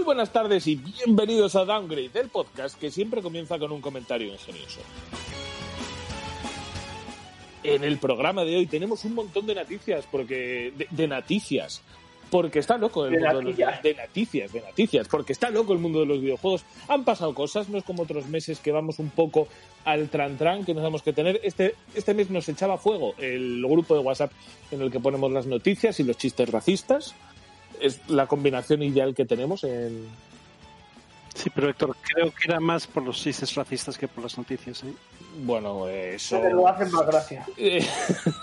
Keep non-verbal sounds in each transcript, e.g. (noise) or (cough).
Muy buenas tardes y bienvenidos a Downgrade, el podcast que siempre comienza con un comentario ingenioso. En el programa de hoy tenemos un montón de noticias, porque de, de noticias, porque está loco el De mundo de, los, de noticias, de noticias, porque está loco el mundo de los videojuegos. Han pasado cosas, no es como otros meses que vamos un poco al tran tran que nos tenemos que tener. Este, este mes nos echaba fuego el grupo de WhatsApp en el que ponemos las noticias y los chistes racistas. Es la combinación ideal que tenemos en, Sí, pero Héctor, creo que era más por los chistes racistas que por las noticias. ¿eh? Bueno, eso. Pero lo hacen más gracia. Eh,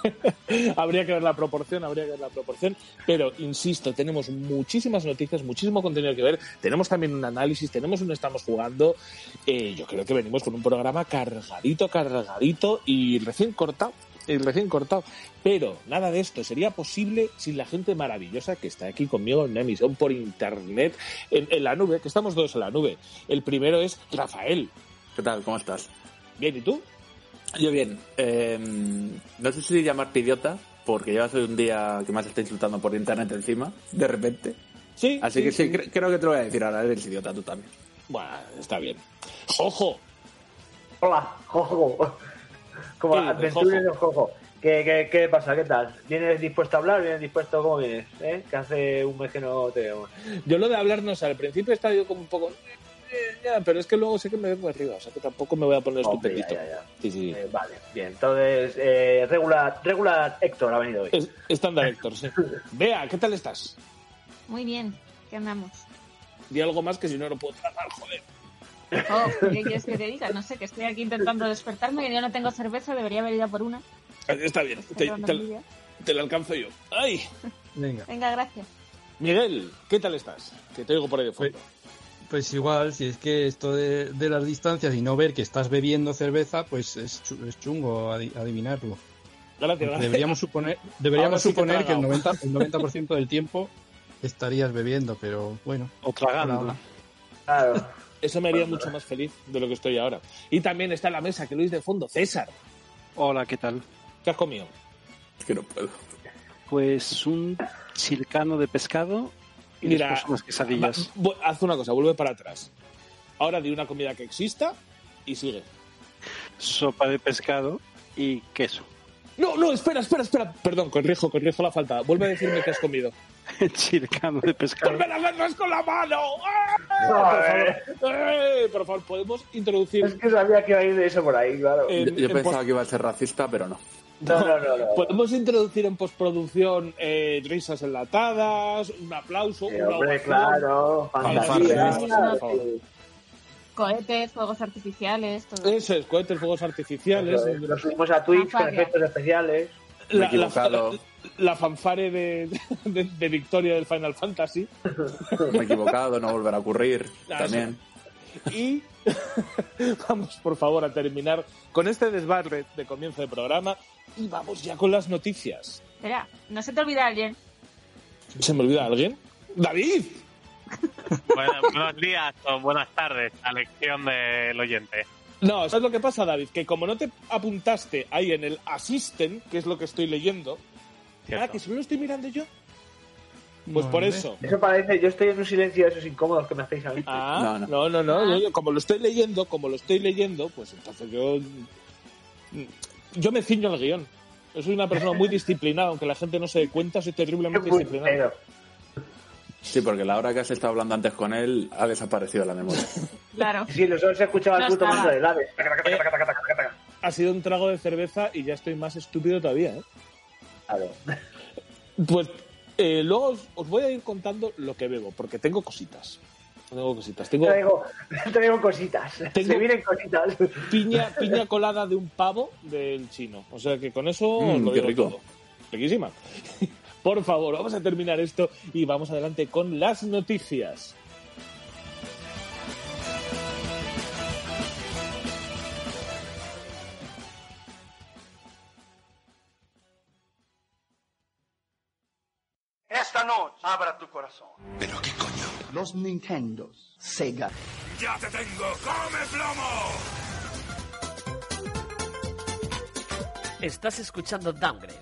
(laughs) habría que ver la proporción, habría que ver la proporción. Pero, insisto, tenemos muchísimas noticias, muchísimo contenido que ver. Tenemos también un análisis, tenemos un estamos jugando. Eh, yo creo que venimos con un programa cargadito, cargadito y recién cortado. Y recién cortado. Pero nada de esto sería posible sin la gente maravillosa que está aquí conmigo en una emisión por internet, en, en la nube, que estamos todos en la nube. El primero es Rafael. ¿Qué tal? ¿Cómo estás? Bien, ¿y tú? Yo bien. Eh, no sé si llamarte idiota, porque yo hace un día que más está insultando por internet encima, de repente. Sí. Así que sí, cre- creo que te lo voy a decir ahora, eres idiota tú también. Bueno, está bien. Jojo, Hola, Jojo. Como Sí, aventuras de Jojo. ¿Qué, qué, ¿Qué pasa? ¿Qué tal? ¿Vienes dispuesto a hablar? ¿Vienes dispuesto? ¿Cómo vienes? ¿Eh? Que hace un mes que no te vemos. yo lo de hablar no sé, al principio estaba yo como un poco... eh, pero es que luego sé que me vengo arriba, o sea que tampoco me voy a poner Hombre, estupendito. ya, ya, ya. Sí, sí. Eh, vale, bien. Entonces, eh, regular, regular Héctor ha venido hoy. Es- Estándar Héctor, sí. (laughs) Vea, ¿qué tal estás? Muy bien, ¿qué andamos? Di algo más que si no, no puedo tratar, joder. Oh, ¿Qué quieres que te diga? No sé, que estoy aquí intentando despertarme, que yo no tengo cerveza, debería haber ido por una. Está bien, te, te- lo alcanzo yo. ¡Ay! Venga, Venga, gracias. Miguel, ¿qué tal estás? Que te oigo por ahí de fondo. pues igual, si es que esto de, de las distancias y no ver que estás bebiendo cerveza, pues es, es chungo adi- adivinarlo. Gracias, gracias. Deberíamos suponer, deberíamos sí suponer que el tragado. 90%, el (laughs) 90 del tiempo estarías bebiendo, pero bueno. O tragando. Claro. Eso me haría mucho más feliz de lo que estoy ahora. Y también está en la mesa, que oís de fondo, César. Hola, ¿qué tal? ¿Qué has comido? Es que no puedo. Pues un chilcano de pescado y Mira, después unas quesadillas. Va- vu- haz una cosa, vuelve para atrás. Ahora di una comida que exista y sigue. Sopa de pescado y queso. No, no, espera, espera, espera. Perdón, corrijo, corrijo la falta. Vuelve a decirme que has comido. (laughs) chilcano de pescado. ¡Ponme las manos con la mano! Por favor, ¡Eh! por favor, podemos introducir. Es que sabía que iba a ir de eso por ahí, claro. En- Yo, yo en pensaba post- que iba a ser racista, pero no. No, no, no. no. Podemos introducir en postproducción eh, risas enlatadas, un aplauso, Sí, una hombre, claro. Fantasía. Cohetes, fuegos artificiales, todo. Eso es, cohetes, fuegos artificiales. Eso es. Lo subimos a Twitch con efectos especiales. Me he la, equivocado. la- (laughs) la fanfare de, de- de victoria del Final Fantasy. (laughs) Me he equivocado, no volverá a ocurrir. Ah, También. Y (laughs) vamos, por favor, a terminar con este desbarre de comienzo de programa y vamos ya con las noticias. Espera, no se te olvida alguien. ¿Se me olvida alguien? ¡David! Bueno, buenos días o buenas tardes, a lección del oyente. No, ¿sabes lo que pasa, David? Que como no te apuntaste ahí en el Assistant, que es lo que estoy leyendo, Cierto. ah, que solo lo estoy mirando yo. Pues No, por eso. Eso parece, yo estoy en un silencio de esos incómodos que me hacéis a mí. Ah, No, no, no. no, no. Ah. yo- como lo estoy leyendo, como lo estoy leyendo, pues entonces yo. Yo me ciño al guion. Yo soy una persona muy disciplinada, aunque la gente no se dé cuenta, soy terriblemente disciplinado. Sí, porque la hora que has estado hablando antes con él ha desaparecido de la memoria. (laughs) Claro. Sí, los se escuchaba el puto mando del ave. Ha sido un trago de cerveza y ya estoy más estúpido todavía, ¿eh? Claro. Pues eh, luego os, os voy a ir contando lo que bebo, porque tengo cositas. Tengo cositas. Tengo Traigo, (laughs) traigo cositas. Tengo- Se vienen cositas. piña, (laughs) piña colada de un pavo del chino. O sea que con eso Mm, lo qué digo rico. todo. Riquísima. Por favor, vamos a terminar esto y vamos adelante con las noticias. Esta noche abra tu corazón. los Nintendos, Sega, ¡Ya te tengo! ¡Come plomo! Estás escuchando Downgrade,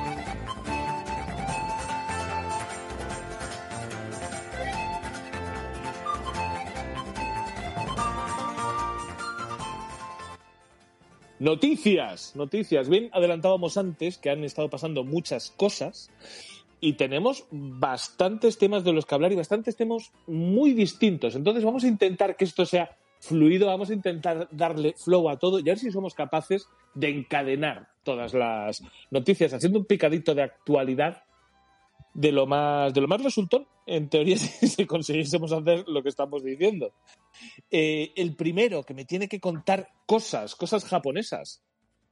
Noticias, noticias. Bien, adelantábamos antes que han estado pasando muchas cosas y tenemos bastantes temas de los que hablar y bastantes temas muy distintos. Entonces vamos a intentar que esto sea fluido, vamos a intentar darle flow a todo y a ver si somos capaces de encadenar todas las noticias, haciendo un picadito de actualidad de lo más, de lo más resultón, en teoría, (laughs) si, si consiguiésemos hacer lo que estamos diciendo. Eh, el primero que me tiene que contar cosas, cosas japonesas,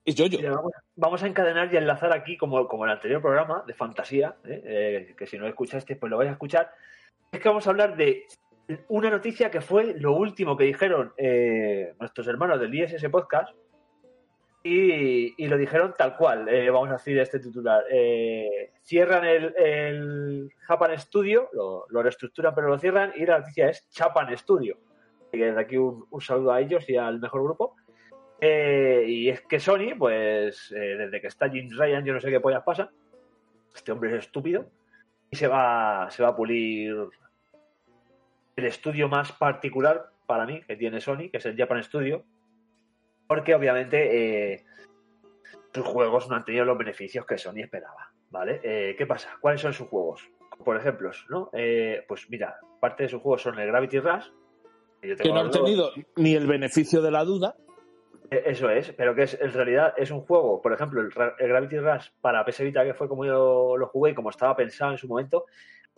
es. Mira, vamos, vamos a encadenar y enlazar aquí, como, como el anterior programa de fantasía, ¿eh? Eh, que si no escuchaste, pues lo vais a escuchar. Es que vamos a hablar de una noticia que fue lo último que dijeron eh, nuestros hermanos del ISS Podcast. Y, lo dijeron tal cual. Eh, vamos a decir este titular. Eh, cierran el, Japan Studio, lo, reestructuran, pero lo cierran. Y la noticia es Japan Studio. Desde aquí un, saludo a ellos y al mejor grupo. Eh, y es que Sony, pues desde que está James Ryan, yo no sé qué pollas pasa. Este hombre es estúpido. Y se va, se va a pulir el estudio más particular para mí que tiene Sony, que es el Japan Studio. Porque obviamente eh, sus juegos no han tenido los beneficios que Sony esperaba. ¿Vale? Eh, ¿Qué pasa? ¿Cuáles son sus juegos? Por ejemplo, ¿no? Eh, pues mira, parte de sus juegos son el Gravity Rush. yo Que no han tenido ni el beneficio de la duda. Eh, Eso es, pero que es, en realidad es un juego, por ejemplo, el, Ra- el Gravity Rush para PS Vita, que fue como yo lo jugué y como estaba pensado en su momento,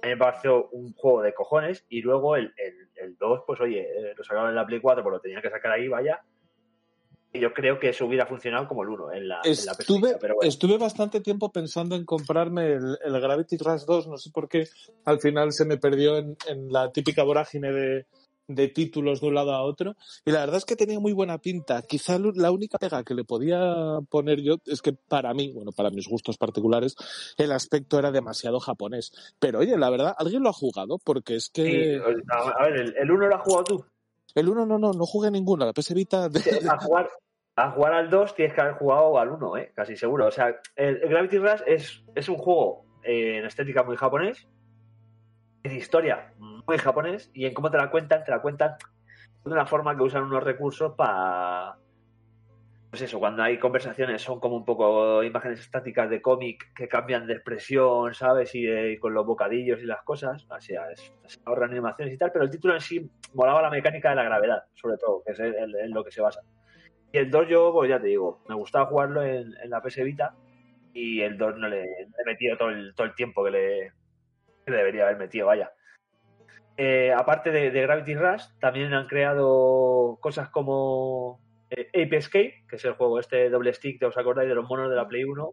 a mí me pareció un juego de cojones. Y luego el, el, el 2, pues oye, eh, lo sacaron en la Play 4, pues lo tenía que sacar ahí, vaya. Y yo creo que eso hubiera funcionado como el 1 en la, en la PS Estuve, Vita, pero bueno. estuve bastante tiempo pensando en comprarme el, el Gravity Rush 2, no sé por qué al final se me perdió en, en la típica vorágine de, de títulos de un lado a otro. Y la verdad es que tenía muy buena pinta. Quizá la única pega que le podía poner yo es que para mí, bueno, para mis gustos particulares, el aspecto era demasiado japonés. Pero oye, la verdad, ¿alguien lo ha jugado? Porque es que a a ver, el, el 1 lo has jugado tú. El 1 no, no, no jugué ninguno. La PS de- A jugar, a jugar al 2 tienes que haber jugado al 1, ¿eh? casi seguro. O sea, el, el Gravity Rush es, es un juego eh, en estética muy japonés, en historia muy japonés, y en cómo te la cuentan, te la cuentan de una forma que usan unos recursos para. Pues eso, cuando hay conversaciones son como un poco imágenes estáticas de cómic que cambian de expresión, ¿sabes? Y, con los bocadillos y las cosas. O sea, es, se ahorran animaciones y tal, pero el título en sí molaba la mecánica de la gravedad, sobre todo, que es en, lo que se basa. Y el 2 yo, pues ya te digo, me gustaba jugarlo en, la PS Vita y el 2 no le, he metido todo el, todo el tiempo que le, que le debería haber metido, vaya. Eh, aparte de, de Gravity Rush, también han creado cosas como eh, Ape Escape, que es el juego este doble stick, ¿te os acordáis de los monos de la Play 1?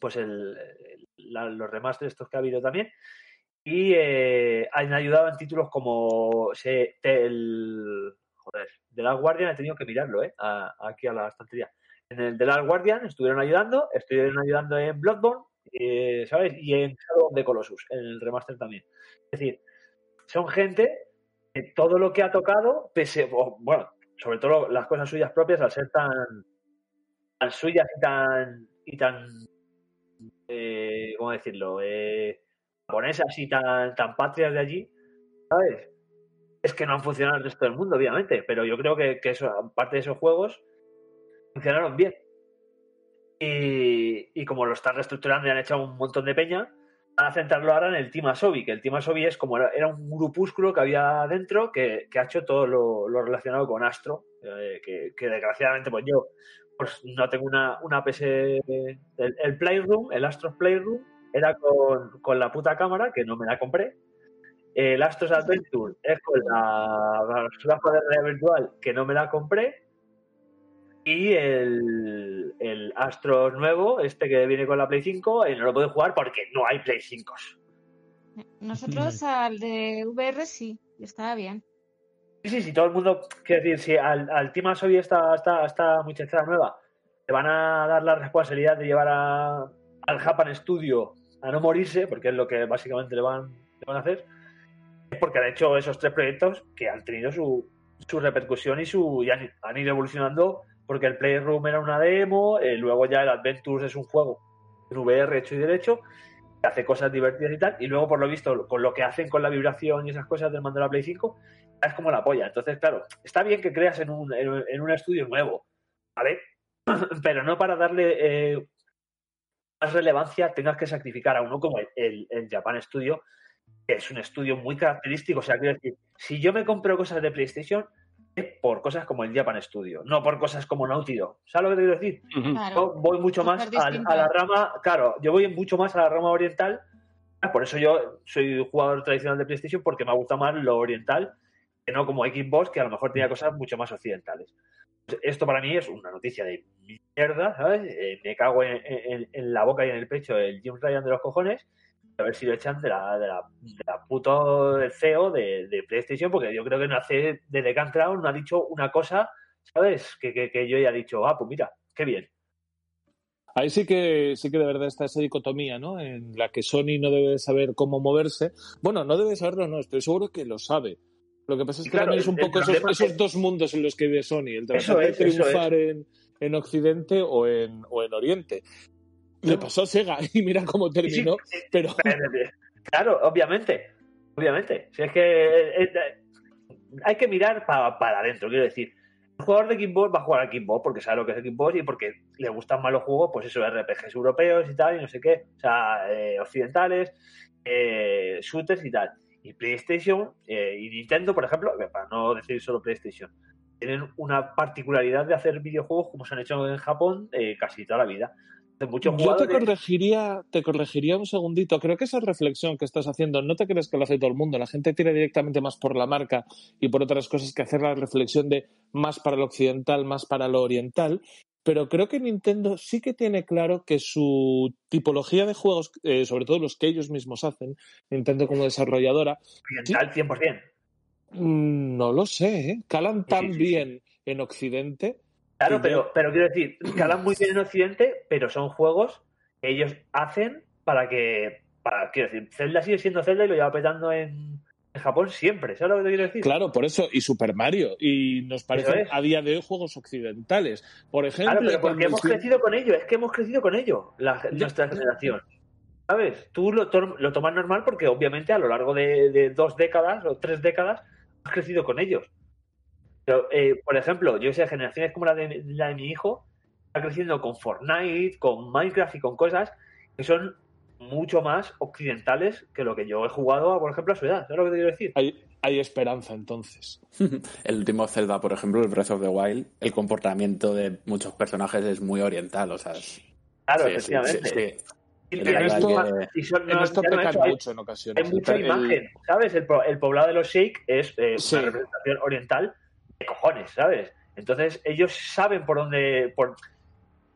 Pues el, el- los remasters estos que ha habido también. Y eh, han ayudado en títulos como el, joder, The Last Guardian he tenido que mirarlo, ¿eh? Aquí a la estantería. En el The Last Guardian estuvieron ayudando, estuvieron ayudando en Bloodborne, eh, ¿sabes? Y en Shadow the Colossus, en el remaster también. Es decir, son gente que todo lo que ha tocado, pese, bueno, sobre todo las cosas suyas propias, al ser tan, tan suyas y tan, y tan eh, ¿cómo decirlo? Eh, japonesas y tan, tan patrias de allí, ¿sabes? Es que no han funcionado el resto del mundo, obviamente, pero yo creo que, que eso, aparte de esos juegos, funcionaron bien. Y, y como lo están reestructurando y han hecho un montón de peña, a centrarlo ahora en el Team Asobi, que el Team Asobi es como era, un grupúsculo que había dentro que, que ha hecho todo lo, lo relacionado con Astro, eh, que, desgraciadamente pues yo pues no tengo una, una PS... El, Playroom, el Astros Playroom, era con, con la puta cámara, que no me la compré. El Astros Adventure es con la, la realidad virtual, que no me la compré. Y el, el Astros nuevo, este que viene con la Play 5, eh, no lo puedo jugar porque no hay Play 5. Nosotros al de VR sí, y estaba bien. Sí, sí, sí, todo el mundo, quiero decir, si al, al Team Asobi esta, esta, esta muchachada nueva le van a dar la responsabilidad de llevar a, al Japan Studio a no morirse, porque es lo que básicamente le van, le van a hacer, es porque han hecho esos tres proyectos que han tenido su, su repercusión y, su, y han, han ido evolucionando porque el Playroom era una demo, eh, luego ya el Adventures es un juego en VR hecho y derecho, que hace cosas divertidas y tal, y luego por lo visto, con lo que hacen con la vibración y esas cosas del mando de la Play 5, es como la polla. Entonces, claro, está bien que creas en un, en, un estudio nuevo, ¿vale? (clears throat) Pero no para darle eh, más relevancia tengas que sacrificar a uno como el, el, Japan Studio, que es un estudio muy característico. O sea, quiero decir, si yo me compro cosas de PlayStation, por cosas como el Japan Studio, no por cosas como Naughty Dog. ¿Sabes lo que quiero decir? Claro. Yo voy mucho más a, a la rama, claro, yo voy mucho más a la rama oriental. Por eso yo soy jugador tradicional de PlayStation porque me gusta más lo oriental que no como Xbox, que a lo mejor tenía cosas mucho más occidentales. Esto para mí es una noticia de mierda, ¿sabes? Eh, me cago en, en- en la boca y en el pecho el Jim Ryan de los cojones. A ver si lo echan de la, de la, de la puto CEO de, de PlayStation, porque yo creo que no hace, desde que ha entrado no ha dicho una cosa, ¿sabes? Que, que, que yo ya he dicho, ah, pues mira, qué bien. Ahí sí que sí que de verdad está esa dicotomía, ¿no? En la que Sony no debe saber cómo moverse. Bueno, no debe saberlo, no, estoy seguro que lo sabe. Lo que pasa es que claro, también es un el- el poco esos, esos es- dos mundos en los que vive Sony, el tratar de es, triunfar en, en Occidente o en, o en Oriente. Le pasó a Sega (laughs) y mira cómo terminó, Sí, sí, pero Claro, obviamente. Obviamente. Si es que eh, eh, hay que mirar pa- para adentro, quiero decir. El jugador de Xbox va a jugar a Xbox porque sabe lo que es Xbox y porque le gustan más los juegos, pues eso, RPGs europeos y tal, y no sé qué, o sea, eh, occidentales, eh, shooters y tal. Y PlayStation eh, y Nintendo, por ejemplo, para no decir solo PlayStation, tienen una particularidad de hacer videojuegos como se han hecho en Japón eh, casi toda la vida. Muchos yo te corregiría, te corregiría un segundito. Creo que esa reflexión que estás haciendo, no te crees que lo hace todo el mundo. La gente tira directamente más por la marca y por otras cosas que hacer la reflexión de más para lo occidental, más para lo oriental. Pero creo que Nintendo sí que tiene claro que su tipología de juegos, eh, sobre todo los que ellos mismos hacen, Nintendo como desarrolladora, Oriental 100%. mm, no lo sé, ¿eh? calan tan sí, sí. bien en Occidente. Claro, que pero, pero quiero decir, (clears throat) calan muy bien en Occidente, pero son juegos que ellos hacen para que. Para, quiero decir, Zelda sigue siendo Zelda y lo lleva petando en, en Japón siempre. ¿Sabes lo que te quiero decir? Claro, por eso, y Super Mario. Y nos parecen es. a día de hoy juegos occidentales. Por ejemplo, Claro, pero porque hemos crecido con ello, es que hemos crecido con ello, la, nuestra generación. ¿Sabes? Tú lo, lo tomas normal porque obviamente a lo largo de, de dos décadas o tres décadas has crecido con ellos. Pero, eh, por ejemplo, yo sé, generaciones como la de, la de mi hijo, está creciendo con Fortnite, con Minecraft y con cosas que son mucho más occidentales que lo que yo he jugado, por ejemplo, a su edad. ¿Sabes lo que te quiero decir? hay, hay esperanza entonces. (laughs) El último Zelda, por ejemplo, el Breath of the Wild, el comportamiento de muchos personajes es muy oriental, o sea, es- Claro, sí, sí, efectivamente. sí, sí. Y En esto- en esto pecan hay- mucho en ocasiones. Hay mucha El- imagen, ¿sabes? El, el poblado de los Sheik es eh, Sí. una representación oriental de cojones, ¿sabes? Entonces ellos saben por dónde por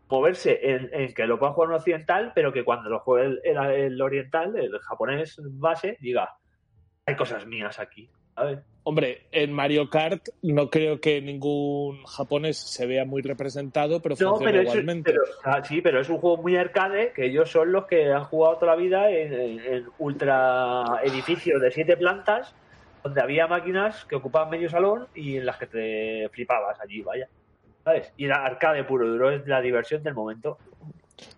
moverse en, en que lo puedan jugar un occidental, pero que cuando lo juegue el, el- el oriental, el japonés base, diga, hay cosas mías aquí, ¿sabes? Hombre, en Mario Kart no creo que ningún japonés se vea muy representado, pero No, funciona pero, es, igualmente. pero ah, sí, pero es un juego muy arcade que ellos son los que han jugado toda la vida en, en- en ultra edificios de siete plantas donde había máquinas que ocupaban medio salón y en las que te flipabas allí, vaya. ¿Sabes? Y era arcade puro duro, es la diversión del momento.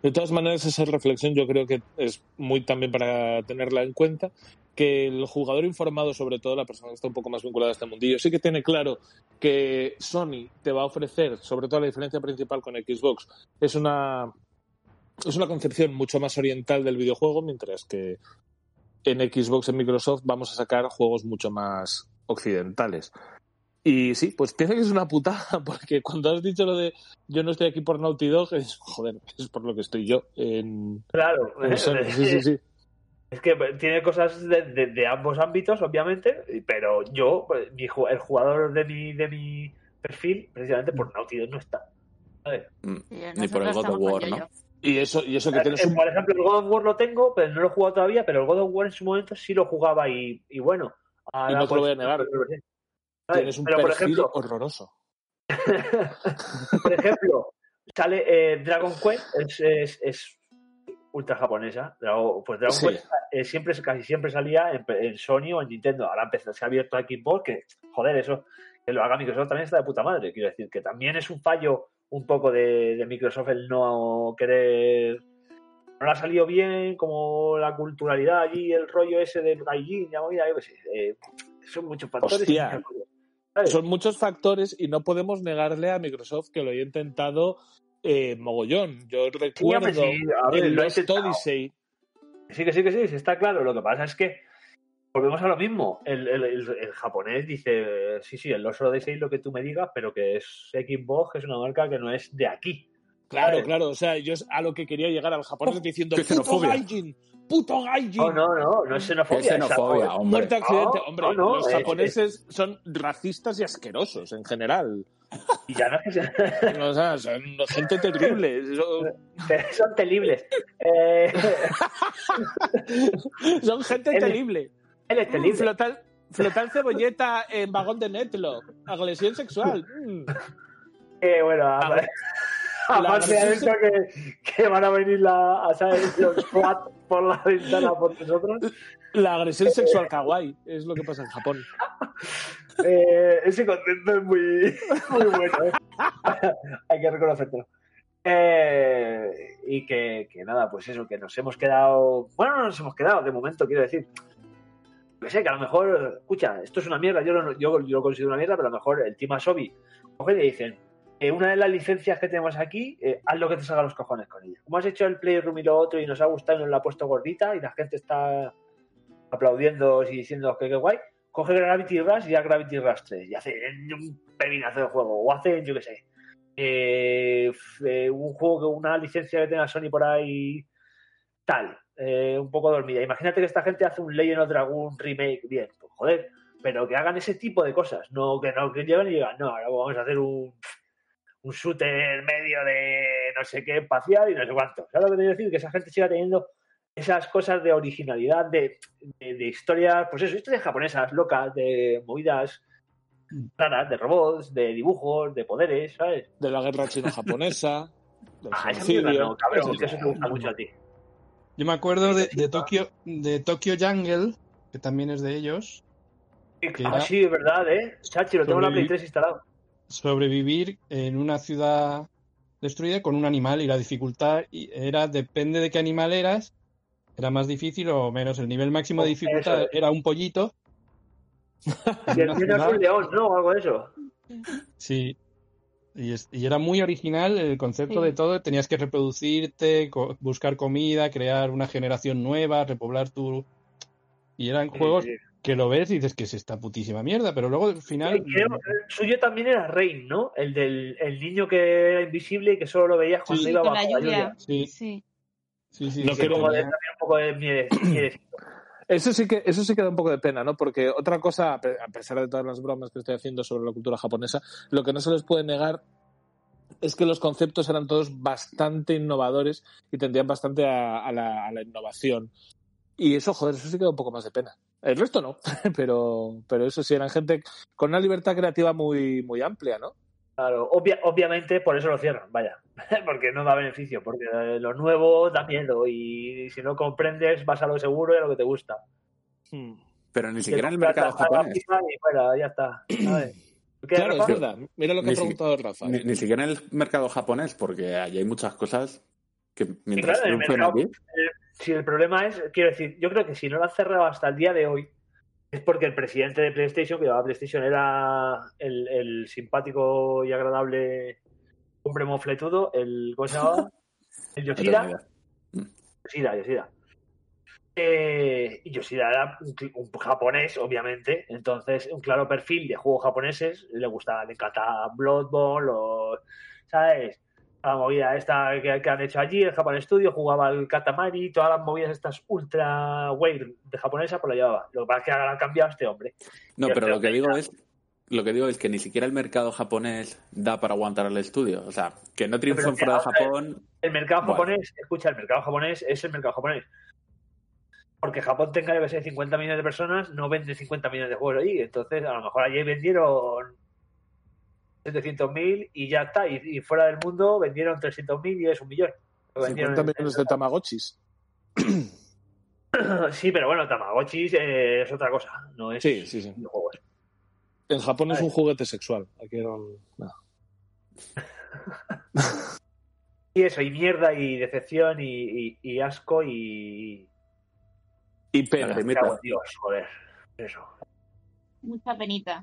De todas maneras, esa reflexión yo creo que es muy también para tenerla en cuenta, que el jugador informado, sobre todo la persona que está un poco más vinculada a este mundillo, sí que tiene claro que Sony te va a ofrecer, sobre todo la diferencia principal con Xbox, es una, es una concepción mucho más oriental del videojuego, mientras que en Xbox, en Microsoft, vamos a sacar juegos mucho más occidentales. Y sí, pues piensa que es una putada, (laughs) porque cuando has dicho lo de yo no estoy aquí por Naughty Dog, es, joder, es por lo que estoy yo en, Claro, en. (laughs) Sí, sí, sí. Es que tiene cosas de, de- de ambos ámbitos, obviamente, pero yo, pues, mi ju- el jugador de mi, de mi perfil, precisamente por Naughty Dog no está. Mm, Ni por el God of War, ¿no? Y eso, y eso que tienes Eh, un... Por ejemplo, el God of War lo tengo, pero no lo he jugado todavía, pero el God of War en su momento sí lo jugaba y, y bueno. Y no te lo voy a negar. Tienes un pero por ejemplo, horroroso. (laughs) por ejemplo, sale eh, Dragon Quest, es, es, es ultra japonesa. Pues Dragon Sí. Quest eh, siempre, casi siempre salía en, en Sony o en Nintendo. Ahora empezó, se ha abierto a Xbox, que joder, eso, que lo haga Microsoft también está de puta madre. Quiero decir que también es un fallo un poco de, de Microsoft el no querer. No le ha salido bien, como la culturalidad allí, el rollo ese del gaijin, ya movida, sé. eh, son muchos factores. Son muchos factores y no podemos negarle a Microsoft que lo he intentado eh, mogollón. Yo recuerdo sí, a ver, el Lost. Odyssey. Sí, que sí, que sí, sí, está claro. Lo que pasa es que volvemos a lo mismo. El, el- el- el japonés dice, sí, sí, el Lost Odyssey lo que tú me digas, pero que es Xbox, que es una marca que no es de aquí. Claro, claro. O sea, yo es a lo que quería llegar al japonés diciendo qué puto xenofobia". gaijin, puto gaijin. No, no, no, no es xenofobia. Xenofobia, es algo- hombre. Muerte accidente. Hombre, no, los es- japoneses son racistas y asquerosos en general. Y ya no es que (laughs) O sea, son gente terrible. (laughs) Son, son telibles. Eh, (laughs) son gente terrible. Telible. Flotar, flotar cebolleta en vagón de Netlo. Agresión sexual. Mm. Eh, bueno, (laughs) aparte, aparte de eso que, que van a venir la, a saber, los SWAT por la ventana por nosotros. La agresión sexual kawaii es lo que pasa en Japón. (laughs) Eh, ese contento es muy, (laughs) muy bueno. ¿eh? Hay que reconocértelo. Eh, y que, que nada, pues eso, que nos hemos quedado. Bueno, no nos hemos quedado, de momento, quiero decir. Que sé, que a lo mejor, escucha, esto es una mierda, yo lo, yo, yo lo considero una mierda, pero a lo mejor el Team Asobi cogen y dicen: eh, Una de las licencias que tenemos aquí, eh, haz lo que te salga los cojones con ella. Como has hecho el Playroom y lo otro y nos ha gustado y nos la ha puesto gordita y la gente está aplaudiendo y diciendo que qué guay, coge Gravity Rush y ya Gravity Rush 3 y hace un pepinazo de juego o hace, yo qué sé, eh, eh, un juego que una licencia que tenga Sony por ahí tal, eh, un poco dormida. Imagínate que esta gente hace un Legend of Dragon remake, bien, pues joder, pero que hagan ese tipo de cosas, no que no que lleguen y digan, no, ahora vamos a hacer un un shooter medio de no sé qué espacial y no sé cuánto. ¿Sabes lo que te quiero decir? Que esa gente siga teniendo esas cosas de originalidad, de, de, de historias, pues eso, historias japonesas, locas, de movidas raras, de robots, de dibujos, de poderes, ¿sabes? De la guerra chino-japonesa. (laughs) Ah, esa mierda no, cabrón, que eso te gusta mucho a ti. Yo me acuerdo de, de Tokyo, de Tokyo Jungle, que también es de ellos, Ah, sí, es verdad, ¿eh? Chachi, lo tengo en la Play Sobrevivi- 3 instalado. sobrevivir en una ciudad destruida con un animal y la dificultad era depende de qué animal eras, era más difícil o menos. El nivel máximo de dificultad es. era un pollito. Y el ciudad. un león, ¿no? O algo de eso. Sí. Y, es- y era muy original el concepto Sí. de todo. Tenías que reproducirte, co- buscar comida, crear una generación nueva, repoblar tu... Y eran juegos Sí, sí. que lo ves y dices que es esta putísima mierda, pero luego al final... Creo- el suyo también era Rain, ¿no? El del el niño que era invisible y que solo lo veías cuando Sí. iba con bajo la la lluvia. Sí, Sí. sí, sí. No Que como de- también un poco de. Eso sí que eso sí que da un poco de pena, ¿no? Porque otra cosa, a pe- a pesar de todas las bromas que estoy haciendo sobre la cultura japonesa, lo que no se les puede negar es que los conceptos eran todos bastante innovadores y tendían bastante a, la, a la innovación. Y eso, joder, eso sí que da un poco más de pena. El resto no, (laughs) pero, pero eso sí, eran gente con una libertad creativa muy, muy amplia, ¿no? Claro, obvia- obviamente por eso lo cierran, vaya. (laughs) Porque no da beneficio, porque eh, lo nuevo da miedo y si no comprendes vas a lo seguro y a lo que te gusta. Pero ni siquiera en el mercado japonés. FIFA Y fuera, ya está. ¿sabes? (clears throat) ¿Qué, Claro, es Rafa? verdad. Mira lo que Ni ha si- preguntado Rafa. Ni, ni siquiera en el mercado japonés, porque allí hay muchas cosas que mientras claro, el triunfen mercado- aquí. Si el problema es, quiero decir, yo creo que si no lo han cerrado hasta el día de hoy, es porque el presidente de PlayStation, que llevaba PlayStation, era el, el simpático y agradable hombre mofletudo, el, ¿cómo se (laughs) llamaba? El Yoshida. Yoshida, Yoshida. Eh, y Yoshida era un, japonés, obviamente, entonces un claro perfil de juegos japoneses, le gustaba, le encantaba Bloodborne, los, ¿sabes? La movida esta que, que han hecho allí, el Japan Studio, jugaba al Katamari, todas las movidas estas ultra wave de japonesa, pues lo llevaba. Lo que pasa es que ahora han cambiado este hombre. No, pero lo que digo es lo que digo es que ni siquiera el mercado japonés da para aguantar al estudio. O sea, que no triunfen Pero fuera de Japón. El mercado Bueno. japonés, escucha, el mercado japonés es el mercado japonés. Porque Japón tenga, que sé, 50 millones de personas, no vende 50 millones de juegos allí. Entonces, a lo mejor allí vendieron 700.000 y ya está. Y, y fuera del mundo vendieron 300.000 y es un millón. Lo vendieron 50 en- millones de Tamagotchis. (clears throat) Sí, pero bueno, Tamagotchi eh, es otra cosa. No es Sí, sí. En Japón es un juguete sexual. Aquí era un- nada. (laughs) Y eso, y mierda, y decepción, y, y- y asco, y. Y pena. Me cago en Dios, joder. Eso. Mucha penita.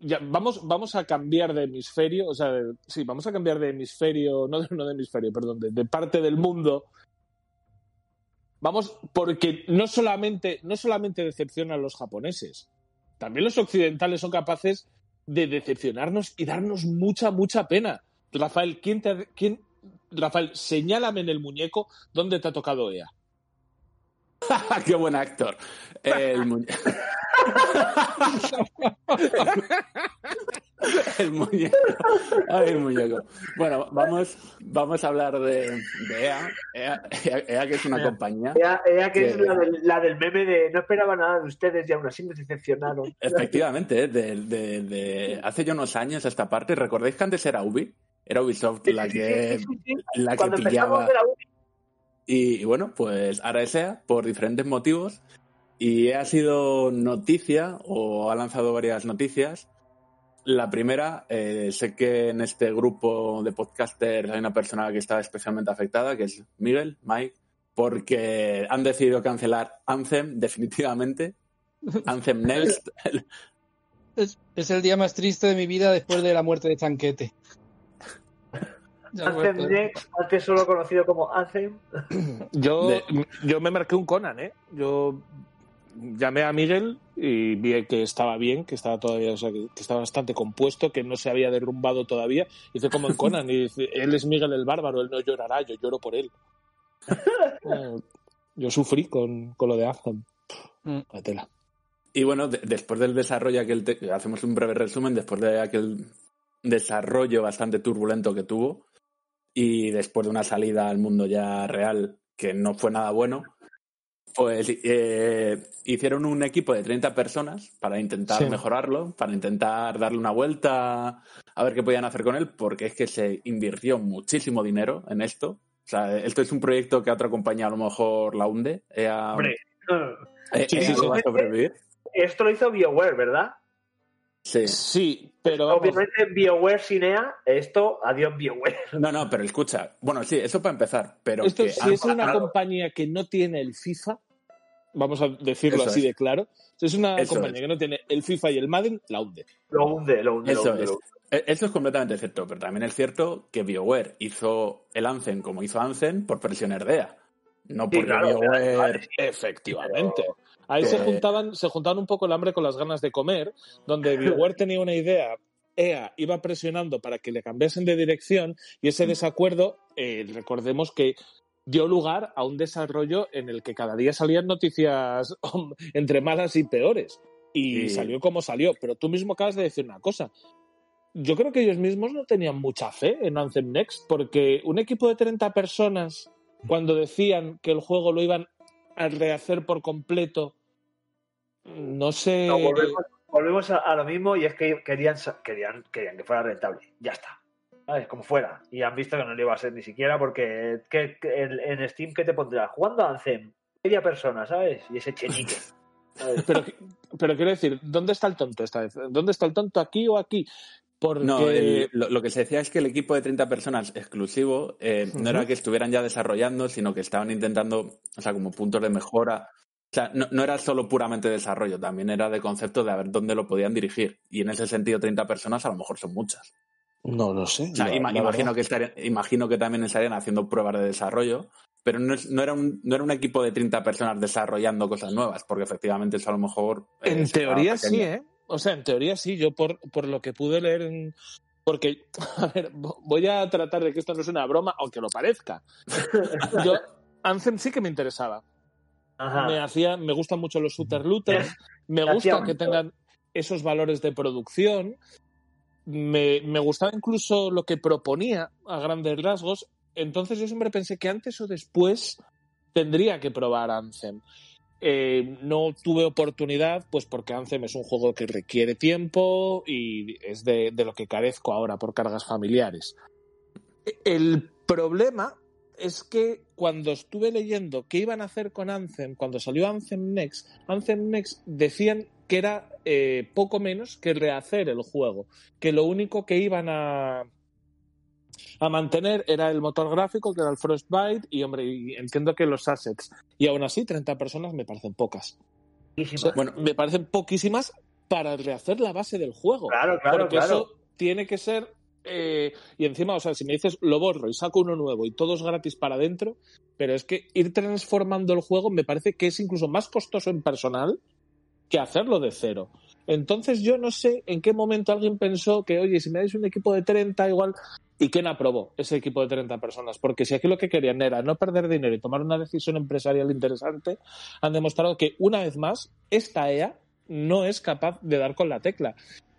Ya, vamos, vamos a cambiar de hemisferio, o sea, de- sí, vamos a cambiar de hemisferio, (laughs) no de, no de hemisferio, perdón, de, de parte del mundo. Vamos, porque no solamente, no solamente decepcionan a los japoneses, también los occidentales son capaces de decepcionarnos y darnos mucha, mucha pena. Rafael, ¿quién te quién, Rafael, señálame en el muñeco dónde te ha tocado EA. (laughs) ¡Qué buen actor! El, muñe- (laughs) el muñeco. Ay, el muñeco. Bueno, vamos, vamos a hablar de, de EA. EA, EA, que es una compañía. Ella, ella que es Que- la del, la del meme de no esperaba nada de ustedes y aún así me decepcionaron. Efectivamente, de, de- de- hace ya unos años a esta parte. ¿Recordáis que antes era Ubi? Era Ubisoft la que, la que Cuando pillaba. empezamos de la uni, Y, bueno, pues ahora es EA por diferentes motivos. Y ha sido noticia, o ha lanzado varias noticias. La primera, eh, sé que en este grupo de podcasters hay una persona que está especialmente afectada, que es Miguel, Mike, porque han decidido cancelar Anthem (laughs) definitivamente. Anthem Next. (laughs) Es, es el día más triste de mi vida después de la muerte de Chanquete. Anthem. Next, antes solo conocido como Anthem. (clears throat) Yo, yo me marqué un Conan, ¿eh? Yo llamé a Miguel y vi que estaba bien, que estaba todavía, o sea, que, estaba bastante compuesto, que no se había derrumbado todavía. Hice como en Conan y dice, él es Miguel el bárbaro, él no llorará, yo lloro por él. (laughs) Yo sufrí con, con lo de Anthem. Mm. La tela. Y bueno, de- después del desarrollo, aquel te- hacemos un breve resumen, después de aquel desarrollo bastante turbulento que tuvo y después de una salida al mundo ya real que no fue nada bueno, pues eh, hicieron un equipo de 30 personas para intentar Sí. mejorarlo, para intentar darle una vuelta, a ver qué podían hacer con él, porque es que se invirtió muchísimo dinero en esto. O sea, esto es un proyecto que a otra compañía a lo mejor la hunde. Hombre, eh, sí, EA sí, no sí. va a sobrevivir. esto lo hizo BioWare, ¿verdad? Sí. Sí, pero vamos, Obviamente BioWare sin EA, esto, adiós BioWare. No, no, pero escucha. Bueno, sí, eso para empezar. Pero esto, que si es una compañía que no tiene el FIFA, vamos a decirlo Eso así es. de claro, si es una Eso compañía es. que no tiene el FIFA y el Madden, la hunde. Lo hunde, lo hunde, lo Eso hunde. es. lo hunde. E- Eso es completamente cierto, pero también es cierto que BioWare hizo el Anthem como hizo Anthem por presiones de EA. No Sí, claro, BioWare... Efectivamente. Ahí que- se juntaban, se juntaban un poco el hambre con las ganas de comer, donde (laughs) BioWare tenía una idea, EA iba presionando para que le cambiasen de dirección y ese desacuerdo, eh, recordemos que dio lugar a un desarrollo en el que cada día salían noticias (laughs) entre malas y peores. Y Sí. salió como salió. Pero tú mismo acabas de decir una cosa. Yo creo que ellos mismos no tenían mucha fe en Anthem Next, porque un equipo de 30 personas, cuando decían que el juego lo iban a rehacer por completo, no sé. No, volvemos volvemos a, a lo mismo y es que querían, querían, querían que fuera rentable. Ya está. ¿Sabes? Como fuera. Y han visto que no le iba a ser ni siquiera porque que, que en, en Steam, ¿qué te pondrá? Jugando a Anthem. Media persona, ¿sabes? Y ese chenique. (laughs) ¿sabes? Pero, pero quiero decir, ¿dónde está el tonto esta vez? ¿Dónde está el tonto aquí o aquí? Porque No, el- lo, lo que se decía es que el equipo de 30 personas exclusivo eh, no era que estuvieran ya desarrollando, sino que estaban intentando, o sea, como puntos de mejora. O sea, no, no era solo puramente desarrollo, también era de concepto de a ver dónde lo podían dirigir. Y en ese sentido, 30 personas a lo mejor son muchas. no lo sé. O sea, la- ima- la imagino, que estarían, imagino que también estarían haciendo pruebas de desarrollo, pero no, es- no, era un, no era un equipo de 30 personas desarrollando cosas nuevas, porque efectivamente eso a lo mejor... eh, En teoría sí. ¿eh? O sea, en teoría sí, yo por, por lo que pude leer en... Porque, (laughs) a ver, vo- voy a tratar de que esto no es una broma, aunque lo parezca. (laughs) Yo, Anthem sí que me interesaba. Ajá. Me hacía, me gustan mucho los shooter looters, me gusta que tengan esos valores de producción. Me, me gustaba incluso lo que proponía a grandes rasgos. Entonces yo siempre pensé que antes o después tendría que probar Anthem. Eh, no tuve oportunidad, pues porque Anthem es un juego que requiere tiempo y es de, lo que carezco ahora por cargas familiares. El problema es que cuando estuve leyendo qué iban a hacer con Anthem, cuando salió Anthem Next, Anthem Next decían que era eh, poco menos que rehacer el juego, que lo único que iban a, a mantener era el motor gráfico, que era el Frostbite, y hombre, y entiendo que los assets. Y aún así, 30 personas me parecen pocas. O sea, Bueno, me parecen poquísimas para rehacer la base del juego. claro, claro, porque claro. eso tiene que ser. eh, y encima, o sea, si me dices lo borro y saco uno nuevo y todo es gratis para adentro, pero es que ir transformando el juego me parece que es incluso más costoso en personal que hacerlo de cero. Entonces yo no sé en qué momento alguien pensó que, oye, si me dais un equipo de 30 igual, ¿y quién aprobó ese equipo de 30 personas? Porque si aquí lo que querían era no perder dinero y tomar una decisión empresarial interesante, han demostrado que una vez más esta EA no es capaz de dar con la tecla.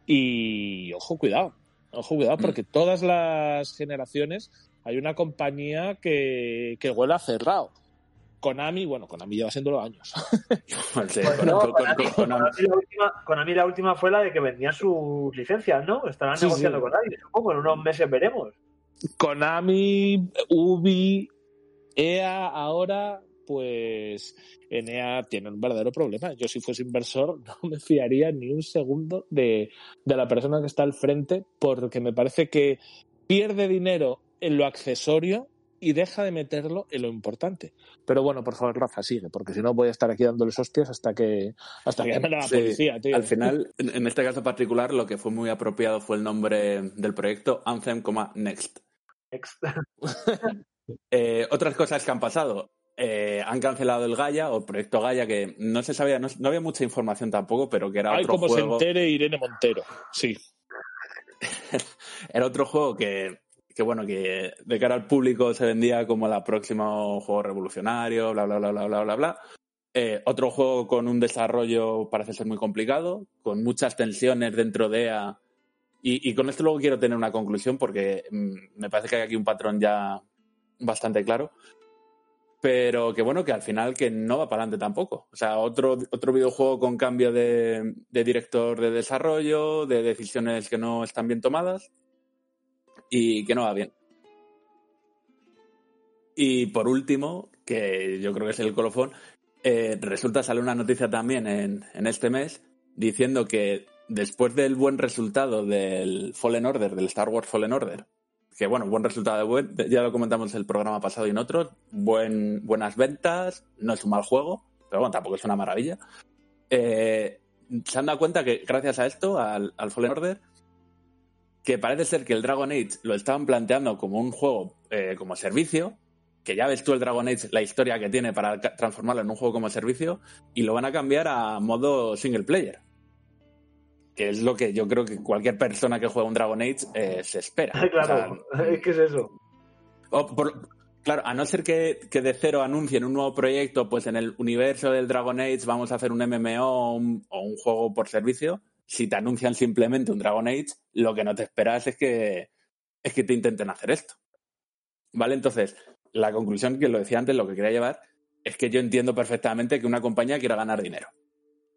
Y ojo, cuidado, ojo, cuidado, porque todas las generaciones hay una compañía que, que huele a cerrado. Konami, bueno, Konami lleva siendo años. Sí, Pues no, con- Konami, con- con- Konami la última, Konami la última fue la de que vendían sus licencias, ¿no? Estarán Sí, negociando sí. con nadie, supongo, en unos meses veremos. Konami, Ubi, EA ahora, pues en EA tiene un verdadero problema. Yo si fuese inversor (laughs) no me fiaría ni un segundo de, de la persona que está al frente porque me parece que pierde dinero en lo accesorio y deja de meterlo en lo importante. Pero bueno, por favor, Rafa, sigue, porque si no voy a estar aquí dándoles hostias hasta que hasta que llame la Sí, policía, tío. Al final, (laughs) en, este caso particular, lo que fue muy apropiado fue el nombre del proyecto Anthem, Next. Ex- (laughs) Eh, otras cosas que han pasado. Eh, han cancelado el Gaia o el proyecto Gaia, que no se sabía, no, no había mucha información tampoco, pero que era Ay, otro como juego. se entere Irene Montero. Sí. (laughs) Era otro juego que, que, bueno, que de cara al público se vendía como el próximo juego revolucionario, bla, bla, bla, bla, bla, bla, bla. Eh, otro juego con un desarrollo parece ser muy complicado, con muchas tensiones dentro de EA. Y, y con esto luego quiero tener una conclusión porque mm, me parece que hay aquí un patrón ya bastante claro. Pero que bueno, que al final que no va para adelante tampoco. O sea, otro, otro videojuego con cambio de, de director de desarrollo, de decisiones que no están bien tomadas y que no va bien. Y por último, que yo creo que es el colofón, eh, resulta sale una noticia también en, en este mes diciendo que después del buen resultado del Fallen Order, del Star Wars Fallen Order, que bueno, buen resultado ya lo comentamos en el programa pasado y en otros, buen, buenas ventas, no es un mal juego, pero bueno, tampoco es una maravilla. Eh, se han dado cuenta que gracias a esto, al Fallen Order, que parece ser que el Dragon Age lo estaban planteando como un juego eh, como servicio, que ya ves tú el Dragon Age, la historia que tiene para transformarlo en un juego como servicio, y lo van a cambiar a modo single player. Que es lo que yo creo que cualquier persona que juega un Dragon Age eh, se espera. (laughs) claro, O sea, (laughs) es que es eso. o por- claro, a no ser que, que de cero anuncien un nuevo proyecto, pues en el universo del Dragon Age vamos a hacer un MMO o un, o un juego por servicio. Si te anuncian simplemente un Dragon Age, lo que no te esperas es que, es que te intenten hacer esto. ¿Vale? Entonces, la conclusión que lo decía antes, lo que quería llevar, es que yo entiendo perfectamente que una compañía quiera ganar dinero.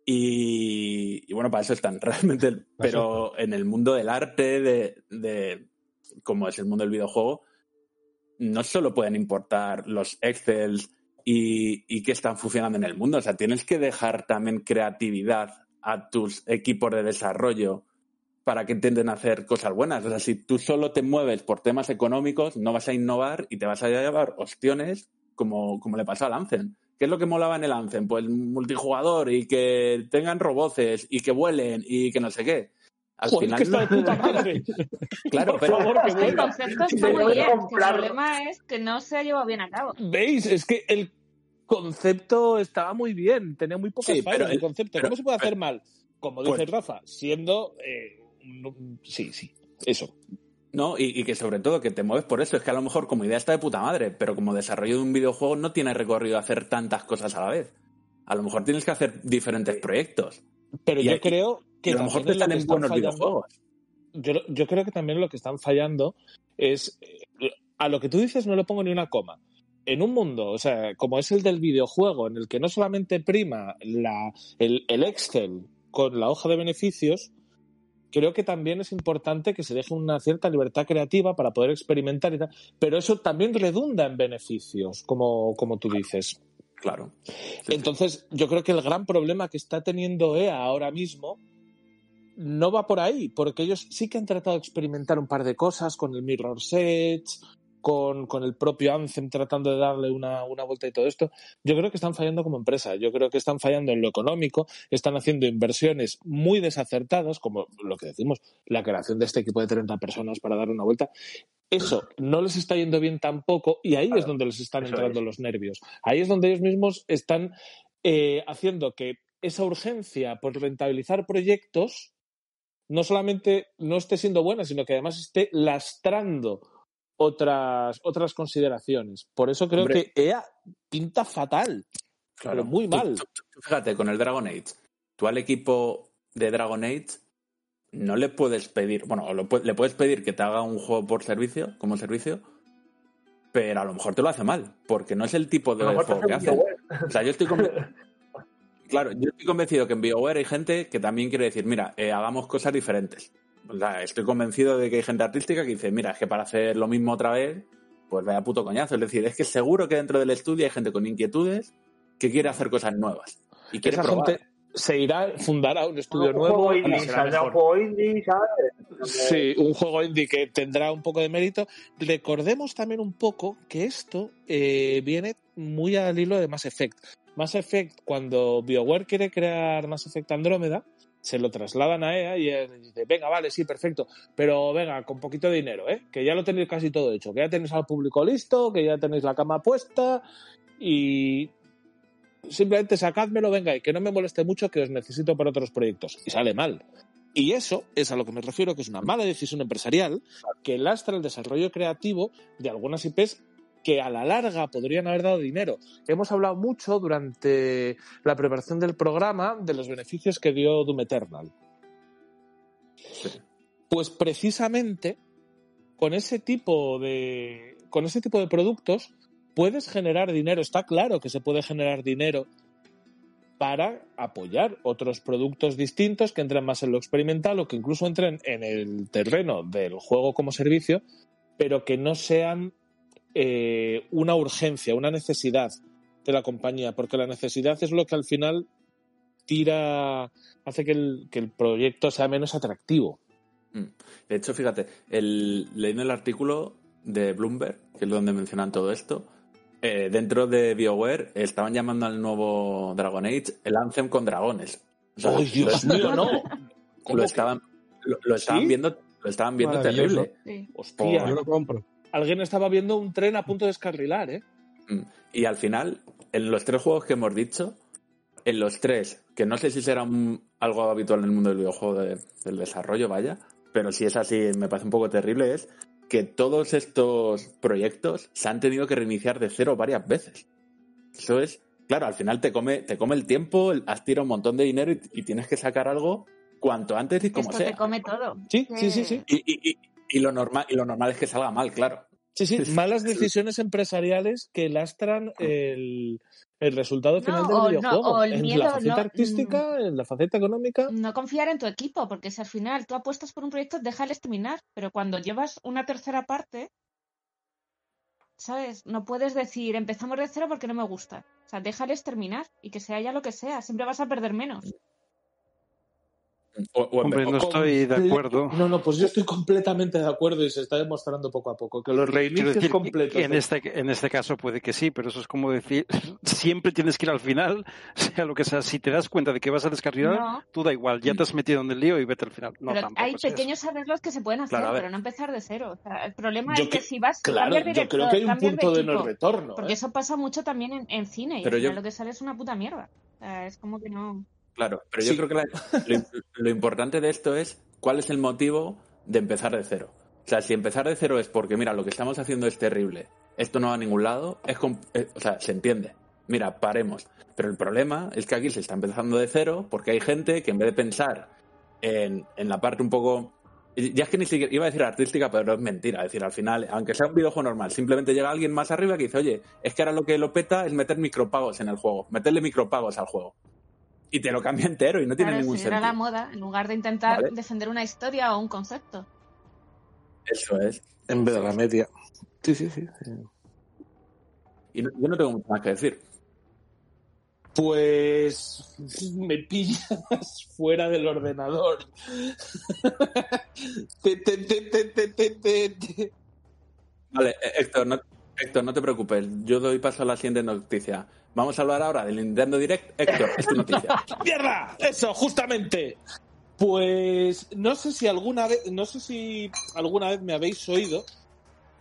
Y, y bueno, para eso están (laughs) realmente. Pero en el mundo del arte, de, de como es el mundo del videojuego, no solo pueden importar los Excels y, y que están funcionando en el mundo. O sea, tienes que dejar también creatividad a tus equipos de desarrollo para que intenten hacer cosas buenas. O sea, si tú solo te mueves por temas económicos, no vas a innovar y te vas a llevar opciones como, como le pasó al Anthem. ¿Qué es lo que molaba en el Anthem? Pues multijugador y que tengan roboces y que vuelen y que no sé qué. Al Joder, final que está de no- puta madre. (laughs) Claro, Por pero favor, que el concepto está muy bien. El problema es que no se ha llevado bien a cabo. ¿Veis? Es que el concepto estaba muy bien, tenía muy pocas Sí, fallas el concepto. pero- ¿Cómo se puede hacer pero- mal? Como Pues- dice Rafa, siendo... eh, un- sí, sí, eso. No, y, y que sobre todo que te mueves por eso. Es que a lo mejor como idea está de puta madre, pero como desarrollo de un videojuego no tiene recorrido hacer tantas cosas a la vez. A lo mejor tienes que hacer diferentes proyectos. Pero Y yo aquí- creo que a lo mejor te están en buenos fallando- videojuegos. yo, yo creo que también lo que están fallando es eh, a lo que tú dices no le pongo ni una coma. En un mundo, o sea, como es el del videojuego, en el que no solamente prima la, el, el Excel con la hoja de beneficios, creo que también es importante que se deje una cierta libertad creativa para poder experimentar y tal, pero eso también redunda en beneficios, como, como tú dices. Claro. Entonces, yo creo que el gran problema que está teniendo EA ahora mismo no va por ahí, porque ellos sí que han tratado de experimentar un par de cosas con el Mirror's Edge, con, con el propio Anthem tratando de darle una, una vuelta y todo esto. Yo creo que están fallando como empresa, yo creo que están fallando en lo económico, están haciendo inversiones muy desacertadas, como lo que decimos, la creación de este equipo de 30 personas para dar una vuelta. Eso no les está yendo bien tampoco y ahí es donde les están entrando es. los nervios. Ahí es donde ellos mismos están eh, haciendo que esa urgencia por rentabilizar proyectos no solamente no esté siendo buena, sino que además esté lastrando otras, otras consideraciones. Por eso creo Hombre. que EA pinta fatal, pero muy mal. tú- tú fíjate, con el Dragon Age, tú al equipo de Dragon Age no le puedes pedir, bueno, lo le puedes pedir que te haga un juego por servicio, como servicio, pero a lo mejor te lo hace mal, porque no es el tipo de juego que hace. O sea, yo estoy conven- (laughs) Claro, yo estoy convencido que en BioWare hay gente que también quiere decir, mira, eh, hagamos cosas diferentes. O sea, estoy convencido de que hay gente artística que dice, mira, es que para hacer lo mismo otra vez, pues vaya puto coñazo. Es decir, es que seguro que dentro del estudio hay gente con inquietudes que quiere hacer cosas nuevas. Y quiere Esa probar. gente se irá, fundará un estudio un nuevo indie, un juego indie, ¿sabes? Sí, un juego indie que tendrá un poco de mérito. Recordemos también un poco que esto eh, viene muy al hilo de Mass Effect. Mass Effect, cuando BioWare quiere crear Mass Effect Andrómeda, se lo trasladan a EA y dice, venga, vale, sí, perfecto, pero venga, con poquito de dinero, ¿eh? que ya lo tenéis casi todo hecho, que ya tenéis al público listo, que ya tenéis la cama puesta y simplemente sacádmelo, venga, y que no me moleste mucho, que os necesito para otros proyectos. Y sale mal. Y eso es a lo que me refiero, que es una mala decisión empresarial que lastra el desarrollo creativo de algunas IPs que a la larga podrían haber dado dinero. Hemos hablado mucho durante la preparación del programa de los beneficios que dio Doom Eternal. Pues precisamente con ese tipo de con ese tipo de productos puedes generar dinero. Está claro que se puede generar dinero para apoyar otros productos distintos que entren más en lo experimental o que incluso entren en el terreno del juego como servicio, pero que no sean eh, una urgencia, una necesidad de la compañía, porque la necesidad es lo que al final tira, hace que el, que el proyecto sea menos atractivo. Mm. De hecho, fíjate, el, leyendo el artículo de Bloomberg, que es donde mencionan todo esto, eh, dentro de BioWare estaban llamando al nuevo Dragon Age el Anthem con dragones. O sea, ¡Ay, Dios lo- mío, no! (laughs) ¿Cómo Lo estaban, lo, lo estaban ¿Sí? viendo, lo estaban viendo terrible. Sí. Hostia, Yo lo compro. Alguien estaba viendo un tren a punto de descarrilar, ¿eh? Mm. Y al final, en los tres juegos que hemos dicho, en los tres, que no sé si será un- algo habitual en el mundo del videojuego de- del desarrollo, vaya, pero si es así, me parece un poco terrible, es que todos estos proyectos se han tenido que reiniciar de cero varias veces. Eso es, claro, al final te come, te come el tiempo, has tirado un montón de dinero y, y tienes que sacar algo cuanto antes y como Esto te sea. come todo. Sí, sí, sí, sí. Y, y- y- lo normal, y lo normal es que salga mal, claro. Sí, sí, (laughs) malas decisiones empresariales que lastran el, el resultado final No, del o no, videojuego. o el en miedo, la faceta no, artística, en la faceta económica. No confiar en tu equipo, porque si al final tú apuestas por un proyecto, déjales terminar. Pero cuando llevas una tercera parte, ¿sabes? No puedes decir, empezamos de cero porque no me gusta. O sea, déjales terminar y que sea ya lo que sea. Siempre vas a perder menos. O- o Hombre, no estoy de acuerdo. No, no, pues yo estoy completamente de acuerdo y se está demostrando poco a poco que los reinicios decir, completos. en de- este, en este caso puede que sí, pero eso es como decir, (laughs) siempre tienes que ir al final, (laughs) sea lo que sea. Si te das cuenta de que vas a descarrilar, No. tú da igual, ya te has metido en el lío y vete al final. No, pero tampoco hay pequeños arreglos que se pueden hacer, Claro, pero no empezar de cero. O sea, el problema Yo es que, que- si vas Claro, cambiar yo creo que hay un punto de equipo, no retorno. Porque ¿eh? eso pasa mucho también en, en cine y Pero al yo- final lo que sale es una puta mierda. O sea, es como que no. Claro, pero yo Sí. creo que la- lo, lo importante de esto es cuál es el motivo de empezar de cero. O sea, si empezar de cero es porque, mira, lo que estamos haciendo es terrible, esto no va a ningún lado, es eh, o sea, se entiende. Mira, paremos. Pero el problema es que aquí se está empezando de cero porque hay gente que en vez de pensar en, en la parte un poco... Ya es que ni siquiera iba a decir artística, pero es mentira. Es decir, al final, aunque sea un videojuego normal, simplemente llega alguien más arriba que dice, oye, es que ahora lo que lo peta es meter micropagos en el juego, meterle micropagos al juego. Y te lo cambia entero y no tiene Claro, ningún si era sentido. la moda, en lugar de intentar Vale. defender una historia o un concepto. Eso es. En vez de la media. Sí, sí, sí. Y no- yo no tengo mucho más que decir. Pues me pillas (laughs) fuera del ordenador. (laughs) Te, te, te, te, te, te, te, te. Vale, eh, Héctor, no, Héctor, no te preocupes. Yo doy paso a la siguiente noticia. Vamos a hablar ahora del Nintendo Direct. Héctor, es tu noticia. (laughs) ¡Mierda! Eso, justamente. Pues no sé si alguna vez, no sé si alguna vez me habéis oído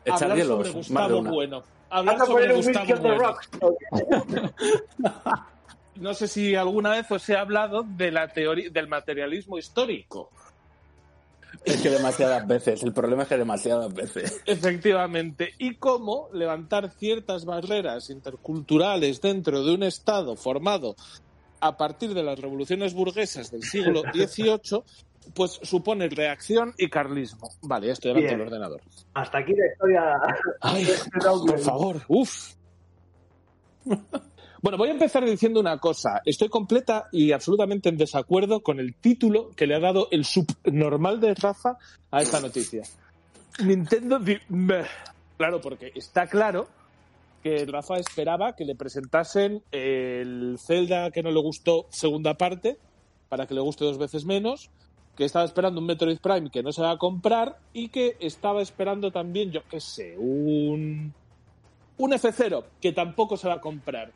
Echar hablar hielos, sobre Gustavo. Bueno. Hablar sobre Gustavo Bueno. (laughs) No sé si alguna vez os he hablado de la teoría del materialismo histórico. Es que demasiadas veces. El problema es que demasiadas veces. Efectivamente. Y cómo levantar ciertas barreras interculturales dentro de un Estado formado a partir de las revoluciones burguesas del siglo (laughs) XVIII, pues supone reacción y carlismo. Vale, ya estoy delante del ordenador. Hasta aquí la historia. Ay, (laughs) por favor, uf. (laughs) Bueno, voy a empezar diciendo una cosa. Estoy completa y absolutamente en desacuerdo con el título que le ha dado el subnormal de Rafa a esta noticia. Nintendo. Claro, porque está claro que Rafa esperaba que le presentasen el Zelda que no le gustó segunda parte para que le guste dos veces menos, que estaba esperando un Metroid Prime que no se va a comprar y que estaba esperando también, yo qué sé, un un F0 que tampoco se va a comprar.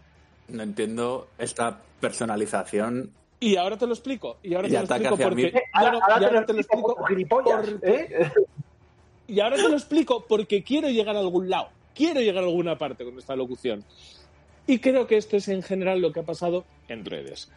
No entiendo esta personalización. Y ahora te lo explico. Y ahora Y te lo explico no, Ahora, ahora te lo porque- ¿eh? Y ahora te lo explico porque quiero llegar a algún lado. Quiero llegar a alguna parte con esta locución. Y creo que esto es en general lo que ha pasado en redes.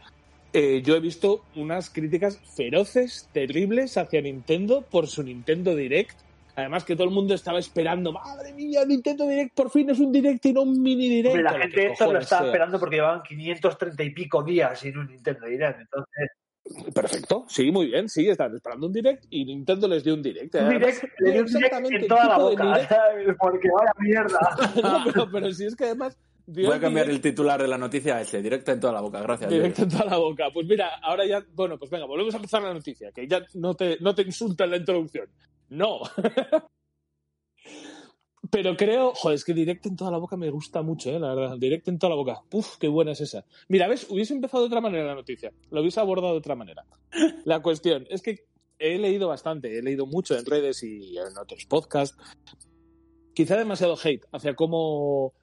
Eh, yo he visto unas críticas feroces, terribles hacia Nintendo por su Nintendo Direct. Además que todo el mundo estaba esperando, madre mía, Nintendo Direct por fin es un Direct y no un mini Direct. Hombre, la gente que esto lo estaba sea. esperando porque llevaban 530 y pico días sin un Nintendo Direct. Entonces, Perfecto, sí, muy bien, sí, están esperando un direct y Nintendo les dio un direct. un Además, direct, le dio un direct exactamente en toda la boca. Porque vaya mierda. (laughs) No, pero, pero si es que además Voy a cambiar el titular de la noticia a ese, directo en toda la boca. Gracias. direct en toda la boca. Pues mira, ahora ya, bueno, pues venga, volvemos a empezar la noticia, que ya no te, no te insulta en la introducción. No. (laughs) Pero creo, joder, es que directo en toda la boca me gusta mucho, eh, la verdad. Directo en toda la boca. Uf, qué buena es esa. Mira, ves, hubiese empezado de otra manera la noticia. Lo hubiese abordado de otra manera. (laughs) La cuestión es que he leído bastante, he leído mucho en redes y en otros podcasts. Quizá demasiado hate hacia cómo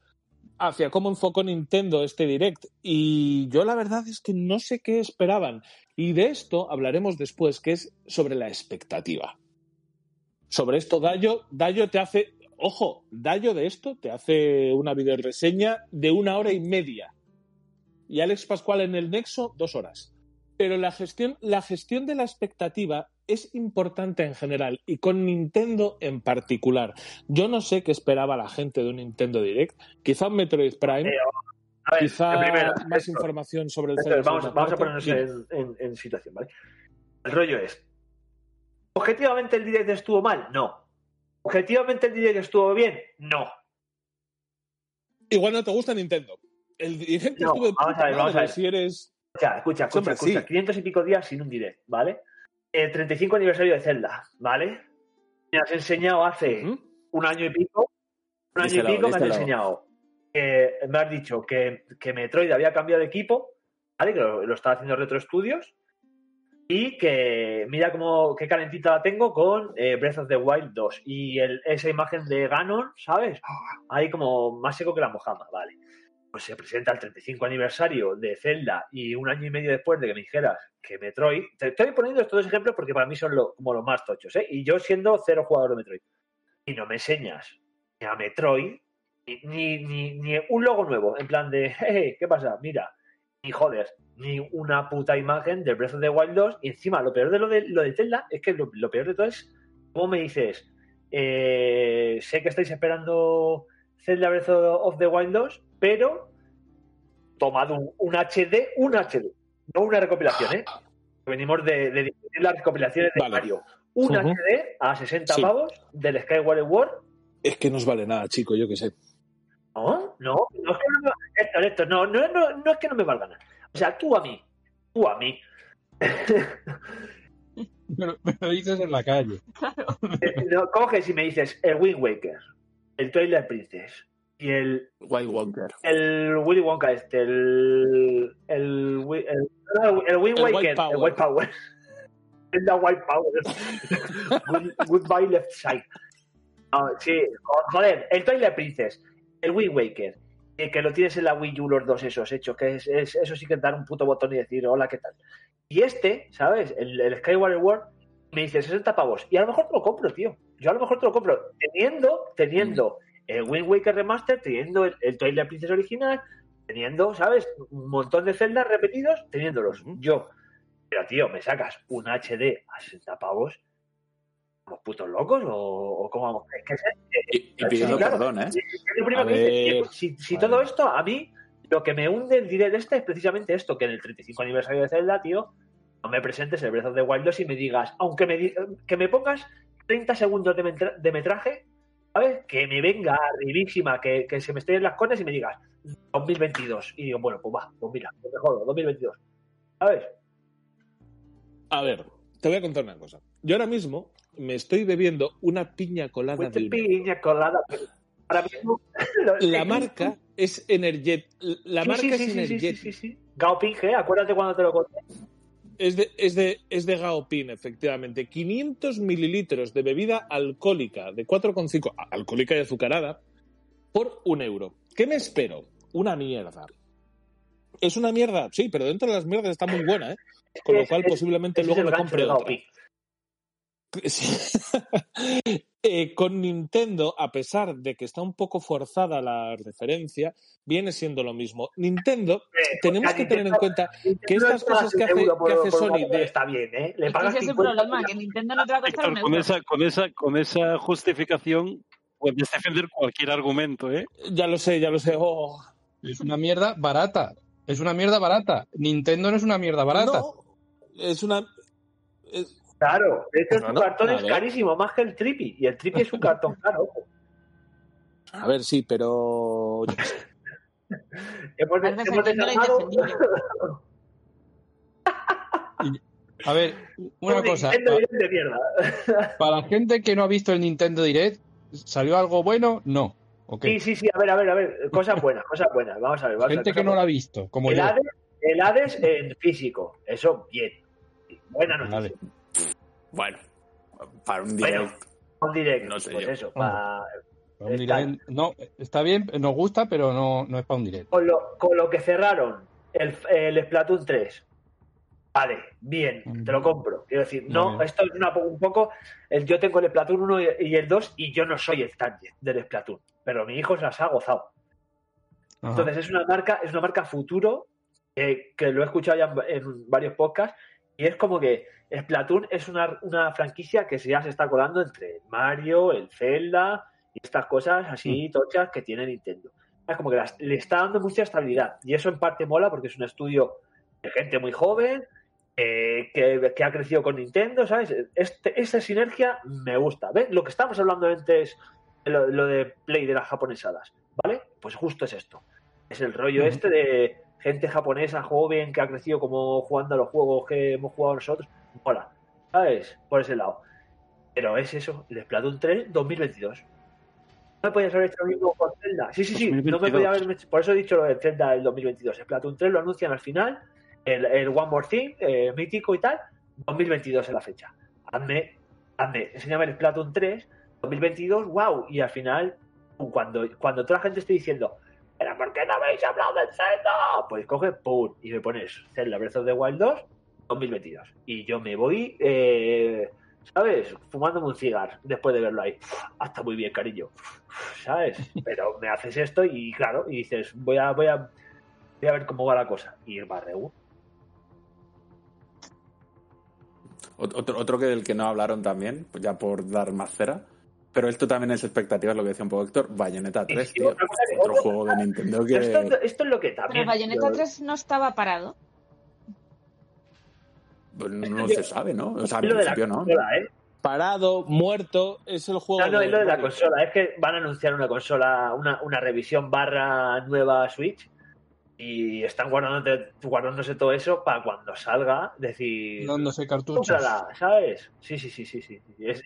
hacia cómo enfocó Nintendo este direct y yo la verdad es que no sé qué esperaban y de esto hablaremos después que es sobre la expectativa. Sobre esto Dayo, Dayo te hace, ojo, Dayo de esto te hace una videoreseña de una hora y media y Alex Pascual en el Nexo dos horas. Pero la gestión, la gestión de la expectativa es importante en general y con Nintendo en particular. Yo no sé qué esperaba la gente de un Nintendo Direct. Quizá un Metroid Prime, Eh, A ver, quizá primero, más esto, información sobre el esto, Zelda vamos, vamos a ponernos en- en situación, ¿vale? El rollo es, ¿objetivamente el direct estuvo mal? No. ¿Objetivamente el direct estuvo bien? No. Igual no te gusta Nintendo. El Direct No, estuvo vamos a ver, vamos a ver. si eres... Escucha, escucha, escucha, Hombre, escucha. sí. 500 y pico días sin un direct, ¿vale? El 35 aniversario de Zelda, ¿vale? Me has enseñado hace un año y pico, un año y pico me has díselo. enseñado, que me has dicho que, que Metroid había cambiado de equipo, ¿vale? Que lo, lo estaba haciendo Retro Studios y que mira cómo qué calentita la tengo con eh, Breath of the Wild 2 y esa imagen de Ganon, ¿sabes? Ahí como más seco que la mojama, ¿vale? Pues se presenta el 35 aniversario de Zelda y un año y medio después de que me dijeras que Metroid, te estoy poniendo estos dos ejemplos porque para mí son lo- como los más tochos, ¿eh? Y yo siendo cero jugador de Metroid. Y no me enseñas a Metroid ni, ni, ni- ni un logo nuevo, en plan de, (laughs) "Jeje, ¿qué pasa? Mira, ni joder, ni una puta imagen de Breath of the Wild 2. Y encima, lo peor de lo de, lo de Zelda es que lo, lo peor de todo es, ¿cómo me dices? Eh, sé que estáis esperando Zelda Breath of the Wild 2, pero tomado un, un HD, un HD, no una recopilación, ¿eh? Venimos de, de discutir las recopilaciones de Vale. Mario. Un Ujú. HD a 60 Sí. pavos del Skyward Sword Es que no os vale nada, chico, yo qué sé. No, no, no es que no me, Héctor, Héctor, no, no, no, no es que no me valga nada. O sea, tú a mí, tú a mí, (laughs) Pero, pero lo dices en la calle. (laughs) eh, no, coges y me dices el Wind Waker, el Twilight Princess, y el, Wild Walker. el Willy Wonka este, el el, el, el, Wind El Waker, White Power. (laughs) el White Power. Es la White Power. Good- Goodbye Left Side. Ah, sí, jo- joder, el Twilight Princess, el Wind Waker, eh, que lo tienes en la Wii U los dos esos hechos, que es, es- eso sí que es dar un puto botón y decir hola, ¿qué tal? Y este, ¿sabes? El, el Skyward World me dice 60 pavos. Y a lo mejor te lo compro, tío. Yo a lo mejor te lo compro teniendo, teniendo el Wind Waker Remaster, teniendo el, el Twilight Princess original, teniendo, ¿sabes? Un montón de celdas repetidos, teniéndolos. Yo. Pero, tío, ¿me sacas un HD a 60 pavos? ¿Somos putos locos o, o cómo vamos? Es que es- Y, y pidiendo claro. perdón, ¿eh? es lo primero A que dice. ver. Si, todo esto, a mí, lo que me hunde el direct este es precisamente esto, que en el 35 aniversario de Zelda, tío, no me presentes el Breath of the Wild 2 y me digas, aunque me, di- que me pongas 30 segundos de, metra- de metraje, ¿sabes? Que me venga arribísima, que, que se me estén las cones y me digas 2022. Y digo, bueno, pues va, pues mira, no me jodo, 2022. ¿Sabes? A ver, te voy a contar una cosa. Yo ahora mismo me estoy bebiendo una piña colada With de the un piña colada. Ahora mismo. (laughs) La (laughs) marca es Energet. La Sí, marca sí, es sí, Energet. sí, sí, sí. Gao Pinge, acuérdate cuando te lo conté. Es de, es de, es de Gaopin, efectivamente. 500 mililitros de bebida alcohólica de 4,5, a- alcohólica y azucarada, por un euro. ¿Qué me espero? Una mierda. ¿Es una mierda? Sí, pero dentro de las mierdas está muy buena, ¿eh? Con lo cual es- posiblemente luego me compre otra. (laughs) Eh, con Nintendo, a pesar de que está un poco forzada la referencia, viene siendo lo mismo. Nintendo, Eh, tenemos porque que tener en Nintendo- cuenta que estas cosas que hace, por- que hace por Sony de, está bien, ¿eh? Le pagas ese es el 50 problema, que Nintendo no te va a costar un con esa, con esa, con esa justificación puedes defender cualquier argumento, ¿eh? ya lo sé, ya lo sé. oh. Es una mierda barata. Es una mierda barata. Nintendo no es una mierda barata. No, es una. es- Claro, hecho, No, no, cartón es carísimo, más que el Trippy. Y el Trippy es un cartón caro. ojo. a ver, sí, pero. (laughs) Hemos, hemos desarmado-. A ver, una un cosa. Nintendo pa- Direct de mierda. (laughs) Para la gente que no ha visto el Nintendo Direct, ¿salió algo bueno? No. Sí, sí, sí, a ver, a ver, a ver. Cosas buenas, cosas buenas. Vamos a ver. Vamos a ver, gente que no lo ha visto, como el yo. Hades, el Hades en físico. Eso, bien. Buena noticia. Vale. Bueno, para un Bueno, direct. un direct. No sé pues yo. eso, Para un está. direct- no, está bien, nos gusta, pero no, no es para un direct. con, lo, con lo que cerraron el, el Splatoon 3. Vale, bien, te lo compro. Quiero decir, no, esto es una, un poco. El, yo tengo el Splatoon 1 y, y el 2 y yo no soy el target del Splatoon. Pero mi hijo se las ha gozado. Ajá. Entonces es una marca, es una marca futuro eh, que lo he escuchado ya en, en varios podcasts y es como que Splatoon es una, una franquicia que ya se está colando entre Mario, el Zelda y estas cosas así tochas que tiene Nintendo. Es como que las- le está dando mucha estabilidad y eso en parte mola porque es un estudio de gente muy joven eh, que, que ha crecido con Nintendo, ¿sabes? Este, esa sinergia me gusta. ¿Ves? Lo que estábamos hablando antes, lo, lo de Play de las japonesadas, ¿vale? Pues justo es esto. Es el rollo este de gente japonesa joven que ha crecido como jugando a los juegos que hemos jugado nosotros. Mola, ¿sabes? Por ese lado. Pero es eso, el Splatoon 3 2022. No me podías haber hecho lo mismo con Zelda. Sí, sí, sí. No me 2022. podía haber hecho- Por eso he dicho lo de Zelda del 2022. Splatoon 3 lo anuncian al final. El, el One More Thing, eh, mítico y tal. 2022 es la fecha. Hazme, hazme, enséñame el Splatoon 3, 2022, wow. Y al final, cuando, cuando toda la gente esté diciendo, ¿pero por qué no habéis hablado del Zelda? Pues coge, pum, y me pones Zelda Breath of the Wild 2, 2022. Y yo me voy, eh, ¿sabes? Fumándome un cigar después de verlo ahí. Ah, está muy bien, cariño. ¿Sabes? Pero me haces esto y claro, y dices, voy a, voy a, voy a ver cómo va la cosa. Y regu. Ot- Otro, otro que del que no hablaron también, pues ya por dar más cera. Pero esto también es expectativa, lo que decía un poco Héctor. Bayonetta 3, sí, tío. Otro juego de Nintendo que. Esto, es- esto es lo que Pero también. el Bayonetta yo- 3 no estaba parado. Pues, no se sabe, ¿no? O sea, al principio no. consola, ¿eh? Parado, muerto, es el juego. No, no, de es lo de la consola. Es que van a anunciar una consola, una, una revisión barra nueva Switch. Y están guardándote- guardándose todo eso para cuando salga decir. Dándose cartuchos. cómprala, ¿sabes? Sí, sí, sí, sí. sí. Es,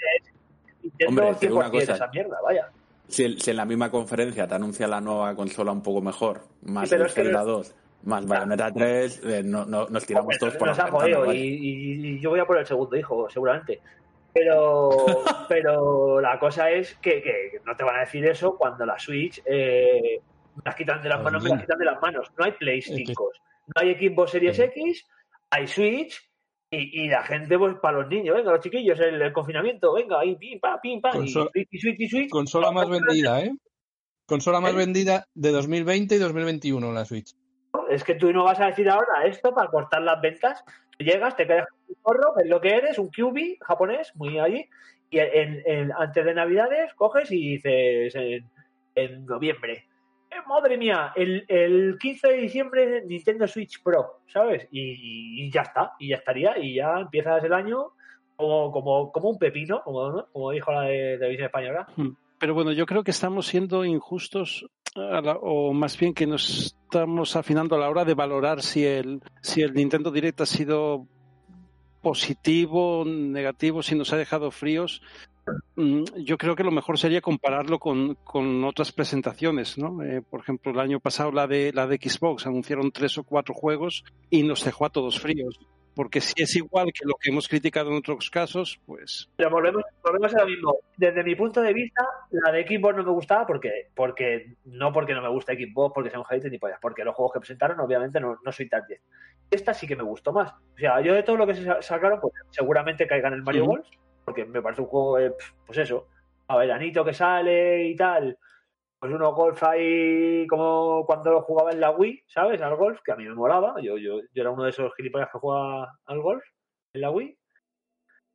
es Hombre, te digo una 100% cosa. esa mierda, vaya. si, si en la misma conferencia te anuncia la nueva consola un poco mejor, más Sí, pero el Zelda no- 2, más Bayonetta 3, eh, no, no- nos tiramos Hombre, todos por nos la ha jodido y, y- y yo voy a por el segundo hijo, seguramente. Pero, (laughs) pero la cosa es que, que no te van a decir eso cuando la Switch eh, me las quitan de las manos, me las quitan de las manos. No hay Play 5, no hay Xbox Series X, hay Switch y, y la gente, pues para los niños, venga, los chiquillos, el, el confinamiento, venga, ahí, pim, pam, pim, pam, y Consol- Switch, y Switch, y Switch. Consola más vendida, ¿eh? Consola más vendida de 2020 y 2021 la Switch. Es que tú no vas a decir ahora esto para cortar las ventas. Tú llegas, te quedas con un zorro, ves lo que eres, un QB japonés, muy allí, y en, antes de Navidades coges y dices en, noviembre. "Eh, madre mía, el, el 15 de diciembre Nintendo Switch Pro, ¿sabes? Y, ya está, y ya estaría, y ya empiezas el año como, como, como un pepino, como, como dijo la de televisión española. Pero bueno, yo creo que estamos siendo injustos, la- o más bien que nos estamos afinando a la hora de valorar si el, si el Nintendo Direct ha sido positivo, negativo, si nos ha dejado fríos. Mm, Yo creo que lo mejor sería compararlo con, con otras presentaciones, ¿no? Eh, por ejemplo, el año pasado la de la de Xbox anunciaron tres o cuatro juegos y nos dejó a todos fríos. Porque si es igual que lo que hemos criticado en otros casos, pues Pero volvemos, volvemos a lo mismo. Desde mi punto de vista, la de Xbox no me gustaba porque, porque no porque no me gusta Xbox, porque sea un hater ni pollas, porque los juegos que presentaron, obviamente, no, no soy tan 10. Esta sí que me gustó más. O sea, yo de todo lo que se sa- sacaron, pues seguramente caiga en el Mario. Golf, porque me parece un juego, eh, pues eso, a veranito que sale y tal. Pues uno golf ahí como cuando lo jugaba en la Wii, ¿sabes? Al golf, que a mí me molaba. Yo, yo, yo era uno de esos gilipollas que jugaba al golf en la Wii.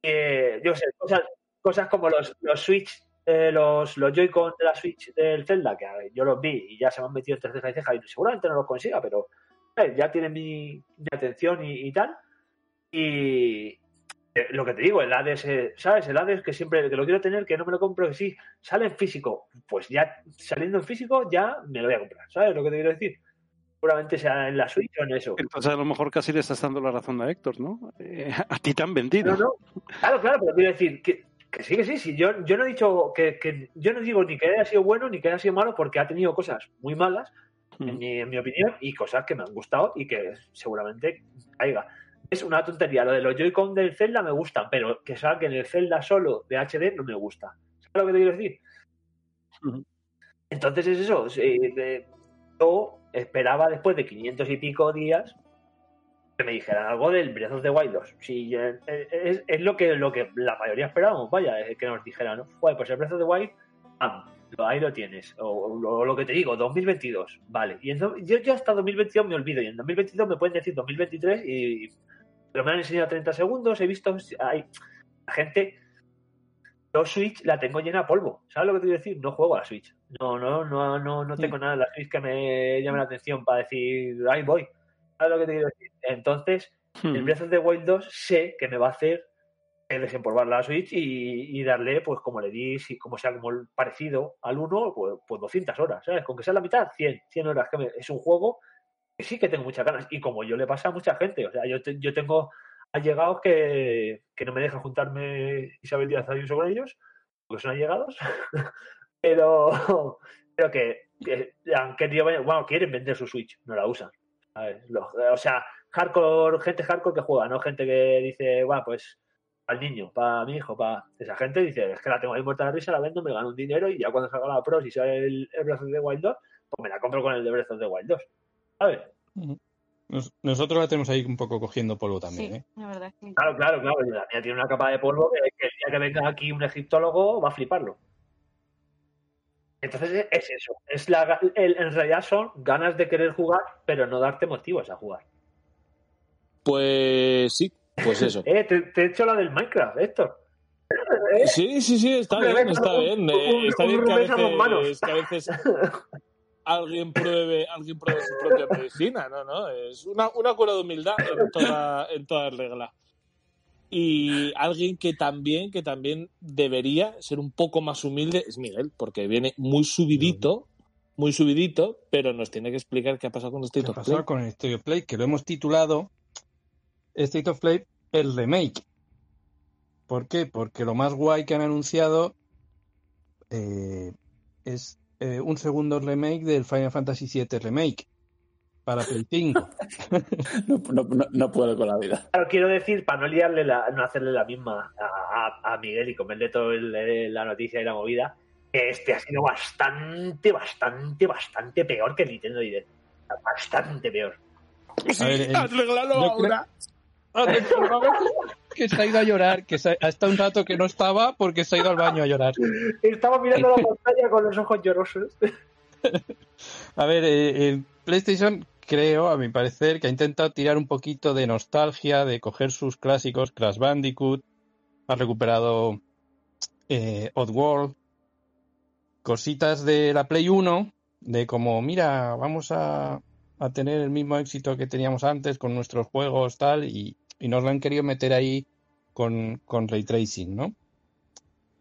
Eh, yo sé, cosas, cosas como los, los Switch, eh, los, los Joy-Con de la Switch del Zelda, que yo los vi y ya se me han metido entre ceja y ceja y seguramente no los consiga, pero eh, ya tienen mi, mi atención y, y tal. Y eh, lo que te digo, el Hades, eh, ¿sabes? El Hades que siempre que lo quiero tener, que no me lo compro, que sí, sale en físico. Pues ya saliendo en físico, ya me lo voy a comprar, ¿sabes lo que te quiero decir? Seguramente sea en la Switch o en eso. entonces a lo mejor casi le estás dando la razón a Héctor, ¿no? Eh, a ti te han vendido. No, no. Claro, claro, pero quiero decir que, que sí, que sí, sí. Yo, yo no he dicho que, que- yo no digo ni que haya sido bueno ni que haya sido malo porque ha tenido cosas muy malas, en, mi, en mi opinión, y cosas que me han gustado y que seguramente caiga. Es una tontería. Lo de los Joy-Con del Zelda me gustan, pero que saquen el Zelda solo de HD no me gusta. ¿Sabes lo que te quiero decir? Entonces es eso. sí, de- yo esperaba después de 500 y pico días que me dijeran algo del Breath of the Wild 2. Sí, eh, eh, es, es lo que lo que la mayoría esperábamos, vaya, eh, que nos dijeran, ¿no? Pues el Breath of the Wild, pam, ahí lo tienes. O, o lo, que te digo, 2022, vale. Y en yo, yo hasta 2022 me olvido, y en 2022 me pueden decir 2023 y... Pero me han enseñado 30 segundos, he visto... Hay la gente... Yo Switch la tengo llena de polvo. ¿Sabes lo que te quiero decir? No juego a la Switch. No, no, no, no, no tengo nada en la Switch que me llame la atención para decir, ahí voy. ¿Sabes lo que te quiero decir? Entonces, el Breath of the Wild 2 sé que me va a hacer eh, desempolvar la Switch y, y darle, pues como le di, si, como sea como el parecido al 1, pues, pues 200 horas, ¿sabes? Con que sea la mitad, 100, 100 horas. Que me- es un juego sí que tengo muchas ganas. Y como yo le pasa a mucha gente, o sea, yo, te- yo tengo allegados que, que no me dejan juntarme Isabel Díaz Ayuso con ellos, porque son allegados, (laughs) pero, pero que, que han querido, bueno, quieren vender su Switch, no la usan. o sea, hardcore, gente hardcore que juega, no gente que dice, bueno, pues al niño, para mi hijo, para esa gente dice, es que la tengo ahí muerta de risa, la vendo, me gano un dinero y ya cuando salga la Pro, si sale el, el Breath of Wild 2, pues me la compro con el de Breath of the Wild 2. ¿Sabes? Nos- nosotros la tenemos ahí un poco cogiendo polvo también, Sí, ¿eh? la verdad es que. Claro, claro, claro. La mía tiene una capa de polvo que, que el día que venga aquí un egiptólogo va a fliparlo. Entonces es- es eso. Es la, el- en realidad son ganas de querer jugar, pero no darte motivos a jugar. Pues sí, pues eso. (laughs) Eh, te, te he hecho la del Minecraft, Héctor. ¿Eh? Sí, sí, sí, está Un bien, está un- bien. un- Eh, Está un bien que a veces, que a veces alguien pruebe, alguien pruebe su propia medicina, ¿no? no Es una, una cura de humildad en toda, en toda regla. Y alguien que también, que también debería ser un poco más humilde es Miguel, porque viene muy subidito, muy subidito, pero nos tiene que explicar qué ha pasado con State ¿Qué of pasó Play. con el State of Play? Que lo hemos titulado State of Play el remake. ¿Por qué? Porque lo más guay que han anunciado eh, es eh, un segundo remake del Final Fantasy VII Remake para Play 5. (laughs) No, no- no- no puedo con la vida. Claro, quiero decir, para no liarle la, no hacerle la misma a, a- a Miguel y comerle el- la noticia y la movida, que este ha sido bastante, bastante, bastante peor que el Nintendo Direct. Bastante peor. A ver, (laughs) el- yo creo- ahora. Que se ha ido a llorar, que se ha, ha estado un rato que no estaba porque se ha ido al baño a llorar. (laughs) Estaba mirando la pantalla con los ojos llorosos. (laughs) A ver, eh, eh, PlayStation creo, a mi parecer, que ha intentado tirar un poquito de nostalgia, de coger sus clásicos, Crash Bandicoot, ha recuperado eh, Oddworld, cositas de la Play 1, de como, mira, vamos a, a tener el mismo éxito que teníamos antes con nuestros juegos, tal, y, y nos lo han querido meter ahí con, con Ray Tracing, ¿no?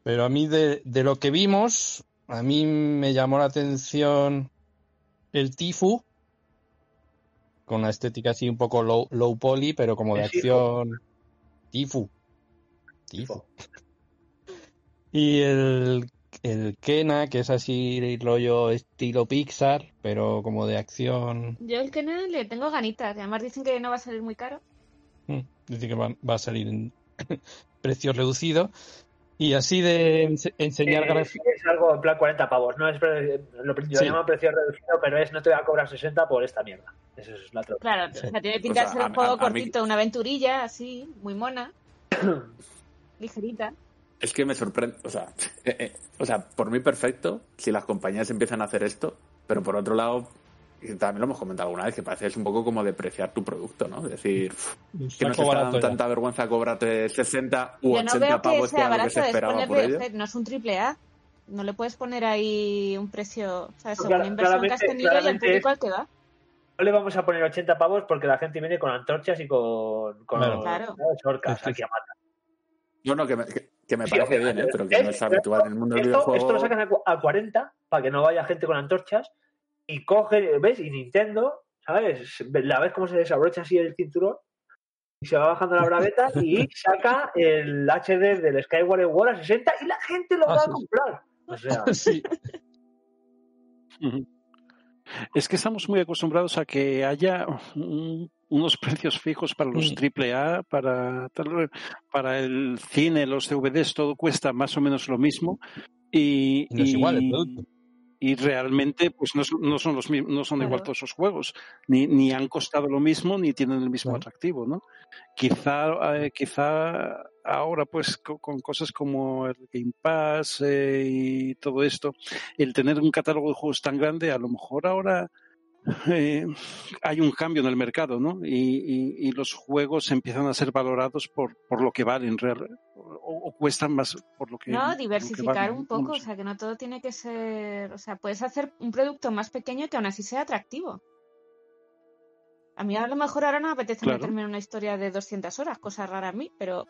Pero a mí de, de lo que vimos, a mí me llamó la atención el Tifu, con una estética así un poco low, low poly, pero como de El acción. Tifu. Tifu. Y el, el Kena, que es así rollo estilo Pixar, pero como de acción. Yo el no le tengo ganitas. y Además dicen que no va a salir muy caro. Dice que va, va a salir en (coughs) precio reducido. Y así de ense- enseñar Eh, es algo en plan 40 pavos. No es pre- lo, lo Sí. llaman precio reducido, pero es no te voy a cobrar 60 por esta mierda. Eso es la otra. Claro, Sí. o sea, tiene pinta de ser un juego a- a mí- cortito, una aventurilla así, muy mona. (coughs) ligerita. Es que me sorprende, o sea, (laughs) eh, eh, o sea, por mí perfecto si las compañías empiezan a hacer esto, pero por otro lado, y también lo hemos comentado alguna vez, que parece que es un poco como depreciar tu producto, ¿no? Es decir, que nos Saco está barato dando tanta vergüenza cobrarte 60 u Yo no 80 veo pavos que sea era lo que barato, se es esperaba por ello. no es un triple A. No le puedes poner ahí un precio, o sea, según la inversión que has tenido y el público es- al que va. No le vamos a poner 80 pavos porque la gente viene con antorchas y con, con Claro. Claro. orcas Sí, sí. aquí a matar. No, no, que me, que, que me Sí, parece bien, ¿eh? pero que ¿ves? no es habitual en el mundo del Esto, videojuego. esto lo sacan a 40 para que no vaya gente con antorchas y coge, ¿ves? Y Nintendo, ¿sabes? La ves cómo se desabrocha así el cinturón y se va bajando la braveta y (laughs) saca el HD del Skyward Sword a 60 y la gente lo Ah, va sí. a comprar. O sea, (laughs) Sí. Es que estamos muy acostumbrados a que haya un- unos precios fijos para los triple A, para, para el cine, los DVDs, todo cuesta más o menos lo mismo. Y, no es igual el producto. Y realmente pues no, son- no son los no son Claro. igual todos esos juegos ni, ni han costado lo mismo ni tienen el mismo Claro. atractivo no quizá eh, quizá ahora pues co- con, cosas como el Game Pass eh, y todo esto el tener un catálogo de juegos tan grande a lo mejor ahora eh, hay un cambio en el mercado, ¿no? Y, y- y los juegos empiezan a ser valorados por, por lo que valen, real, o, o cuestan más por lo que. No, que diversificar valen, un poco, No o sea, que no todo tiene que ser, o sea, puedes hacer un producto más pequeño que aún así sea atractivo. A mí a lo mejor ahora no me apetece Claro. meterme en una historia de 200 horas, cosa rara a mí, pero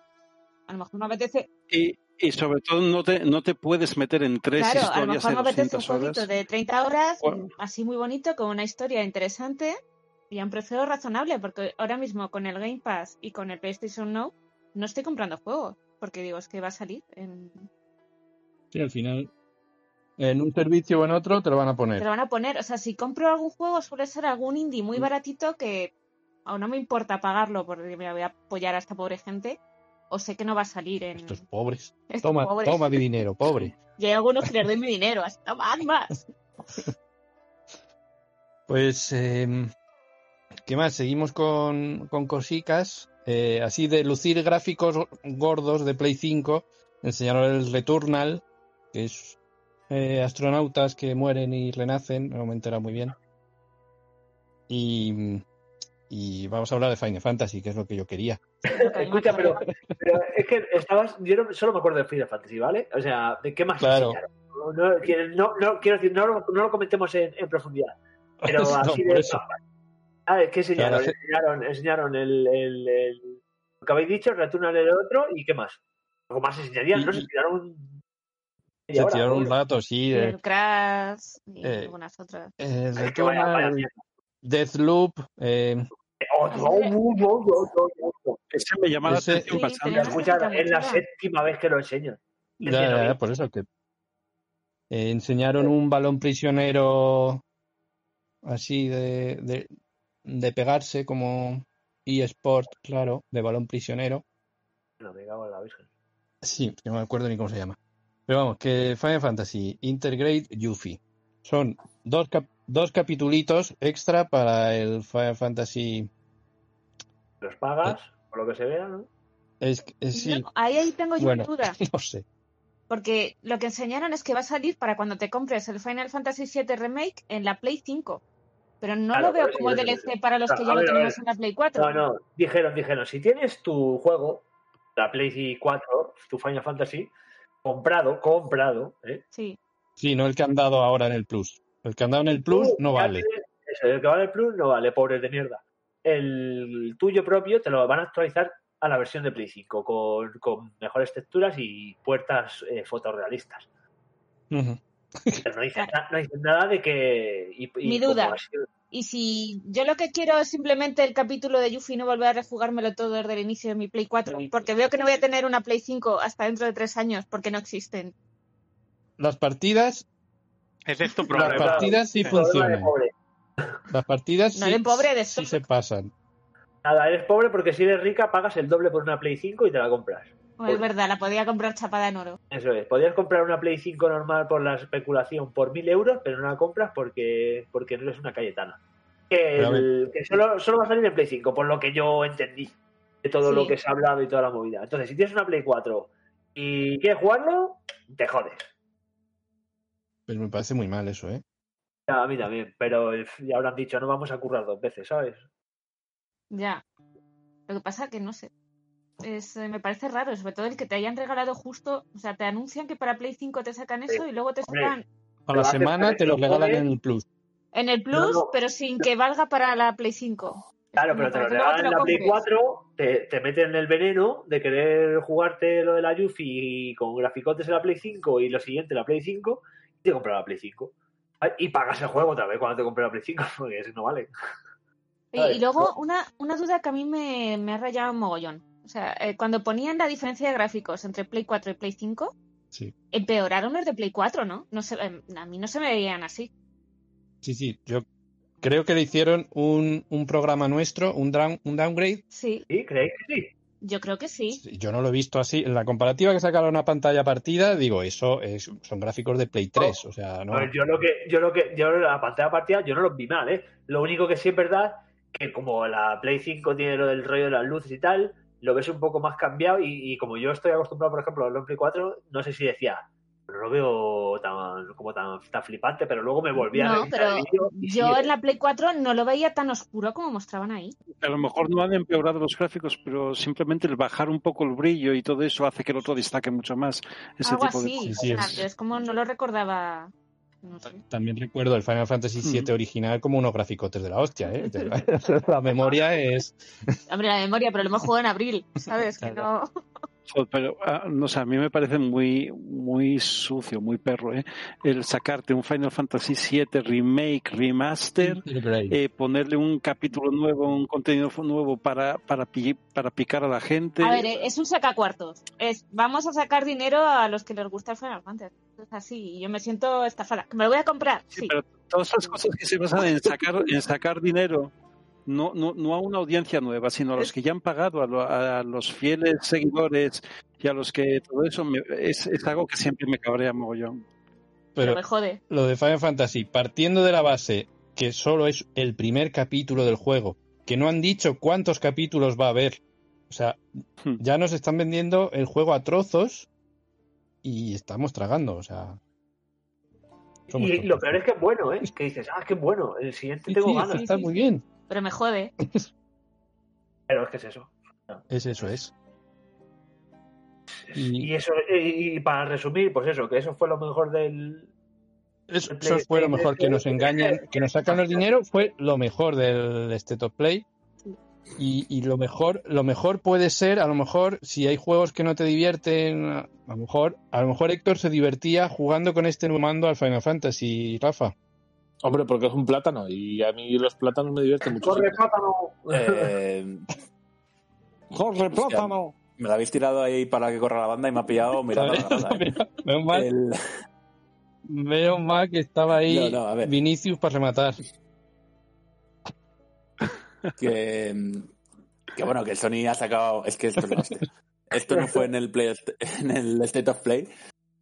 a lo mejor me apetece, Y, y sobre todo no te, no te puedes meter en tres claro, a lo historias mejor de me apetece un 200 jueguito horas. de 30 horas, Bueno. así muy bonito, con una historia interesante y a un precio razonable, porque ahora mismo con el Game Pass y con el PlayStation Now no estoy comprando juegos, porque digo, es que va a salir en... Sí, al final. En un servicio o en otro te lo van a Te poner. lo van a poner. O sea, si compro algún juego, suele ser algún indie muy Mm. baratito que aún no me importa pagarlo porque me voy a apoyar a esta pobre gente. O sé que no va a salir en. Estos pobres. (laughs) Estos Toma, pobres. toma mi dinero, pobre. (laughs) Y hay algunos que les doy mi dinero. Hasta más, más. (laughs) Pues, eh, ¿qué más? Seguimos con, con cosicas. Eh, así de lucir gráficos gordos de Play 5. Enseñaron el Returnal, que es eh, astronautas que mueren y renacen. No me he enterado muy bien. Y, y vamos a hablar de Final Fantasy, que es lo que yo quería. (laughs) Escucha, pero, pero es que estabas. Yo no- solo me acuerdo de Final Fantasy, ¿vale? O sea, ¿de qué más Claro. enseñaron? No, no, quiero- no- no- quiero decir, no, lo- no lo comentemos en, en profundidad. Pero (laughs) No, así por de. eso. Ah, ¿qué enseñaron? Claro, enseñaron, enseñaron el, el, el- lo que habéis dicho, el Returnal el otro, ¿y qué más? Algo más enseñarían, ¿no? Se tiraron. Se media hora, tiraron un rato, sí. El Crash y eh, algunas otras. Es que vaya Returnal. Deathloop. eh, Oh, no, no, no, no, no, no. Ese me llama la atención bastante. es la séptima vez que lo enseño. ya, ya, ya, por eso que Eh, enseñaron un balón prisionero así de, de, de pegarse como eSport, claro, de balón prisionero. No, me cago en la virgen. Sí, no me acuerdo ni cómo se llama. Pero vamos, que Final Fantasy Intergrade Yuffie. Son dos, cap- dos capitulitos extra para el Final Fantasy. Los pagas, por lo que se vea, ¿no? Es, es- sí, No, ahí, ahí tengo yo bueno, duda. (laughs) no sé. Porque lo que enseñaron es que va a salir para cuando te compres el Final Fantasy VII Remake en la Play 5. Pero no Claro, lo veo como DLC digo. para los Claro, que ya lo ver, a tenemos en la Play 4. No, no, dijeron, dijeron, si tienes tu juego, la Play 4, tu Final Fantasy, comprado, comprado, ¿eh? Sí. Sí, no el que han dado ahora en el Plus. El que han dado en el Plus no vale. Eso, el que vale el Plus no vale, pobres de mierda. El tuyo propio te lo van a actualizar a la versión de Play 5 con, con mejores texturas y puertas eh, fotorrealistas. Pero no dicen, na- no dicen nada de que... y- y Mi duda. Y si yo lo que quiero es simplemente el capítulo de Yuffie y no volver a rejugármelo todo desde el inicio de mi Play 4, porque veo que no voy a tener una Play 5 hasta dentro de tres años, porque no existen. Las partidas, Ese es tu las problema. partidas sí funcionan. Las partidas No sí, de pobre, de sí stock. se pasan. Nada, eres pobre porque si eres rica pagas el doble por una Play 5 y te la compras. Es verdad, la podía comprar chapada en oro. Eso es. Podrías comprar una Play 5 normal por la especulación por 1000 euros, pero no la compras porque, porque no eres una Cayetana. El- que solo, solo va a salir en Play 5, por lo que yo entendí de todo Sí. lo que se ha hablado y toda la movida. Entonces, si tienes una Play 4 y quieres jugarlo, te jodes. Pues me parece muy mal eso, ¿eh? A mí también, pero eh, ya habrán dicho, no vamos a currar dos veces, ¿sabes? Ya. Lo que pasa que no sé. Es, eh, me parece raro, sobre todo el que te hayan regalado justo, o sea, te anuncian que para Play 5 te sacan eso y luego te sacan A la semana te lo regalan juegues. en el Plus. en el Plus, No, no. pero sin que valga para la Play 5. Claro, pero te lo regalan en la Play compres. 4, te, te meten en el veneno de querer jugarte lo de la Yuffie con graficotes en la Play 5 y lo siguiente en la Play 5 y te compras la Play 5. Ay, Y pagas el juego otra vez cuando te compres la Play 5, (laughs) porque eso no vale. Y, luego una, una duda que a mí me, me ha rayado un mogollón. O sea, eh, cuando ponían la diferencia de gráficos entre Play 4 y Play 5, Sí. empeoraron los de Play 4, ¿no? no se, eh, a mí no se me veían así. Sí, sí. Yo creo que le hicieron un, un programa nuestro, un, down- un downgrade. Sí, ¿Sí? ¿Creéis que sí? Yo creo que sí. Yo no lo he visto así. En la comparativa que sacaron a pantalla partida, digo, eso es, son gráficos de Play 3. O sea, no. Ver, yo lo que, yo lo que, yo la pantalla partida, yo no los vi mal, ¿eh? Lo único que sí es verdad que como la Play 5 tiene lo del rollo de las luces y tal, lo ves un poco más cambiado y, y como yo estoy acostumbrado, por ejemplo, a verlo en Play 4, no sé si decía, no lo veo tan, como tan, tan flipante, pero luego me volví a No, pero el vídeo y sí, yo en la Play 4 no lo veía tan oscuro como mostraban ahí. A lo mejor no han empeorado los gráficos, pero simplemente el bajar un poco el brillo y todo eso hace que el otro destaque mucho más. Ese Algo tipo de así. cosas. Sí, es- es como no lo recordaba. No sé. También recuerdo el Final Fantasy VII Mm. original como unos graficotes de la hostia, ¿eh? (laughs) (laughs) La memoria es. Hombre, la memoria, pero lo hemos jugado en abril, ¿sabes? Que no. Pero, ah, no sé, a mí me parece muy, muy sucio, muy perro, ¿eh? El sacarte un Final Fantasy VII Remake, Remaster, eh, ponerle un capítulo nuevo, un contenido nuevo para, para, para picar a la gente. A ver, eh, es un sacacuartos. Es, vamos a sacar dinero a los que les gusta el Final Fantasy. Es así, y yo me siento estafada. ¿Que me lo voy a comprar? Sí. Pero todas esas cosas que se basan en sacar, en sacar dinero, no, no, no a una audiencia nueva, sino a los que ya han pagado, a, lo- a los fieles seguidores y a los que todo eso me- es, es algo que siempre me cabrea mogollón. Pero Pero me jode. lo de Final Fantasy, partiendo de la base que solo es el primer capítulo del juego, que no han dicho cuántos capítulos va a haber. O sea, Hmm. ya nos están vendiendo el juego a trozos y estamos tragando, o sea. somos Y lo peor es que es bueno, ¿eh? Que dices, ah, qué bueno, el siguiente Sí, tengo sí, ganas. está muy bien. Pero me jode. (laughs) Pero es que es eso. Es eso, es. Y Y eso, y, y para resumir, pues eso, que eso fue lo mejor del, eso, eso fue lo mejor que nos engañan, que nos sacan el dinero, fue lo mejor del State of Play. Y, y lo mejor, lo mejor puede ser, a lo mejor, si hay juegos que no te divierten, a lo mejor, a lo mejor Héctor se divertía jugando con este nuevo mando al Final Fantasy, Rafa. Hombre, porque es un plátano y a mí los plátanos me divierten mucho. Corre, plátano. Eh, ¡Corre, plátano! me la habéis tirado ahí para que corra la banda y me ha pillado mirando la grada, ¿eh? (laughs) Menos mal. El- Menos mal que estaba ahí No, no, a ver. Vinicius para rematar. que, que bueno, que Sony ha sacado. Es que esto, hostia. (laughs) esto no fue en el, Play, en el State of Play,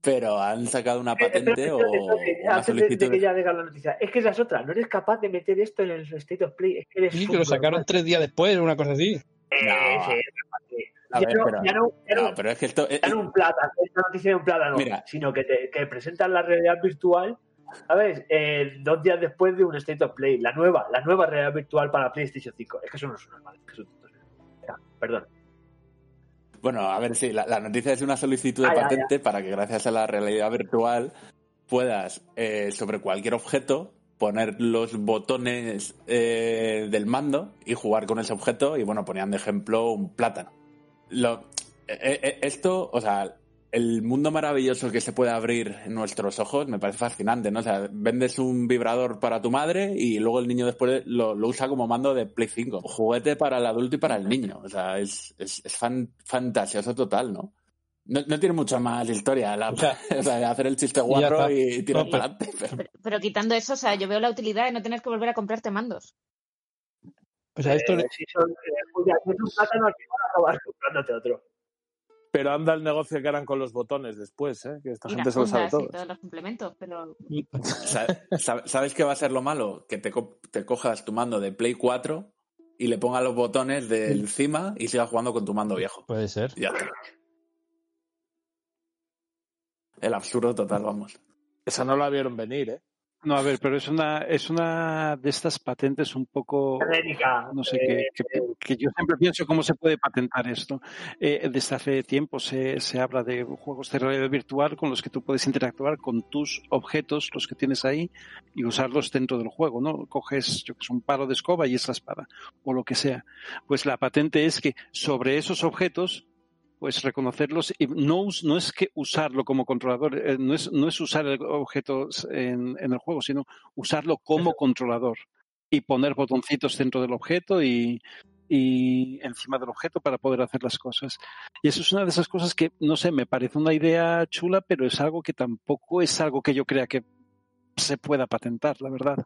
pero han sacado una patente o Espérate, una antes de, solicitud. de que ya la noticia. Es que esa es otra. No eres capaz de meter esto en el State of Play. Es que eres Sí, que lo sacaron tres días después, una cosa así. Eh, No. sí, sí. A Ya ver, no- pero- ya no- ya no- No, pero es que esto. eh, ya no un plátano, esta noticia de un plátano, Mira. sino que te que presentan la realidad virtual, ¿sabes? Eh, dos días después de un State of Play, la nueva, la nueva realidad virtual para PlayStation 5. Es que eso no es normal. es que eso- Perdón. Bueno, a ver, sí, la, la noticia es una solicitud de Ah, ya, patente para que gracias a la realidad virtual puedas eh, sobre cualquier objeto poner los botones eh, del mando y jugar con ese objeto y bueno, ponían de ejemplo un plátano. Lo, eh, esto, o sea, el mundo maravilloso que se puede abrir en nuestros ojos me parece fascinante, ¿no? O sea, vendes un vibrador para tu madre y luego el niño después lo, lo usa como mando de Play 5. Juguete para el adulto y para el niño. O sea, es, es, es fan- fantasioso total, ¿no? No, no tiene mucha más historia. La, O sea, (laughs) o sea, hacer el chiste guarro y tirar No, para pero- adelante. pero- Pero, pero quitando eso, o sea, yo veo la utilidad de no tener que volver a comprarte mandos. O sea, esto Eh, si son, eh, es un plátano, al final acabas comprándote otro. Pero anda el negocio que harán con los botones después, ¿eh? que esta Y gente se lo sabe todo. todos los complementos, pero (laughs) Sa- sa- ¿Sabes qué va a ser lo malo? Que te, co- te cojas tu mando de Play 4 y le pongas los botones de encima y sigas jugando con tu mando viejo. puede ser. Ya está. El absurdo total, vamos. Esa no la vieron venir, ¿eh? No, a ver, pero es una, es una de estas patentes un poco Genérica. no sé, eh, que, que- que yo siempre pienso cómo se puede patentar esto. Eh, desde hace tiempo se, se habla de juegos de realidad virtual con los que tú puedes interactuar con tus objetos, los que tienes ahí, y usarlos dentro del juego, ¿no? Coges, yo que sé, un palo de escoba y es la espada, o lo que sea. Pues la patente es que sobre esos objetos pues reconocerlos y no, no es que usarlo como controlador, eh, no, es, no es usar el objeto en, en el juego, sino usarlo como controlador y poner botoncitos dentro del objeto y, y encima del objeto para poder hacer las cosas. Y eso es una de esas cosas que, no sé, me parece una idea chula, pero es algo que tampoco es algo que yo crea que se pueda patentar, la verdad.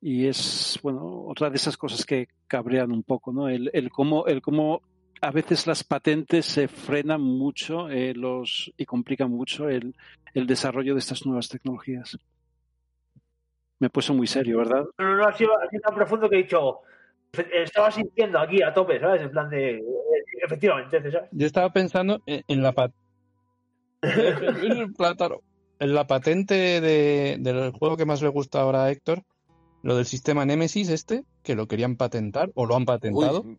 Y es, bueno, otra de esas cosas que cabrean un poco, ¿no? El, el cómo, el cómo a veces las patentes se frenan mucho eh, los, y complican mucho el, el desarrollo de estas nuevas tecnologías. Me he puesto muy serio, ¿verdad? No, no, no, ha sido, ha sido tan profundo que he dicho. "Efe- Estaba sintiendo aquí a tope, ¿sabes? En plan de. eh, Efectivamente, ¿sabes? Yo estaba pensando en, en la pat- (laughs) el plátano. En la patente de- del juego que más le gusta ahora a Héctor, lo del sistema Nemesis este, que lo querían patentar o lo han patentado. Uy,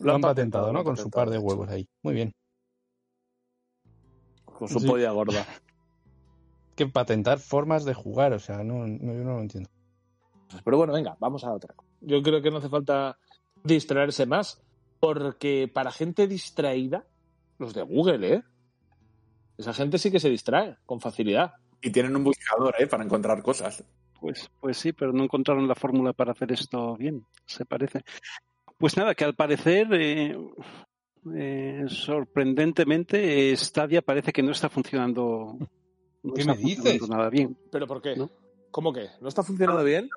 lo han patentado, lo ¿no? han Con su patentado, par de huevos ahí. Muy bien. Con su Sí. polla gorda. (laughs) Que patentar formas de jugar, o sea, no, no- yo no lo entiendo. Pero bueno, venga, vamos a otra. Yo creo que no hace falta distraerse más, porque para gente distraída, los de Google, ¿eh? Esa gente sí que se distrae con facilidad. Y tienen un buscador, ¿eh? Para encontrar cosas. Pues, pues sí, pero no encontraron la fórmula para hacer esto bien, se parece. Pues nada, que al parecer, eh, eh, sorprendentemente, Stadia parece que no está funcionando. No ¿Qué está me dices? funcionando nada bien. ¿Pero por qué? ¿No? ¿Cómo que? ¿No está funcionando bien?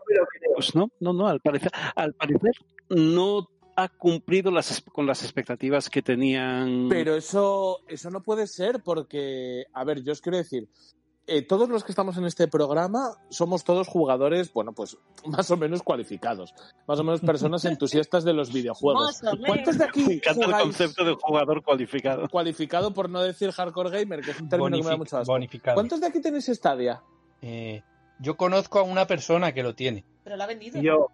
Pues no, no, no, al parecer, al parecer no ha cumplido las, con las expectativas que tenían. Pero eso, eso no puede ser porque, a ver, yo os quiero decir, eh, todos los que estamos en este programa somos todos jugadores, bueno, pues (laughs) más o menos cualificados, más o menos personas entusiastas de los videojuegos. ¿Cuántos de aquí Me encanta el concepto de jugador cualificado. cualificado por no decir hardcore gamer, que es un término que me da mucho asco? bonificado. ¿Cuántos de aquí tenéis Stadia? Eh, yo conozco a una persona que lo tiene. Pero lo ha vendido. Yo,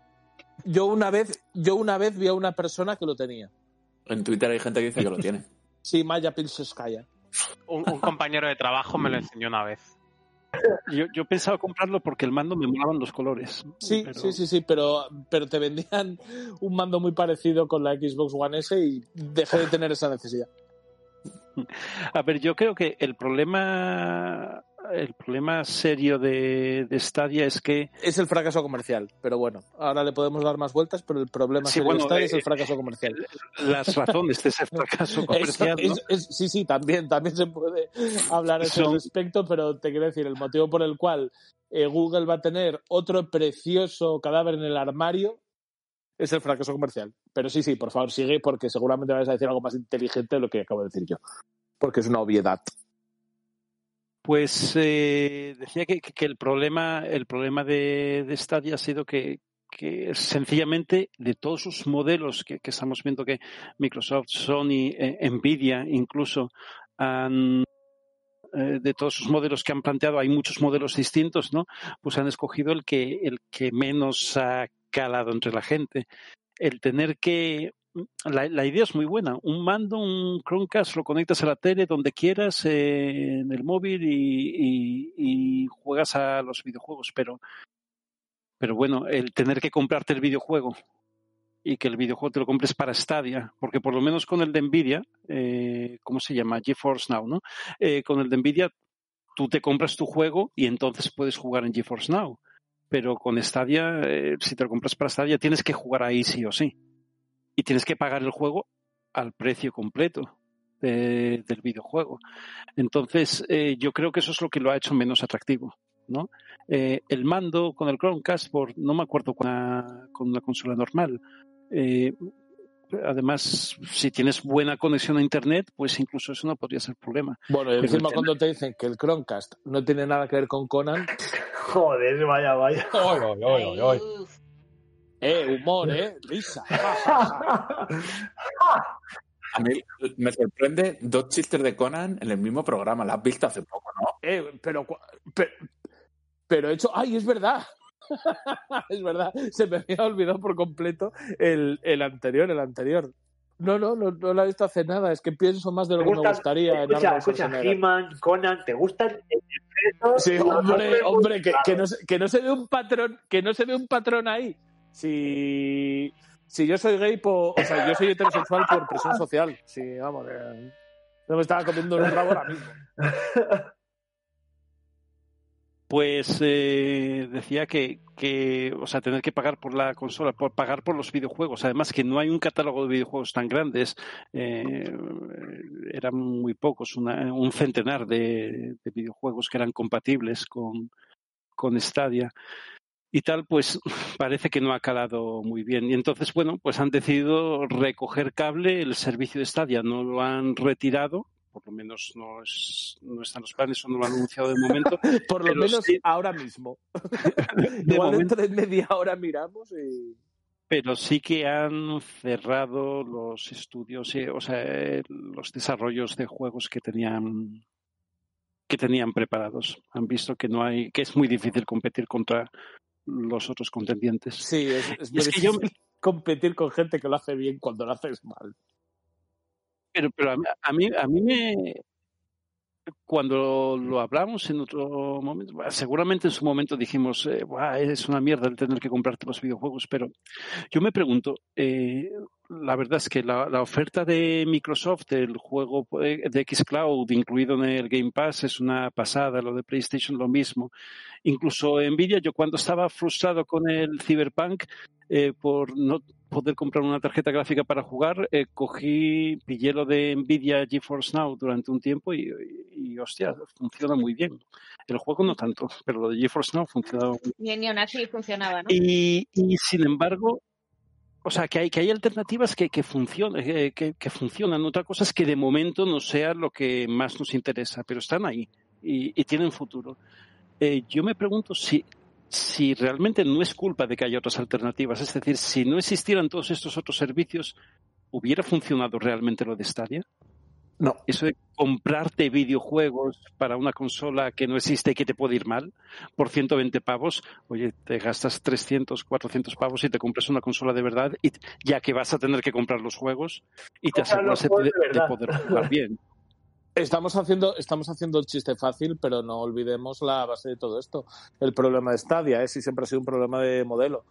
Yo una vez, yo una vez vi a una persona que lo tenía. En Twitter hay gente que dice que lo tiene. Sí, Maya Pilseskaya. Un, un compañero de trabajo me lo enseñó una vez. Yo, yo pensaba comprarlo porque el mando me molaban los colores. Sí, pero- sí, sí, sí, pero, pero te vendían un mando muy parecido con la Xbox One S y dejé de tener esa necesidad. (laughs) A ver, yo creo que el problema el problema serio de, de Stadia es que Es el fracaso comercial, pero bueno, ahora le podemos dar más vueltas, pero el problema Sí, serio bueno, de Stadia es eh, el fracaso comercial. las razones de ese fracaso (laughs) comercial, ¿no? es- es- sí, sí, también, también se puede hablar a ese Son- respecto, pero te quiero decir, el motivo por el cual eh, Google va a tener otro precioso cadáver en el armario es el fracaso comercial. Pero sí, sí, por favor, sigue porque seguramente vas a decir algo más inteligente de lo que acabo de decir yo. Porque es una obviedad. Pues eh, decía que, el problema, el problema de, de Stadia ha sido que, sencillamente de todos sus modelos que, que estamos viendo que Microsoft, Sony, eh, Nvidia incluso han eh, de todos sus modelos que han planteado, hay muchos modelos distintos, ¿no? Pues han escogido el que, el que menos ha calado entre la gente. El tener que la, idea es muy buena. Un mando, un Chromecast, lo conectas a la tele donde quieras, eh, en el móvil y juegas a los videojuegos. Pero, pero bueno, el tener que comprarte el videojuego y que el videojuego te lo compres para Stadia, porque por lo menos con el de Nvidia, eh, ¿cómo se llama? GeForce Now, ¿no? Eh, con el de Nvidia tú te compras tu juego y entonces puedes jugar en GeForce Now. Pero con Stadia, eh, si te lo compras para Stadia, tienes que jugar ahí sí o sí y tienes que pagar el juego al precio completo de- del videojuego. Entonces, eh, yo creo que eso es lo que lo ha hecho menos atractivo. ¿no? Eh, el mando con el Chromecast, por, no me acuerdo con una, con una consola normal. Eh, además, si tienes buena conexión a Internet, pues incluso eso no podría ser problema. Bueno, y Pero encima el cuando te dicen que el Chromecast no tiene nada que ver con Conan, (laughs) Joder, vaya, vaya. Oy, oy, oy, oy, oy. Uf. Eh, humor, eh, risa. (laughs) A mí me sorprende dos chistes de Conan en el mismo programa. La has visto hace poco, ¿no? Eh, pero, pero, he hecho, ay, es verdad. (laughs) es verdad, se me había olvidado por completo el, el anterior, el anterior. No, no, no, no lo he visto hace nada. Es que pienso más de ¿Te lo que me gustaría. escucha, escucha. He-Man, Conan, ¿te gustan? Sí, hombre, (laughs) hombre, que, que no, se- que no se ve un patrón, que no se ve un patrón ahí. Si, si yo soy gay, po- o sea, yo soy heterosexual por presión social. Sí, vamos, eh, no me estaba comiendo un rabo ahora mismo. Pues eh, decía que, que, o sea, tener que pagar por la consola, por pagar por los videojuegos. Además que no hay un catálogo de videojuegos tan grandes. eh, eran muy pocos, una- un centenar de, de videojuegos que eran compatibles con, con Stadia. Y tal, pues (laughs) parece que no ha calado muy bien. Y entonces, bueno, pues han decidido recoger cable el servicio de Stadia. No lo han retirado, por lo menos no, es, no están los planes o no lo han anunciado de momento. (laughs) Por lo menos sí. ahora mismo. (laughs) De Igual momento- dentro de media hora miramos y. pero sí que han cerrado los estudios, eh, o sea, eh, los desarrollos de juegos que tenían que tenían preparados. Han visto que no hay, que es muy difícil competir contra los otros contendientes. Sí, es, es Y muy es que yo- (laughs) competir con gente que lo hace bien cuando lo haces mal. Pero, pero a, mí- a mí, a mí me, cuando lo hablamos en otro momento, seguramente en su momento dijimos, eh, "Buah, es una mierda el tener que comprarte los videojuegos, pero yo me pregunto, eh, la verdad es que la, la oferta de Microsoft del juego eh, de Xcloud incluido en el Game Pass es una pasada, lo de PlayStation lo mismo. Incluso Nvidia, yo cuando estaba frustrado con el Cyberpunk eh, por no poder comprar una tarjeta gráfica para jugar, eh, cogí, pillé lo de Nvidia GeForce Now durante un tiempo y, y, y, hostia, funciona muy bien. El juego no tanto, pero lo de GeForce Now funciona muy Bien, y aún así funcionaba, ¿no? y, y sin embargo, o sea, que hay, que hay alternativas que, que, funcionan, que, funcionan. Otra cosa es que de momento no sea lo que más nos interesa, pero están ahí y, y tienen futuro. Eh, yo me pregunto si, si realmente no es culpa de que haya otras alternativas. Es decir, si no existieran todos estos otros servicios, ¿hubiera funcionado realmente lo de Stadia? No. Eso de comprarte videojuegos para una consola que no existe y que te puede ir mal por 120 pavos, oye, te gastas 300, 400 pavos y te compras una consola de verdad, y ya que vas a tener que comprar los juegos y te aseguras de, de, de poder jugar bien. Estamos haciendo, estamos haciendo el chiste fácil, pero no olvidemos la base de todo esto. El problema de Stadia es ¿eh? y siempre ha sido un problema de modelo,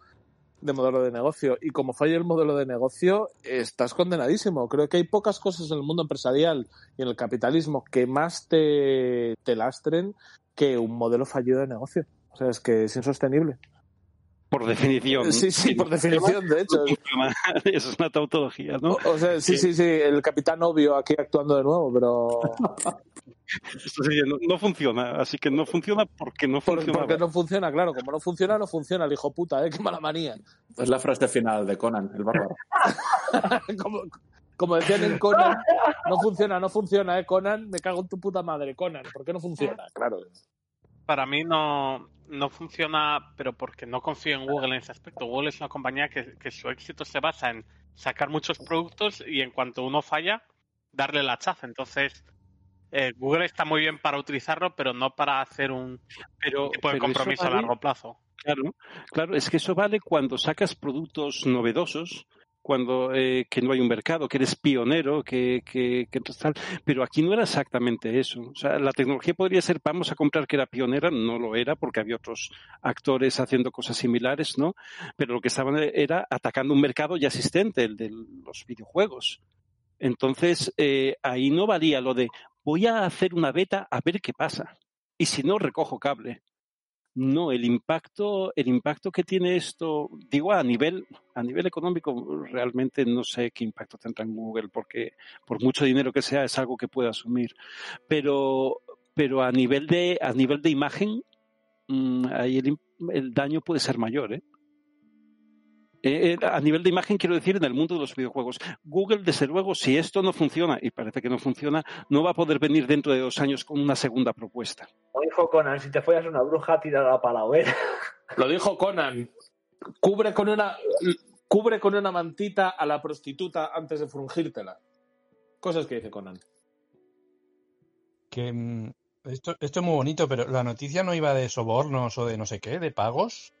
de modelo de negocio. Y como falla el modelo de negocio, estás condenadísimo. Creo que hay pocas cosas en el mundo empresarial y en el capitalismo que más te, te lastren que un modelo fallido de negocio. O sea, es que es insostenible. Por definición. Sí, sí, Si por no definición, de hecho. Eso (laughs) es una tautología, ¿no? O, o sea, sí, sí, sí, el capitán obvio aquí actuando de nuevo, pero (laughs) Esto sería, no, no funciona, así que no funciona porque no por- funciona. porque no funciona, claro, como no funciona, no funciona el hijo puta, ¿eh? (laughs) Qué mala manía. Es la frase final de Conan, el bárbaro. como, como decían en Conan, no funciona, no funciona, ¿eh? Conan, me cago en tu puta madre, Conan, ¿por qué no funciona? Claro. Para mí no, no funciona, pero porque no confío en Google en ese aspecto. Google es una compañía que, que su éxito se basa en sacar muchos productos y en cuanto uno falla, darle la chaza. Entonces, eh, Google está muy bien para utilizarlo, pero no para hacer un Pero, tipo de pero compromiso a largo plazo. Claro, claro, es que eso vale cuando sacas productos novedosos, cuando eh, que no hay un mercado, que eres pionero, que, que, tal. Pero aquí no era exactamente eso. O sea, la tecnología podría ser, vamos a comprar que era pionera, no lo era, porque había otros actores haciendo cosas similares, ¿no? Pero lo que estaban era atacando un mercado ya existente, el de los videojuegos. Entonces, eh, ahí no valía lo de voy a hacer una beta a ver qué pasa. Y si no, recojo cable. No, el impacto, el impacto que tiene esto, digo a nivel, a nivel económico, realmente no sé qué impacto tendrá en Google, porque por mucho dinero que sea es algo que puede asumir. Pero, pero a nivel de, a nivel de imagen, mm, ahí el, el daño puede ser mayor, ¿eh? Eh, eh, a nivel de imagen, quiero decir, en el mundo de los videojuegos. Google, desde luego, si esto no funciona, y parece que no funciona, no va a poder venir dentro de dos años con una segunda propuesta. Como dijo Conan, si te follas una bruja, tírala para la hoguera. Lo dijo Conan, cubre con una cubre con una mantita a la prostituta antes de frungírtela. Cosas que dice Conan. Que mm, esto, esto es muy bonito, pero la noticia no iba de sobornos o de no sé qué, de pagos.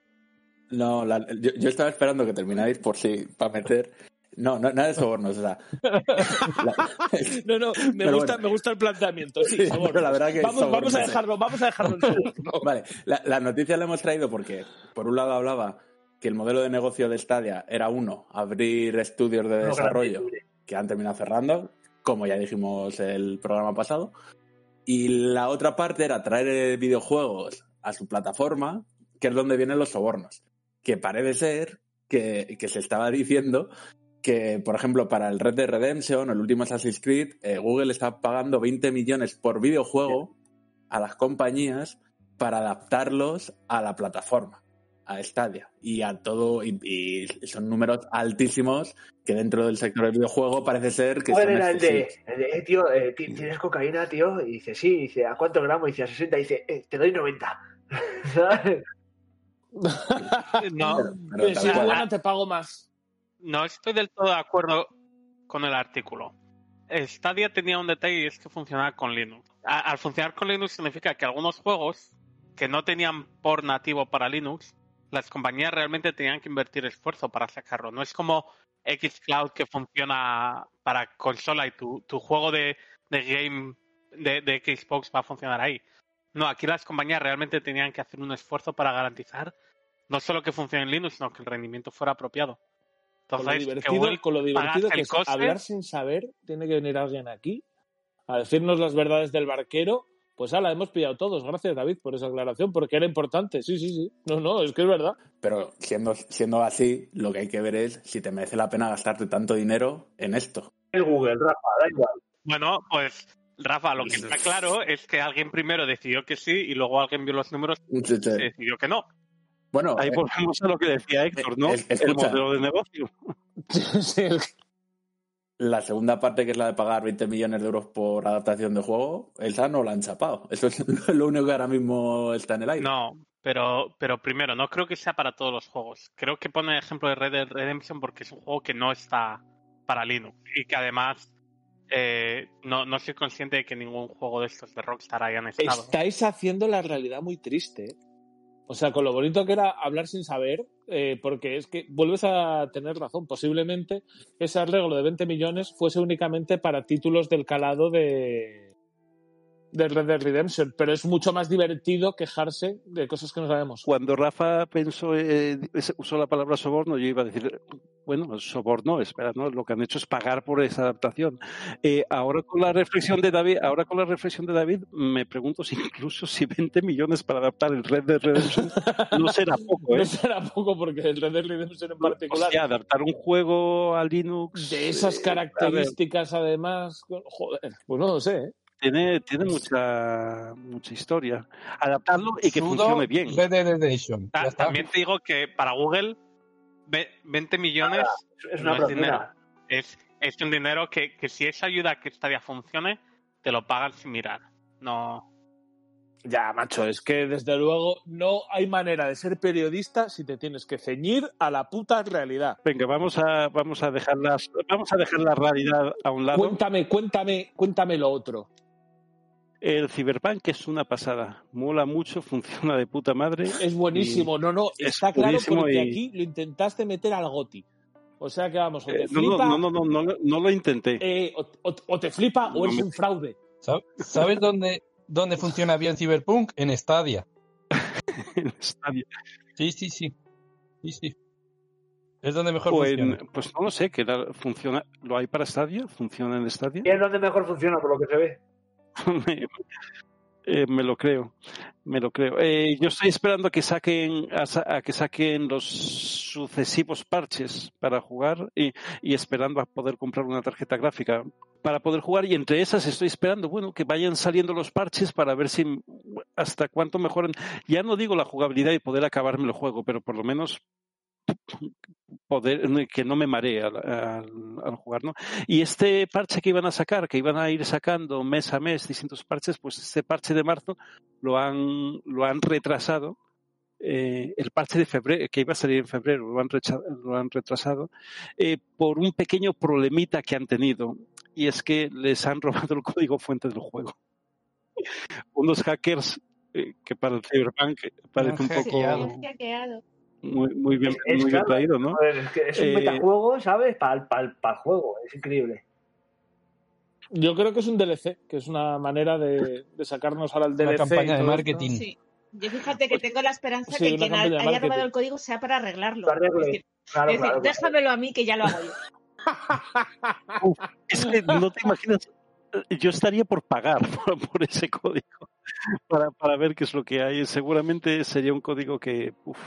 No, la- yo, yo estaba esperando que termináis por si, para meter. No, no, nada de sobornos, o sea. la- (laughs) No, no, me Pero gusta, bueno. me gusta el planteamiento. Sí, Sí, sobornos. pero la verdad que vamos, vamos a dejarlo, vamos a dejarlo en. (laughs) Vale, la, la noticia la hemos traído porque, por un lado, hablaba que el modelo de negocio de Stadia era uno, abrir estudios de No, desarrollo grande, que han terminado cerrando, como ya dijimos el programa pasado. Y la otra parte era traer videojuegos a su plataforma, que es donde vienen los sobornos. Que parece ser que, que se estaba diciendo que, por ejemplo, para el Red Dead Redemption o el último Assassin's Creed, eh, Google está pagando 20 millones por videojuego a las compañías para adaptarlos a la plataforma, a Stadia. Y a todo, y, y son números altísimos que dentro del sector del videojuego parece ser que ¿Cuál son era el de, el de, eh, tío, eh, ti- ¿tienes cocaína, tío? Y dice, sí. Y dice, ¿a cuánto gramos? Y dice, a 60. Y dice, eh, te doy 90. (laughs) ¿Sabes? (laughs) No, Pero Pero tal si es buena, te pago más. no estoy del todo de acuerdo con el artículo. Stadia tenía un detalle y es que funcionaba con Linux. A- al funcionar con Linux significa que algunos juegos que no tenían por nativo para Linux, las compañías realmente tenían que invertir esfuerzo para sacarlo. No es como Xcloud que funciona para consola y tu, tu juego de, de game de, de Xbox va a funcionar ahí. No, aquí las compañías realmente tenían que hacer un esfuerzo para garantizar no solo que funcione en Linux, sino que el rendimiento fuera apropiado. Con lo Entonces, que divertido, Google con lo divertido que el es coste- hablar sin saber, tiene que venir alguien aquí a decirnos las verdades del barquero. Pues ala, hemos pillado todos. Gracias, David, por esa aclaración, porque era importante. Sí, sí, sí. No, no, es que es verdad. Pero siendo, siendo así, lo que hay que ver es si te merece la pena gastarte tanto dinero en esto. El Google, Rafa, da igual. Bueno, pues Rafa, lo que está claro es que alguien primero decidió que sí y luego alguien vio los números y decidió que no. Bueno, Ahí eh, volvemos a lo que decía Héctor, ¿no? es- el modelo de negocio. (laughs) La segunda parte, que es la de pagar 20 millones de euros por adaptación de juego, esa no la han chapado. Eso es (laughs) lo único que ahora mismo está en el aire. No, pero, pero primero, no creo que sea para todos los juegos. Creo que pone el ejemplo de Red Dead Redemption porque es un juego que no está para Linux y que además eh, no, no soy consciente de que ningún juego de estos de Rockstar hayan estado. Estáis haciendo la realidad muy triste. ¿eh? O sea, con lo bonito que era hablar sin saber, eh, porque es que vuelves a tener razón. Posiblemente ese arreglo de 20 millones fuese únicamente para títulos del calado de, de Red Dead Redemption, pero es mucho más divertido quejarse de cosas que no sabemos. Cuando Rafa pensó, eh, usó la palabra soborno, yo iba a decir, bueno, soborno, espera, ¿no? Lo que han hecho es pagar por esa adaptación. Eh, ahora con la reflexión de David, ahora con la reflexión de David, me pregunto si incluso si 20 millones para adaptar el Red Dead Redemption no será poco, (laughs) ¿eh? No será poco porque el Red Dead Redemption en particular, O sea, adaptar un juego a Linux de esas eh, características además, joder, pues no lo sé, ¿eh? Tiene, tiene mucha mucha historia. Adaptarlo y que Sudo funcione bien. Red Dead Redemption. Ta- Ya está. También te digo que para Google ve- 20 millones Es una no es dinero. Es, es un dinero que, que si eso ayuda a que Stadia funcione, te lo pagan sin mirar. No. Ya, macho, es que desde luego no hay manera de ser periodista si te tienes que ceñir a la puta realidad. Venga, vamos a vamos a dejar las vamos a dejar la realidad a un lado. Cuéntame, cuéntame, cuéntame lo otro. El Cyberpunk es una pasada, mola mucho, (laughs) funciona de puta madre. Es buenísimo, no, no, es está claro porque y- aquí lo intentaste meter al goti. O sea que vamos, o te Eh, no, flipa, no, no, no, no, no, no lo intenté. eh, o, o- o te flipa o me- un fraude. ¿Sab- ¿Sabes dónde, dónde funciona bien Cyberpunk? En Stadia. (laughs) en Stadia. Sí, sí, sí. Sí, sí. Es donde mejor O en- funciona. pues no lo sé, que la- funciona, lo hay para Stadia, funciona en Stadia. Y es donde mejor funciona, por lo que se ve. Me, (laughs) eh, me lo creo, me lo creo. Eh, yo estoy esperando a que saquen a, sa- a que saquen los sucesivos parches para jugar y, y esperando a poder comprar una tarjeta gráfica para poder jugar y entre esas estoy esperando bueno que vayan saliendo los parches para ver si hasta cuánto mejoran ya no digo la jugabilidad y poder acabarme el juego pero por lo menos poder que no me maree al, al- al jugar no y este parche que iban a sacar, que iban a ir sacando mes a mes distintos parches, pues este parche de marzo lo han, lo han retrasado. Eh, el parche de febrero, que iba a salir en febrero, lo han, recha- lo han retrasado eh, por un pequeño problemita que han tenido. Y es que les han (laughs) robado el código fuente del juego. Unos hackers eh, que para el Cyberpunk parece un poco. Muy, muy bien, Es muy bien claro. traído, ¿no? Es, que es un Eh, metajuego, ¿sabes? Para el juego. Es increíble. Yo creo que es un DLC, que es una manera de, de sacarnos ahora el Una DLC. campaña y de marketing. Sí. Yo fíjate que tengo la esperanza Sí, que una quien campaña haya marketing. robado el código sea para arreglarlo. Lo arregle. Es decir, Claro, es decir, claro, claro. déjamelo a mí que ya lo hago yo. (laughs) Es que no te imaginas, yo estaría por pagar (laughs) por, por ese código para, para ver qué es lo que hay. Seguramente sería un código que, uf,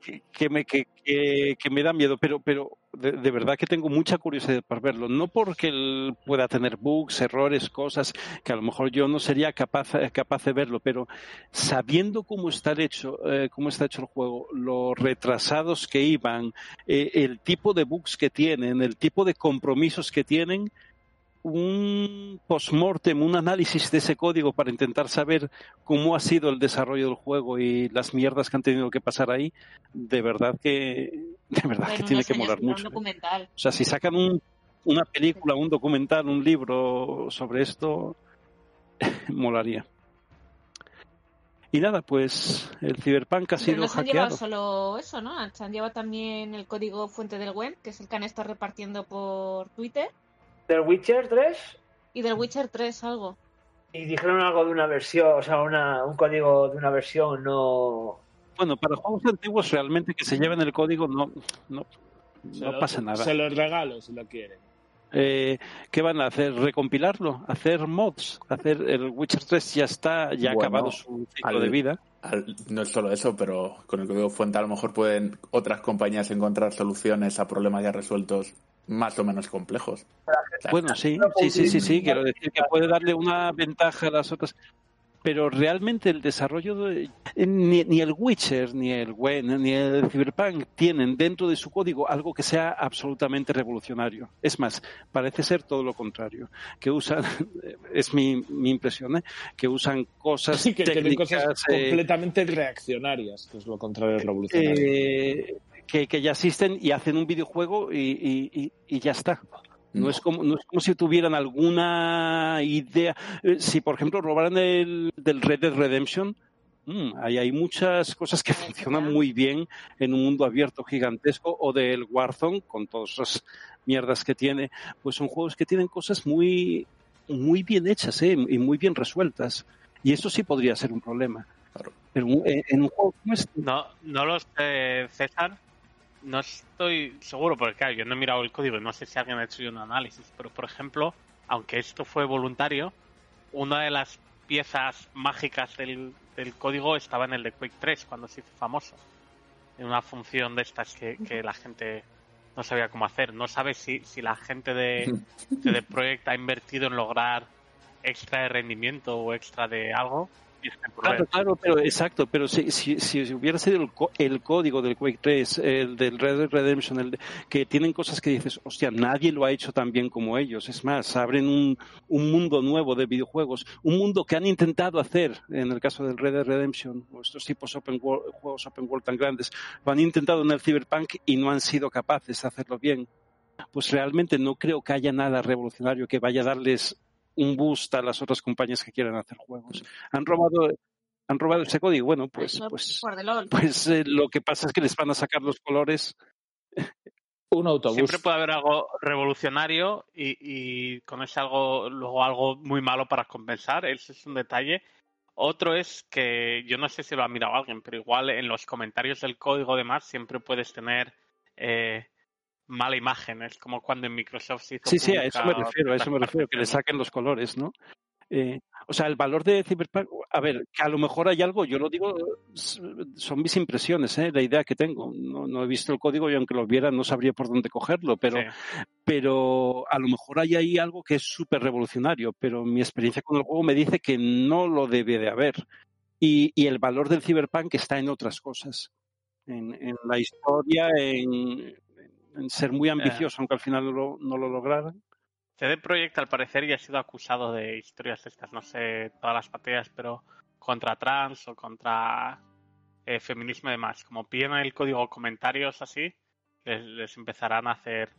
que, me, que, que- me da miedo, pero, pero de, de verdad que tengo mucha curiosidad por verlo. No porque él pueda tener bugs, errores, cosas que a lo mejor yo no sería capaz, capaz de verlo, pero sabiendo cómo está hecho, eh, cómo está hecho el juego, los retrasados que iban, eh, el tipo de bugs que tienen, el tipo de compromisos que tienen, un postmortem, un análisis de ese código para intentar saber cómo ha sido el desarrollo del juego y las mierdas que han tenido que pasar ahí, de verdad que, (laughs) de verdad que En tiene que molar mucho. ¿eh? O sea, si sacan un- una película, un documental, un libro sobre esto, (laughs) molaría. Y nada, pues el Cyberpunk ha Pero sido no se han llevado solo eso, ¿no? Se han llevado también el código fuente del web, que es el que han estado repartiendo por Twitter, Del Witcher 3 y del Witcher 3 algo. y dijeron algo de una versión, o sea, una, un código de una versión no. Bueno, para juegos antiguos realmente que se lleven el código no, no, no lo- pasa nada. Se los regalo si lo quieren. Eh, ¿Qué van a hacer? ¿Recompilarlo? ¿Hacer mods? hacer El Witcher 3 ya está, ya ha Bueno, acabado su ciclo al- de vida. Al- no es solo eso, pero con el código fuente a lo mejor pueden otras compañías encontrar soluciones a problemas ya resueltos más o menos complejos. Bueno, sí, sí, sí, sí, sí, quiero decir que puede darle una ventaja a las otras. Pero realmente el desarrollo de. Ni, ni el Witcher, ni el Gwen, ni el Cyberpunk tienen dentro de su código algo que sea absolutamente revolucionario. Es más, parece ser todo lo contrario. Que usan, (laughs) es mi, mi impresión, ¿eh? que usan cosas (laughs) Sí, que tienen técnicas. cosas eh, completamente reaccionarias, que es lo contrario de revolucionario. eh, que, que ya existen y hacen un videojuego y, y- y- y ya está. No, No. es como, no es como si tuvieran alguna idea. Eh, Si, por ejemplo, robaran el del Red Dead Redemption, mm, ahí hay muchas cosas que funcionan muy bien en un mundo abierto gigantesco, o del Warzone, con todas esas mierdas que tiene. Pues son juegos que tienen cosas muy muy bien hechas ¿eh? y muy bien resueltas. Y eso sí podría ser un problema. Pero en, en un juego como este, No, no lo sé, César. No estoy seguro, porque claro, yo no he mirado el código y no sé si alguien ha hecho un análisis. Pero, por ejemplo, aunque esto fue voluntario, una de las piezas mágicas del, del código estaba en el de Quake 3, cuando se hizo famoso. En una función de estas que, que la gente no sabía cómo hacer. No sabe si, si la gente de, (laughs) de The Project ha invertido en lograr extra de rendimiento o extra de algo. Claro, claro, pero exacto, pero si, si, si hubiera sido el, el código del Quake 3, el del Red Dead Redemption, el que tienen cosas que dices, hostia, nadie lo ha hecho tan bien como ellos. Es más, abren un, un mundo nuevo de videojuegos, un mundo que han intentado hacer, en el caso del Red Dead Redemption, o estos tipos open world- juegos open world tan grandes, lo han intentado en el Cyberpunk y no han sido capaces de hacerlo bien. Pues realmente no creo que haya nada revolucionario que vaya a darles un boost a las otras compañías que quieran hacer juegos. Han robado, han robado ese código. Bueno, pues, pues, de pues eh, lo que pasa es que les van a sacar los colores. (laughs) Un autobús. Siempre puede haber algo revolucionario y, y con ese algo, luego algo muy malo para compensar. Ese es un detalle. Otro es que yo no sé si lo ha mirado alguien, pero igual en los comentarios del código demás siempre puedes tener eh, mala imagen. Es como cuando en Microsoft se hizo Sí, sí, a eso me refiero, a eso me refiero, que le saquen los colores, ¿no? Eh, o sea, el valor de Cyberpunk, a ver, que a lo mejor hay algo, yo lo digo, son mis impresiones, ¿eh? la idea que tengo. No, no he visto el código y aunque lo viera no sabría por dónde cogerlo, pero, Sí. pero a lo mejor hay ahí algo que es súper revolucionario, pero mi experiencia con el juego me dice que no lo debe de haber. Y, y el valor del Cyberpunk está en otras cosas, en, en la historia, en, en ser muy ambicioso, aunque al final no lo, no lo lograran. CD Projekt al parecer ya ha sido acusado de historias estas, no sé todas las batallas, pero contra trans o contra eh, feminismo y demás. Como piden en el código comentarios así, les, les empezarán a hacer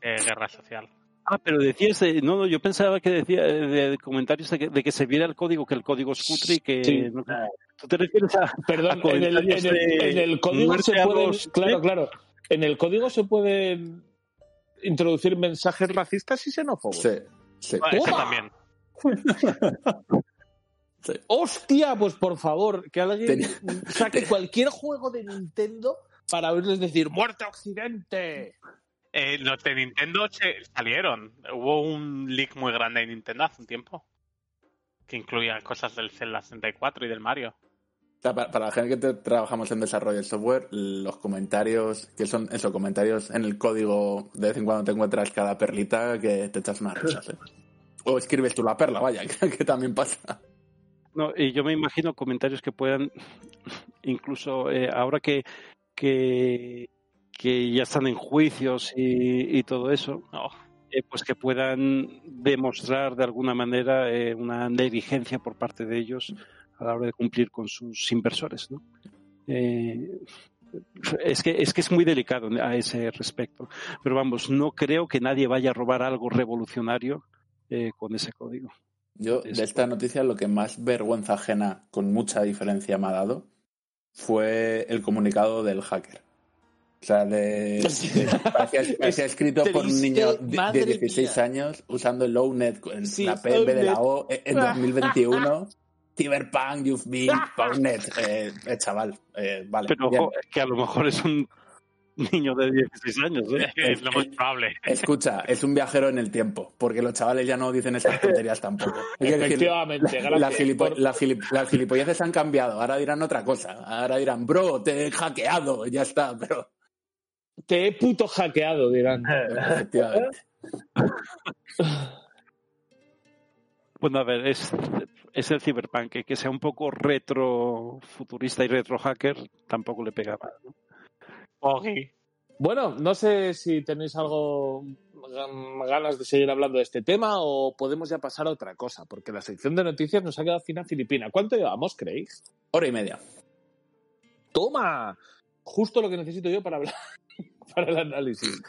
eh, guerra social. Ah, pero decías, eh, no, no, yo pensaba que decía eh, de, comentarios de que, de que se viera el código, que el código es cutre y que... Sí. no- ¿Tú te refieres a...? Perdón, a en el, comentarios en el- de en el código se pueden. los- Claro, claro. En el código se pueden introducir mensajes racistas y xenófobos. Sí, sí. Bueno, eso también. (laughs) ¡Hostia! Pues por favor, que alguien Tenía- saque (laughs) cualquier juego de Nintendo para oírles decir ¡Muerte a Occidente! Eh, los de Nintendo se salieron. Hubo un leak muy grande de Nintendo hace un tiempo. Que incluía cosas del Zelda 64 y del Mario. Para, la gente que trabajamos en desarrollo de software, los comentarios, que son esos comentarios en el código, de vez en cuando te encuentras cada perlita que te echas unas risas, ¿eh? O escribes tú la perla, vaya, (laughs) que, también pasa. No, y yo me imagino comentarios que puedan, incluso eh, ahora que, que, ya están en juicios y, y todo eso, eh, pues que puedan demostrar de alguna manera eh, una negligencia por parte de ellos a la hora de cumplir con sus inversores, ¿no? Eh, es que es que es muy delicado a ese respecto, pero vamos, no creo que nadie vaya a robar algo revolucionario eh, con ese código. Yo, de esta noticia, lo que más vergüenza ajena, con mucha diferencia, me ha dado fue el comunicado del hacker. O sea, de, de- (laughs) parecía, parecía escrito por un niño de, de 16 mía. años usando el Lownet, en Sí, la PB de la. O en en 2021. (laughs) Cyberpunk, you've been (laughs) Lownet. Eh, eh, chaval, eh, vale. Pero ojo, que a lo mejor es un niño de 16 años, ¿eh? (laughs) es lo más probable. Escucha, es un viajero en el tiempo, porque los chavales ya no dicen esas (laughs) tonterías tampoco. Efectivamente, gracias. las, gilipo- gilip- gilipolleces han cambiado, ahora dirán otra cosa. Ahora dirán, bro, te he hackeado, ya está, pero Te he puto hackeado, dirán. efectivamente. Bueno, a ver, es, es el Cyberpunk, que, que sea un poco retro futurista y retro hacker, tampoco le pegaba. ¿no? Ogi. Bueno, no sé si tenéis algo gan- ganas de seguir hablando de este tema o podemos ya pasar a otra cosa, porque la sección de noticias nos ha quedado fina filipina. ¿Cuánto llevamos, creéis? Hora y media. ¡Toma! Justo lo que necesito yo para hablar, (laughs) para el análisis.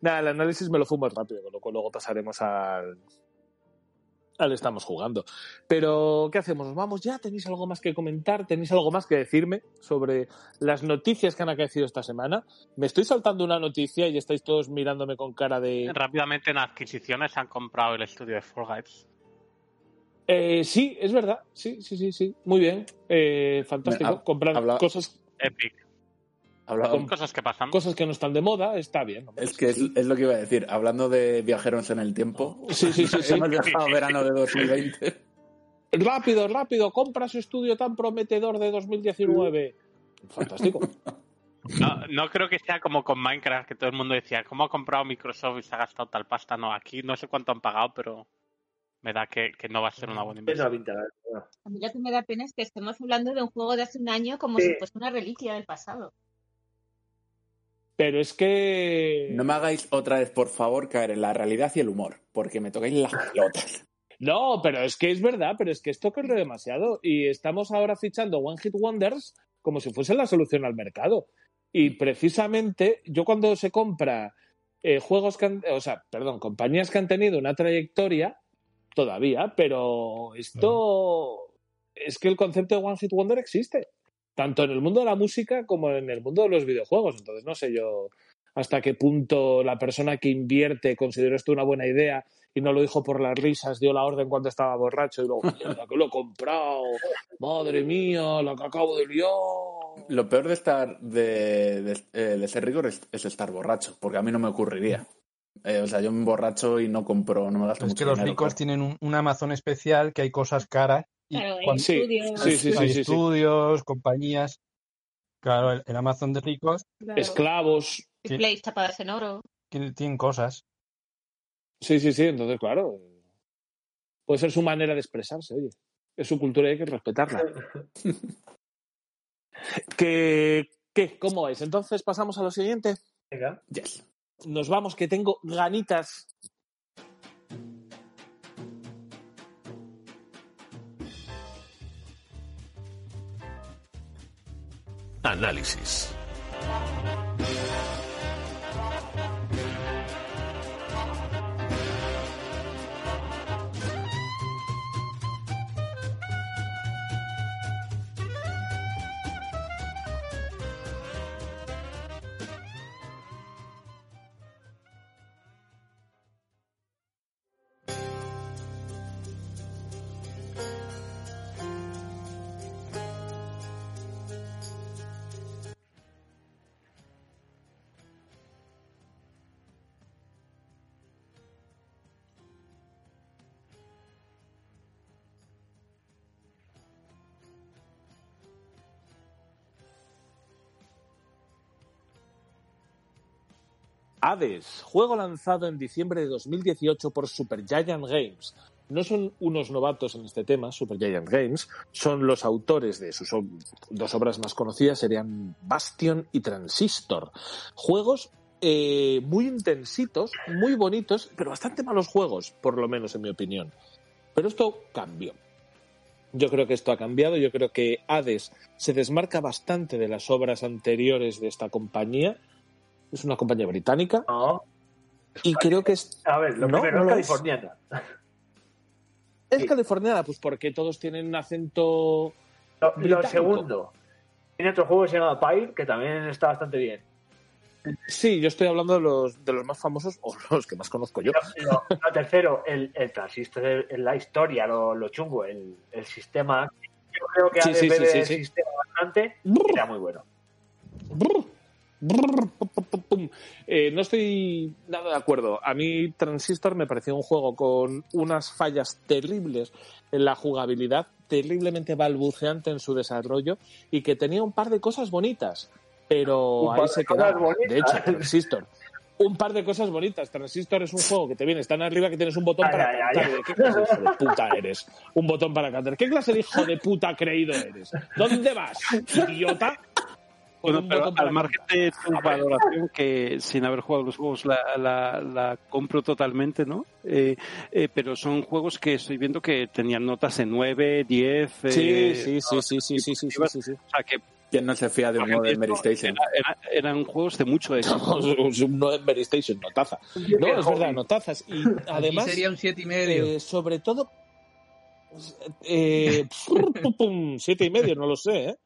Nada, el análisis me lo fumo rápido, con lo cual luego pasaremos al, al estamos jugando. Pero, ¿qué hacemos? ¿Nos vamos ya? ¿Tenéis algo más que comentar? ¿Tenéis algo más que decirme sobre las noticias que han acaecido esta semana? Me estoy saltando una noticia y estáis todos mirándome con cara de... Rápidamente en adquisiciones han comprado el estudio de Fall Guys. Eh, sí, es verdad. Sí, sí, sí, sí. Muy bien. Eh, fantástico. Ha- Comprar habla- cosas, Epic. Habla- Son cosas que pasan. cosas que no están de moda, está bien. hombre. Es que es, es lo que iba a decir. Hablando de viajeros en el tiempo, (laughs) Sí, sí, sí, sí. hemos viajado verano de 2020. Rápido, rápido, compra ese estudio tan prometedor de 2019. Fantástico. No, no creo que sea como con Minecraft, que todo el mundo decía, ¿cómo ha comprado Microsoft y se ha gastado tal pasta? No, aquí no sé cuánto han pagado, pero me da que, que no va a ser una buena Es una inversión. A mí lo que me da pena es que estemos hablando de un juego de hace un año como Sí. si fuese una reliquia del pasado. Pero es que. No me hagáis otra vez, por favor, caer en la realidad y el humor, porque me tocáis las pelotas. No, pero es que es verdad, pero es que esto corre demasiado. Y estamos ahora fichando One Hit Wonders como si fuese la solución al mercado. Y precisamente, yo cuando se compra eh, juegos que han, o sea, perdón, compañías que han tenido una trayectoria, todavía, pero esto es que el concepto de One Hit Wonder existe, tanto en el mundo de la música como en el mundo de los videojuegos. Entonces, no sé yo hasta qué punto la persona que invierte consideró esto una buena idea y no lo dijo por las risas, dio la orden cuando estaba borracho y luego, mierda, (laughs) que lo he comprado, madre mía, la que acabo de liar. Lo peor de estar de, de, eh, de ser rigor es, es estar borracho, porque a mí no me ocurriría. Eh, o sea, yo me emborracho y no compro, no me gasto Es mucho que los dinero, ricos claro. tienen un, un Amazon especial que hay cosas caras Claro, cuando Sí, estudios, sí, sí, hay sí, sí, sí. estudios, compañías. Claro, el, el Amazon de ricos claro, Esclavos. displays tapadas en oro. tiene- tienen cosas. Sí, sí, sí, entonces, claro. Puede ser su manera de expresarse, oye. Es su cultura y hay que respetarla. (laughs) ¿Qué, ¿Qué? ¿Cómo vais? Entonces pasamos a lo siguiente. Venga. Yes. Nos vamos, que tengo ganitas. Análisis. Hades, juego lanzado en diciembre de 2018 por Supergiant Games. No son unos novatos en este tema, Supergiant Games, son los autores de sus dos obras más conocidas, serían Bastion y Transistor. Juegos eh, muy intensitos, muy bonitos, pero bastante malos juegos, por lo menos en mi opinión. Pero esto cambió. Yo creo que esto ha cambiado, yo creo que Hades se desmarca bastante de las obras anteriores de esta compañía. Es una compañía británica No. y creo que es, A ver, lo No, primero no es californiana. es Sí. californiana, pues porque todos tienen un acento. Lo, segundo. Tiene otro juego que se llama Pyre, que también está bastante bien. Sí, yo estoy hablando de los, de los más famosos o los que más conozco yo. Lo, tercero, el, el transistor, el- la historia, lo, chungo, el, el sistema. Yo creo que Sí, sí, el sistema bastante. Era muy bueno. Brr, brr, pum, pum, pum, pum. Eh, no estoy nada de acuerdo. A mí Transistor me pareció un juego con unas fallas terribles en la jugabilidad, terriblemente balbuceante en su desarrollo y que tenía un par de cosas bonitas, pero Un par ahí de se cosas quedaba. bonitas. De hecho, Transistor. Un par de cosas bonitas. Transistor es un juego que te vienes tan arriba que tienes un botón Ay, para ay, cantar. ay. ¿De ¿Qué clase de hijo de puta eres? Un botón para cantar. ¿Qué clase de hijo de puta creído eres? ¿Dónde vas, idiota? Bueno, un pero botón para al margen de tu valoración, que sin haber jugado los juegos la, la, la compro totalmente, ¿no? Eh, eh, pero son juegos que estoy viendo que tenían notas en 9, 10. Sí, eh, sí, sí, sí, sí, sí, sí, sí, sí, sí. O sea, que ¿Quién no se fía de un de Mary Station? era- era- eran juegos de mucho (laughs) éxito. Un no Mary Station, notaza. No, es verdad, notazas. Y además, Aquí sería un siete y medio. eh, sobre todo, eh, (laughs) pum, pum, siete y medio, no lo sé, ¿eh?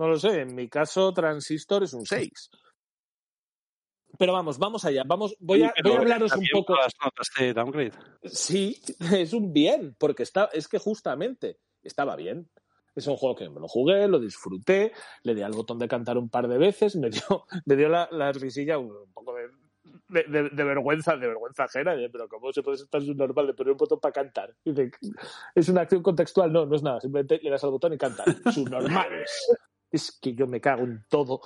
No lo sé. En mi caso, Transistor es un 6. Pero vamos, vamos allá. Vamos, voy a, voy a hablaros un poco. las notas de downgrade. Sí, (laughs) es un bien, porque está, es que justamente estaba bien. Es un juego que me lo jugué, lo disfruté, le di al botón de cantar un par de veces, me dio, (laughs) me dio la, la risilla un, poco de, de, de- de vergüenza, de vergüenza ajena, pero ¿cómo se puede ser tan normal de poner un botón para cantar? Dice, es una acción contextual, no, no es nada, simplemente le das al botón y canta. (laughs) Subnormales. Es que yo me cago en todo.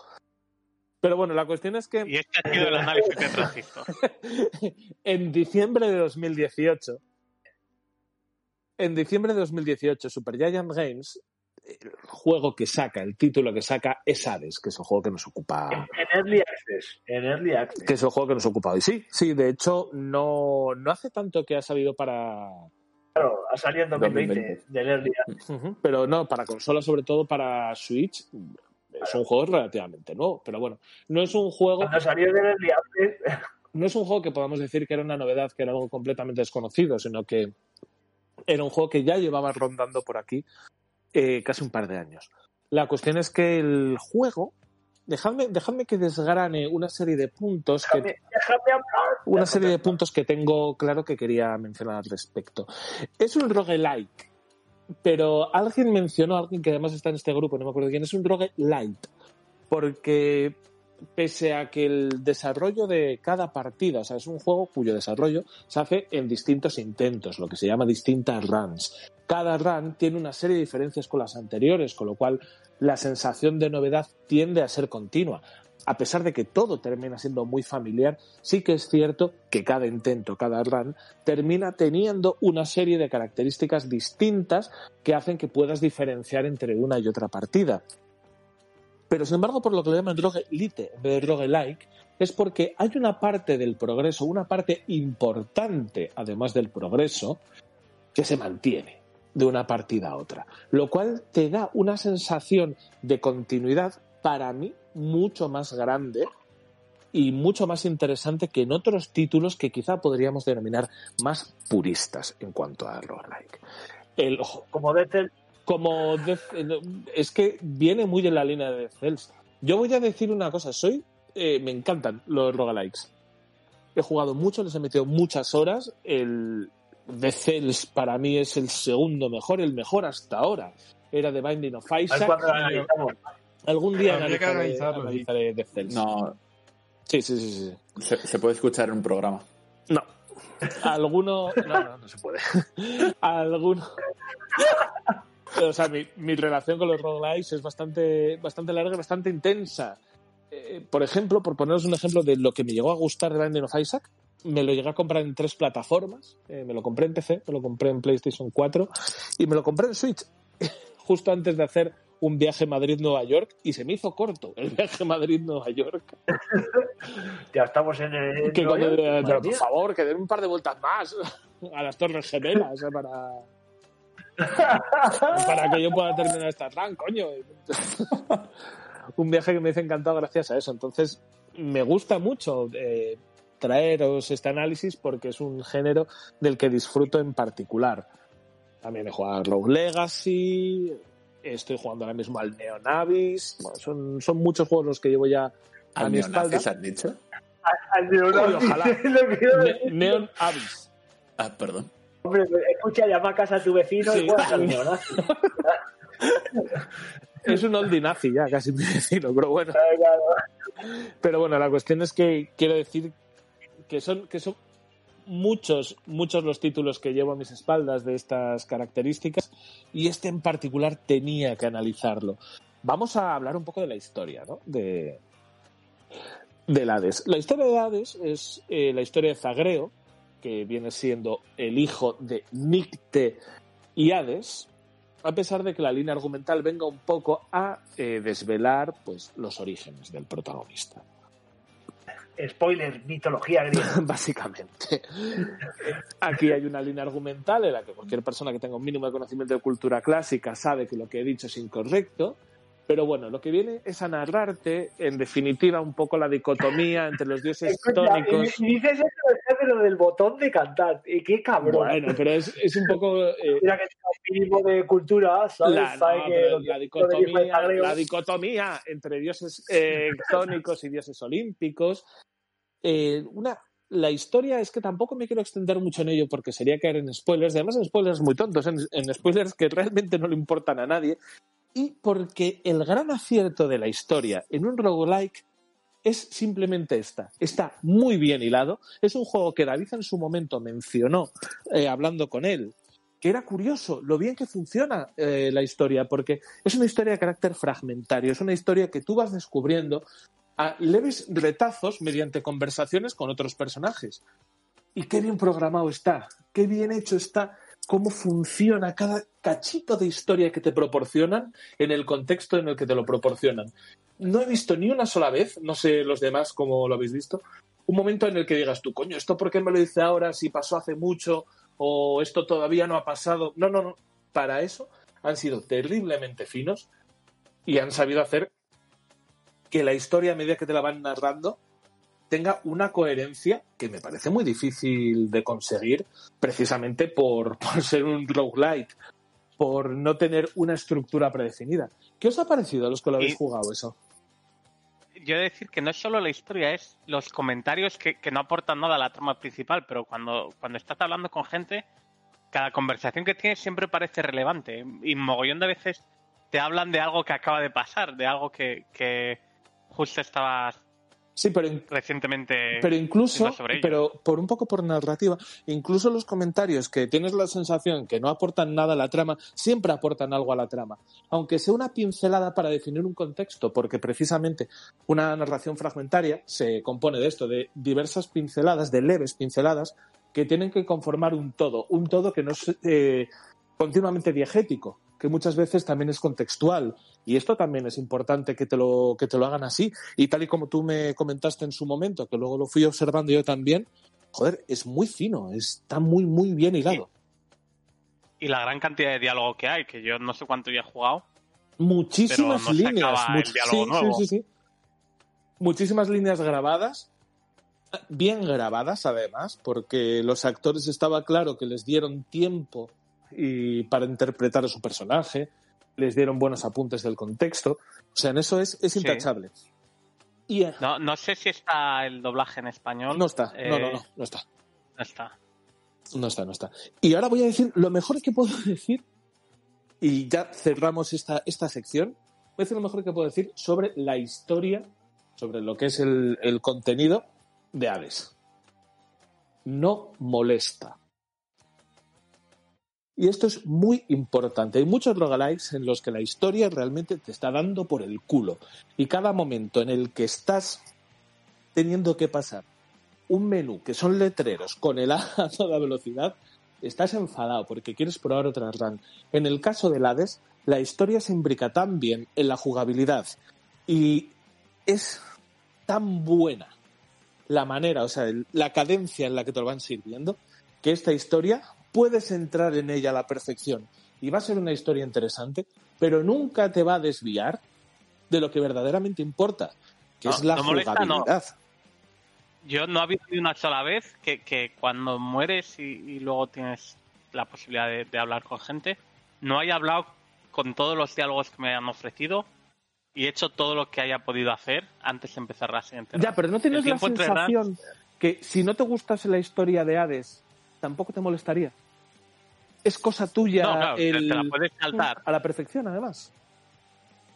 Pero bueno, la cuestión es que Y este ha sido el análisis (laughs) de Transistor. en diciembre de 2018, en diciembre de 2018, Super Giant Games, el juego que saca, el título que saca es Hades, que es el juego que nos ocupa. En Early Access. En Early Access. Que es el juego que nos ocupa hoy. Sí, sí, de hecho, no, no hace tanto que ha salido para. Claro, ha salido en 2020 2020. del Early Access. Ujú, Pero no, para consola, sobre todo para Switch. Es un juego relativamente nuevo, pero bueno, no es un juego. Cuando salió del Early Access, (laughs) no es un juego que podamos decir que era una novedad, que era algo completamente desconocido, sino que era un juego que ya llevaba rondando por aquí eh, casi un par de años. La cuestión es que el juego, dejadme, dejadme que desgrane una serie de puntos que, déjame, déjame hablar. una serie de puntos que tengo claro que quería mencionar al respecto. Es un roguelike, pero alguien mencionó, alguien que además está en este grupo, no me acuerdo quién, es un roguelite, porque pese a que el desarrollo de cada partida, o sea, es un juego cuyo desarrollo se hace en distintos intentos, lo que se llama distintas runs. Cada run tiene una serie de diferencias con las anteriores, con lo cual la sensación de novedad tiende a ser continua. A pesar de que todo termina siendo muy familiar, sí que es cierto que cada intento, cada run, termina teniendo una serie de características distintas que hacen que puedas diferenciar entre una y otra partida. Pero sin embargo, por lo que le llaman roguelite en vez de es porque hay una parte del progreso, una parte importante, además del progreso, que se mantiene de una partida a otra. Lo cual te da una sensación de continuidad, para mí, mucho más grande y mucho más interesante que en otros títulos que quizá podríamos denominar más puristas en cuanto a roguelike. El, ojo, Como Death como Death- es que viene muy en la línea de Cells. Yo voy a decir una cosa, soy eh, me encantan los roguelikes. He jugado mucho, les he metido muchas horas. El Death Cells para mí es el segundo mejor, el mejor hasta ahora. Era The Binding of Isaac. Algún día analizaré, analizaré Death Cells. No, Sí, sí, sí, sí. se, se puede escuchar en un programa. No. Alguno. No, no, no se puede. (laughs) Alguno. O sea, mi, mi relación con los roguelikes es bastante, bastante larga y bastante intensa. Eh, por ejemplo, por poneros un ejemplo de lo que me llegó a gustar de Binding of Isaac, me lo llegué a comprar en tres plataformas. Eh, me lo compré en PC, me lo compré en PlayStation 4 y me lo compré en Switch (laughs) justo antes de hacer un viaje Madrid-Nueva York y se me hizo corto el viaje Madrid-Nueva York. (laughs) Ya estamos en el. Que cuando- Madre pero por favor, que den un par de vueltas más (laughs) a las Torres Gemelas eh, para, para que yo pueda terminar esta run, coño. un viaje que me hizo encantado gracias a eso. Entonces, me gusta mucho eh, traeros este análisis porque es un género del que disfruto en particular. También he jugado a Rogue Legacy, estoy jugando ahora mismo al Neon Abyss. Bueno, son, son muchos juegos los que llevo ya a ¿Al mi espalda. has dicho? Al neonazi, Oye, ojalá. (laughs) lo quiero Ne- decir. Neon Abyss. Ah, perdón. Hombre, escucha, llama a casa a tu vecino Sí. y juegas al neonazi. (laughs) Es un oldie nazi ya, casi mi vecino, (laughs) pero bueno. Pero bueno, la cuestión es que quiero decir que son, que son muchos, muchos los títulos que llevo a mis espaldas de estas características y este en particular tenía que analizarlo. Vamos a hablar un poco de la historia, ¿no? De, del Hades. La historia de Hades es eh, la historia de Zagreo, que viene siendo el hijo de Nicte y Hades, a pesar de que la línea argumental venga un poco a eh, desvelar pues, los orígenes del protagonista. Spoiler, mitología griega. (laughs) Básicamente. Aquí hay una línea argumental en la que cualquier persona que tenga un mínimo de conocimiento de cultura clásica sabe que lo que he dicho es incorrecto. Pero bueno, lo que viene es a narrarte, en definitiva, un poco la dicotomía entre los dioses tónicos. y, y dices eso después de lo del botón de cantar. Y qué cabrón. Bueno, pero es, es un poco. eh, Mira que tenga un mínimo de cultura, ¿sabes? la, no, que la dicotomía, Zagreo- la dicotomía entre dioses eh, tónicos y dioses olímpicos Eh, una, la historia es que tampoco me quiero extender mucho en ello porque sería caer en spoilers, además en spoilers muy tontos, en, en spoilers que realmente no le importan a nadie, y porque el gran acierto de la historia en un roguelike es simplemente esta. Está muy bien hilado. Es un juego que David en su momento mencionó eh, hablando con él, que era curioso lo bien que funciona eh, la historia, porque es una historia de carácter fragmentario, es una historia que tú vas descubriendo a leves retazos mediante conversaciones con otros personajes. Y qué bien programado está, qué bien hecho está, cómo funciona cada cachito de historia que te proporcionan en el contexto en el que te lo proporcionan. No he visto ni una sola vez, no sé los demás cómo lo habéis visto, un momento en el que digas tú, coño, ¿esto por qué me lo dice ahora si pasó hace mucho o esto todavía no ha pasado? No, no, no. Para eso han sido terriblemente finos y han sabido hacer que la historia a medida que te la van narrando tenga una coherencia que me parece muy difícil de conseguir precisamente por, (laughs) por ser un roguelite, por no tener una estructura predefinida. ¿Qué os ha parecido a los que lo habéis jugado eso? Yo he de decir que no es solo la historia, es los comentarios que, que no aportan nada a la trama principal, pero cuando, cuando estás hablando con gente, cada conversación que tienes siempre parece relevante. Y mogollón de veces te hablan de algo que acaba de pasar, de algo que, que justo estabas Sí, pero recientemente pero incluso, sobre pero por un poco por narrativa, incluso los comentarios que tienes la sensación que no aportan nada a la trama, siempre aportan algo a la trama. Aunque sea una pincelada para definir un contexto, porque precisamente una narración fragmentaria se compone de esto, de diversas pinceladas, de leves pinceladas, que tienen que conformar un todo, un todo que no es eh, continuamente diegético, que muchas veces también es contextual. Y esto también es importante que te, lo, que te lo hagan así. Y tal y como tú me comentaste en su momento, que luego lo fui observando yo también, joder, es muy fino, está muy, muy bien hilado. Y la gran cantidad de diálogo que hay, que yo no sé cuánto ya he jugado. Muchísimas Pero no se líneas. acaba el much- diálogo sí, nuevo. sí, sí, sí. Muchísimas líneas grabadas, bien grabadas además, porque los actores estaba claro que les dieron tiempo y para interpretar a su personaje, les dieron buenos apuntes del contexto. O sea, en eso es, es Sí. intachable. Y eh, No, no sé si está el doblaje en español. no está, no, no, Eh, no, no está. No está. No está, no está. Y ahora voy a decir lo mejor que puedo (laughs) decir, y ya cerramos esta, esta sección. Voy a decir lo mejor que puedo decir sobre la historia, sobre lo que es el, el contenido de Hades. No molesta. Y esto es muy importante. Hay muchos roguelikes en los que la historia realmente te está dando por el culo. Y cada momento en el que estás teniendo que pasar un menú que son letreros con el A a toda velocidad, estás enfadado porque quieres probar otra run. En el caso del Hades, la historia se imbrica tan bien en la jugabilidad y es tan buena la manera, o sea, la cadencia en la que te lo van sirviendo, que esta historia puedes entrar en ella a la perfección y va a ser una historia interesante, pero nunca te va a desviar de lo que verdaderamente importa, que No, es la no molesta, no. jugabilidad. Yo no he habido ni una sola vez que, que cuando mueres y, y luego tienes la posibilidad de, de hablar con gente, no haya hablado con todos los diálogos que me han ofrecido y he hecho todo lo que haya podido hacer antes de empezar la siguiente. Ya, pero no tienes la sensación que si no te gustase la historia de Hades, tampoco te molestaría. Es cosa tuya No, claro, te- el- te la puedes saltar. a la perfección, además.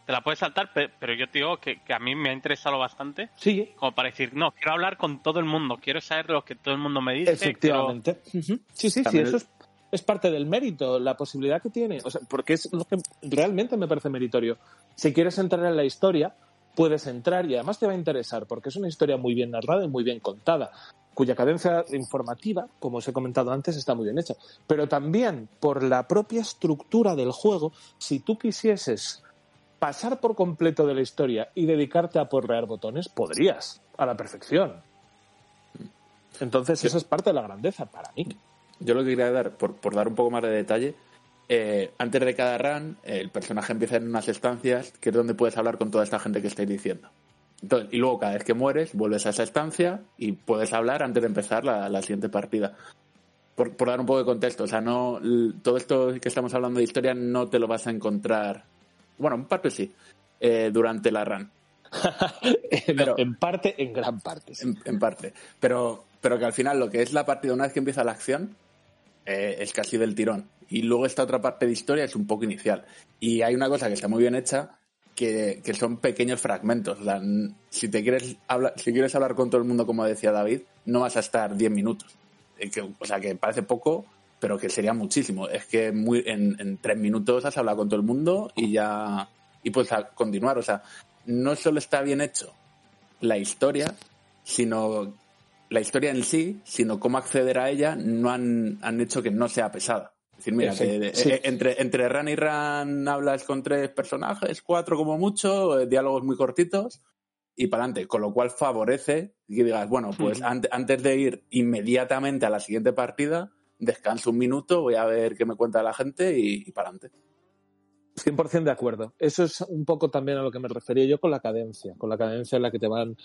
Te la puedes saltar, pe- pero yo te digo que, que a mí me ha interesado bastante Sí, como para decir, no, quiero hablar con todo el mundo, quiero saber lo que todo el mundo me dice. efectivamente. Sí, sí, sí, También eso el- es, es parte del mérito, la posibilidad que tiene. O sea, porque es lo que realmente me parece meritorio. Si quieres entrar en la historia, puedes entrar y además te va a interesar, porque es una historia muy bien narrada y muy bien contada, cuya cadencia informativa, como os he comentado antes, está muy bien hecha. Pero también por la propia estructura del juego, si tú quisieses pasar por completo de la historia y dedicarte a porrear botones, podrías, a la perfección. Entonces, esa es parte de la grandeza para mí. Yo lo que quería dar, por, por dar un poco más de detalle, eh, antes de cada run, el personaje empieza en unas estancias que es donde puedes hablar con toda esta gente que estáis diciendo. Entonces, y luego cada vez que mueres, vuelves a esa estancia y puedes hablar antes de empezar la, la siguiente partida. Por, por dar un poco de contexto, o sea, no todo esto que estamos hablando de historia no te lo vas a encontrar, bueno, en parte sí, eh, durante la run. (laughs) No, en parte, en gran parte. sí. En, en parte. Pero, pero que al final lo que es la partida, una vez que empieza la acción, eh, es casi del tirón. Y luego esta otra parte de historia es un poco inicial. Y hay una cosa que está muy bien hecha, que, son pequeños fragmentos. Si te quieres hablar, si quieres hablar con todo el mundo, como decía David, no vas a estar 10 minutos. Eh, o sea, que parece poco, pero que sería muchísimo. Es que muy, en, en tres minutos has hablado con todo el mundo y ya y puedes a- continuar. O sea, no solo está bien hecho la historia, sino la historia en sí, sino cómo acceder a ella, no han, han hecho que no sea pesada. Decir, mira, Sí, que, sí. eh, entre, entre run y run hablas con tres personajes, cuatro como mucho, eh, diálogos muy cortitos y para adelante. Con lo cual favorece que digas, bueno, pues ante- antes de ir inmediatamente a la siguiente partida, descanso un minuto, voy a ver qué me cuenta la gente y, y para adelante. 100% de acuerdo. Eso es un poco también a lo que me refería yo con la cadencia, con la cadencia en la que te van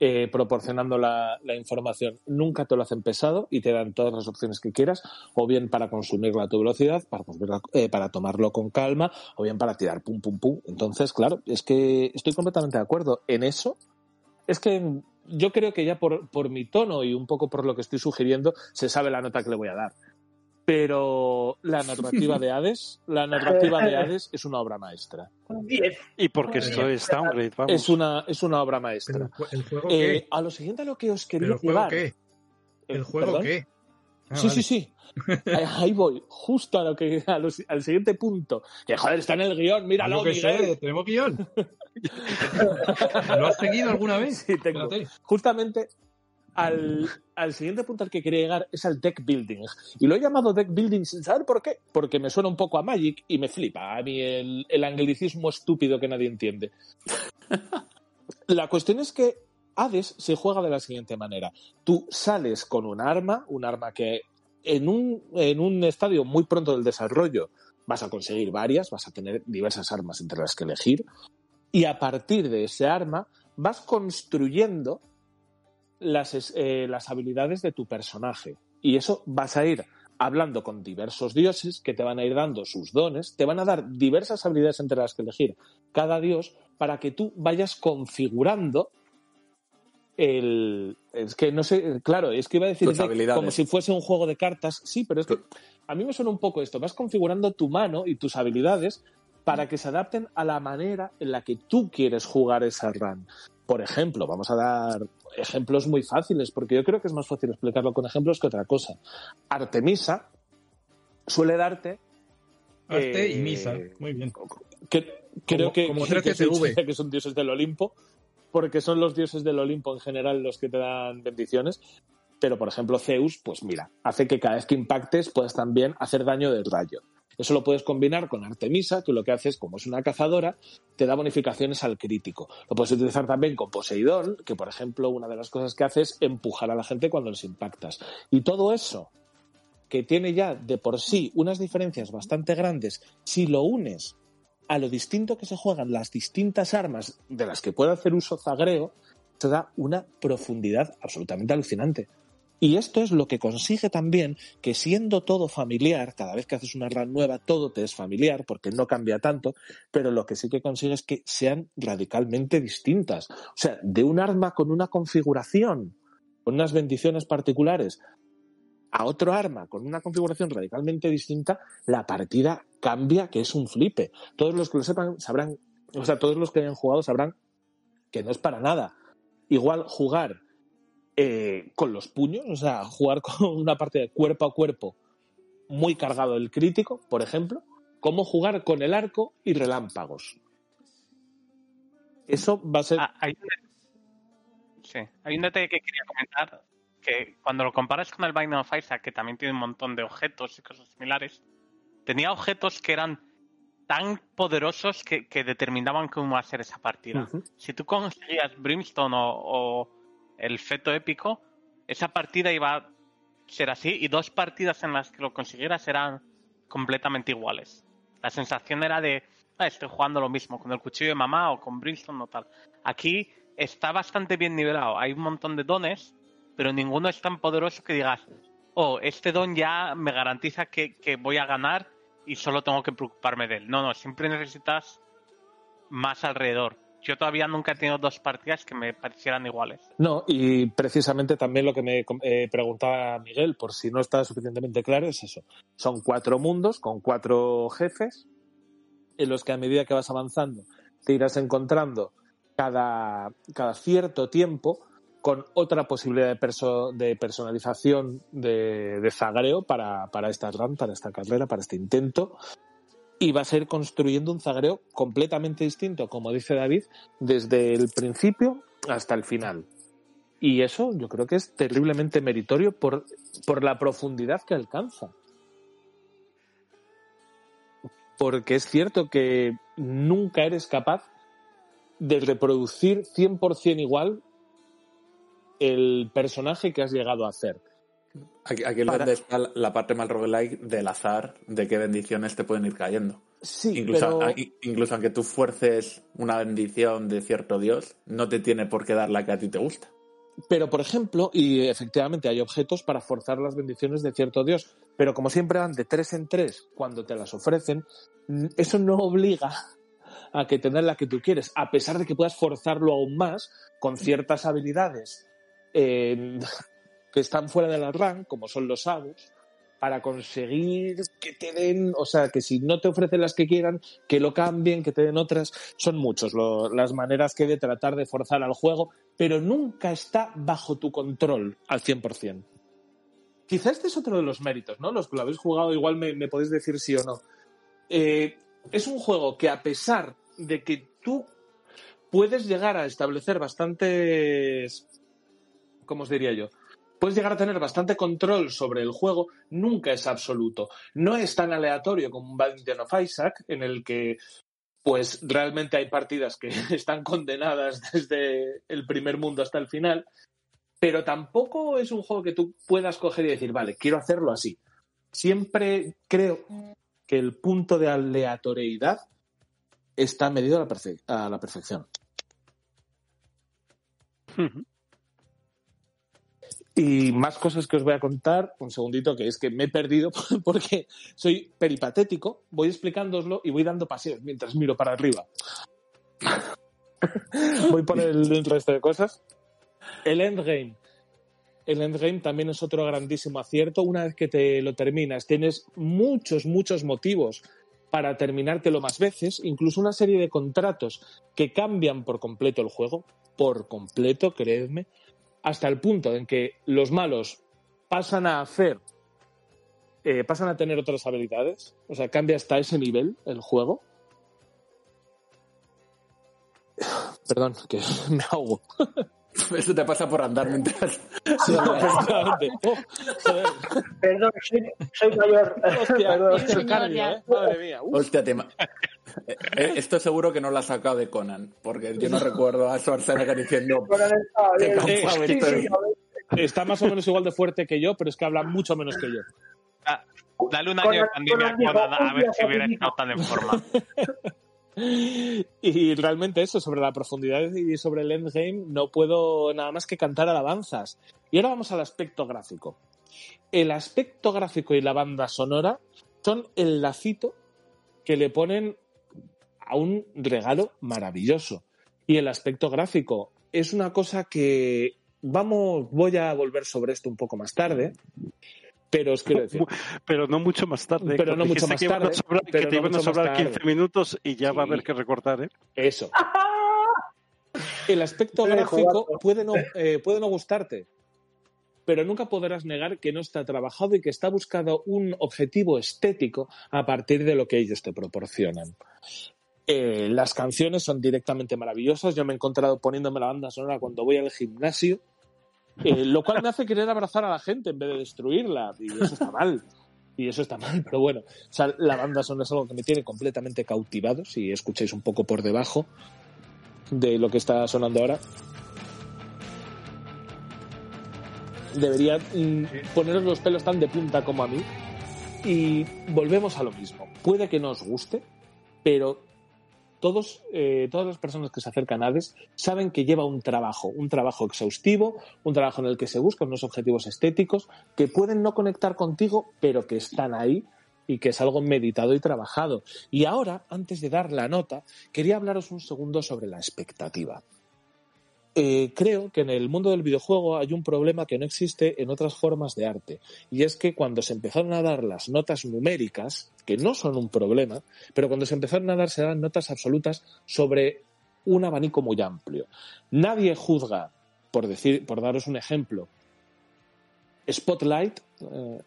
eh, proporcionando la, información. Nunca te lo hacen pesado y te dan todas las opciones que quieras, o bien para consumirlo a tu velocidad, para, eh, para tomarlo con calma, o bien para tirar pum, pum, pum. Entonces, claro, es que estoy completamente de acuerdo en eso. Es que yo creo que ya por mi tono y un poco por lo que estoy sugiriendo, se sabe la nota que le voy a dar. Pero la narrativa de Hades, la narrativa de (laughs) Hades es una obra maestra. Un 10. Y porque esto es downgrade, vamos. Es una, es una obra maestra. el, jue- el juego Eh, qué? a lo siguiente a lo que os quería ¿Pero el juego llevar. qué? Eh, ¿El juego ¿perdón? qué? Ah, sí, vale. sí, sí. Ahí, ahí voy, justo a lo que, a los- al siguiente punto. Que joder, está en el guion, míralo, Miguel. sé, tenemos guion. (laughs) ¿Lo has seguido alguna vez? Sí, tengo. Justamente al, al siguiente punto al que quería llegar es al deck building. Y lo he llamado deck building sin saber por qué. Porque me suena un poco a Magic y me flipa a mí el, el anglicismo estúpido que nadie entiende. (laughs) La cuestión es que Hades se juega de la siguiente manera. Tú sales con un arma, un arma que en un, en un estadio muy pronto del desarrollo vas a conseguir varias, vas a tener diversas armas entre las que elegir, y a partir de ese arma vas construyendo las, eh, las habilidades de tu personaje. Y eso vas a ir hablando con diversos dioses que te van a ir dando sus dones, te van a dar diversas habilidades entre las que elegir cada dios para que tú vayas configurando el... Es que no sé, claro, es que iba a decir como si fuese un juego de cartas, sí, pero es que a mí me suena un poco esto, vas configurando tu mano y tus habilidades para que se adapten a la manera en la que tú quieres jugar esa run. Por ejemplo, vamos a dar ejemplos muy fáciles, porque yo creo que es más fácil explicarlo con ejemplos que otra cosa. Artemisa suele darte... Arte y eh, misa. Muy bien. que- creo Como- que, como que- que 13TV. se dice que son dioses del Olimpo, porque son los dioses del Olimpo en general los que te dan bendiciones. Pero, por ejemplo, Zeus, pues mira, hace que cada vez que impactes puedas también hacer daño del rayo. Eso lo puedes combinar con Artemisa, que lo que hace es, como es una cazadora, te da bonificaciones al crítico. Lo puedes utilizar también con Poseidón, que por ejemplo, una de las cosas que hace es empujar a la gente cuando les impactas. Y todo eso, que tiene ya de por sí unas diferencias bastante grandes, si lo unes a lo distinto que se juegan las distintas armas de las que puede hacer uso Zagreo, te da una profundidad absolutamente alucinante. Y esto es lo que consigue también que siendo todo familiar, cada vez que haces una run nueva, todo te es familiar, porque no cambia tanto, pero lo que sí que consigue es que sean radicalmente distintas. O sea, de un arma con una configuración, con unas bendiciones particulares, a otro arma con una configuración radicalmente distinta, la partida cambia, que es un flipe. Todos los que lo sepan sabrán, o sea, todos los que hayan jugado sabrán que no es para nada. Igual jugar eh, con los puños, o sea, jugar con (laughs) una parte de cuerpo a cuerpo muy cargado el crítico, por ejemplo, como jugar con el arco y relámpagos. Eso va a ser. Ah, hay, un, sí, hay un detalle que quería comentar, que cuando lo comparas con el Binding of Isaac, que también tiene un montón de objetos y cosas similares, tenía objetos que eran tan poderosos que, que determinaban cómo iba a ser esa partida. Si tú conseguías Brimstone o, o el feto épico, esa partida iba a ser así y dos partidas en las que lo consiguieras eran completamente iguales. La sensación era de, ah, estoy jugando lo mismo con el cuchillo de mamá o con Brimstone o tal. Aquí está bastante bien nivelado. Hay un montón de dones, pero ninguno es tan poderoso que digas, oh, este don ya me garantiza que, que voy a ganar y solo tengo que preocuparme de él. No, no, siempre necesitas más alrededor. Yo todavía nunca he tenido dos partidas que me parecieran iguales. No, y precisamente también lo que me eh, preguntaba Miguel, por si no está suficientemente claro, es eso. Son cuatro mundos con cuatro jefes en los que a medida que vas avanzando te irás encontrando cada, cierto tiempo con otra posibilidad de, perso de personalización de, de zagreo para, para esta run, para esta carrera, para este intento. Y va a ser construyendo un zagreo completamente distinto, como dice David, desde el principio hasta el final. Y eso yo creo que es terriblemente meritorio por, por la profundidad que alcanza. Porque es cierto que nunca eres capaz de reproducir 100% igual el personaje que has llegado a hacer. Aquí, aquí Para- donde está la parte mal roguelike del azar, de qué bendiciones te pueden ir cayendo. Sí, incluso, pero- incluso aunque tú fuerces una bendición de cierto dios, no te tiene por qué dar la que a ti te gusta. Pero, por ejemplo, y efectivamente hay objetos para forzar las bendiciones de cierto dios, pero como siempre van de tres en tres cuando te las ofrecen, eso no obliga a que tengas la que tú quieres, a pesar de que puedas forzarlo aún más con ciertas habilidades eh, que están fuera de la rank, como son los sabos, para conseguir que te den, o sea, que si no te ofrecen las que quieran, que lo cambien, que te den otras. Son muchos las maneras que hay de tratar de forzar al juego, pero nunca está bajo tu control al 100%. Quizá este es otro de los méritos, ¿no? Los que lo habéis jugado igual me, me podéis decir sí o no. Eh, es un juego que a pesar de que tú puedes llegar a establecer bastantes, ¿cómo os diría yo? Puedes llegar a tener bastante control sobre el juego, nunca es absoluto. No es tan aleatorio como un Binding of Isaac, en el que pues realmente hay partidas que (laughs) están condenadas desde el primer mundo hasta el final, pero tampoco es un juego que tú puedas coger y decir, vale, quiero hacerlo así. Siempre creo que el punto de aleatoriedad está medido a la, perfe- a la perfección. Y más cosas que os voy a contar, un segundito, que es que me he perdido (laughs) porque soy peripatético, voy explicándoslo y voy dando paseos mientras miro para arriba. (laughs) voy por el resto de cosas. El endgame. El endgame también es otro grandísimo acierto. Una vez que te lo terminas, tienes muchos, muchos motivos para terminártelo más veces, incluso una serie de contratos que cambian por completo el juego, por completo, creedme, hasta el punto en que los malos pasan a hacer, eh, pasan a tener otras habilidades, o sea, cambia hasta ese nivel el juego. (sighs) Perdón, que (laughs) me ahogo. (laughs) Eso te pasa por andar mientras. (laughs) Sí. Oh. Perdón, soy, soy mayor. Hostia, Perdón. cardio, ¿eh? Madre mía. Uf. Hostia, te Esto seguro que no lo ha sacado de Conan, porque yo no recuerdo a Schwarzenegger diciendo. (laughs) Está más o menos igual de fuerte que yo, pero es que habla mucho menos que yo. Ah, Dale un año de pandemia a Conan a "Un ver si hubiera rapidito". estado tan en forma. (laughs) Y realmente eso, sobre la profundidad y sobre el endgame, no puedo nada más que cantar alabanzas. Y ahora vamos al aspecto gráfico. El aspecto gráfico y la banda sonora son el lacito que le ponen a un regalo maravilloso. Y el aspecto gráfico es una cosa que vamos, voy a volver sobre esto un poco más tarde, pero os quiero decir, (laughs) Pero no mucho más tarde. Pero no mucho más tarde, sobrar- que te no iban a sobrar tarde. 15 minutos y ya va a haber que recortar, ¿eh? Eso. (laughs) El aspecto gráfico puede no, eh, puede no gustarte, pero nunca podrás negar que no está trabajado y que está buscado un objetivo estético a partir de lo que ellos te proporcionan. Eh, las canciones son directamente maravillosas. Yo me he encontrado poniéndome la banda sonora cuando voy al gimnasio, eh, lo cual me hace querer abrazar a la gente en vez de destruirla. Y eso está mal. Y eso está mal, pero bueno. O sea, la banda sonora es algo que me tiene completamente cautivado. Si escucháis un poco por debajo de lo que está sonando ahora. Debería mm, poneros los pelos tan de punta como a mí. Y volvemos a lo mismo. Puede que no os guste, pero todos, eh, todas las personas que se acercan a Hades saben que lleva un trabajo, un trabajo exhaustivo, un trabajo en el que se buscan unos objetivos estéticos que pueden no conectar contigo, pero que están ahí y que es algo meditado y trabajado. Y ahora, antes de dar la nota, quería hablaros un segundo sobre la expectativa. Eh, creo que en el mundo del videojuego hay un problema que no existe en otras formas de arte. Y es que cuando se empezaron a dar las notas numéricas, que no son un problema, pero cuando se empezaron a dar se dan notas absolutas sobre un abanico muy amplio. Nadie juzga, por decir, por daros un ejemplo, Spotlight, eh,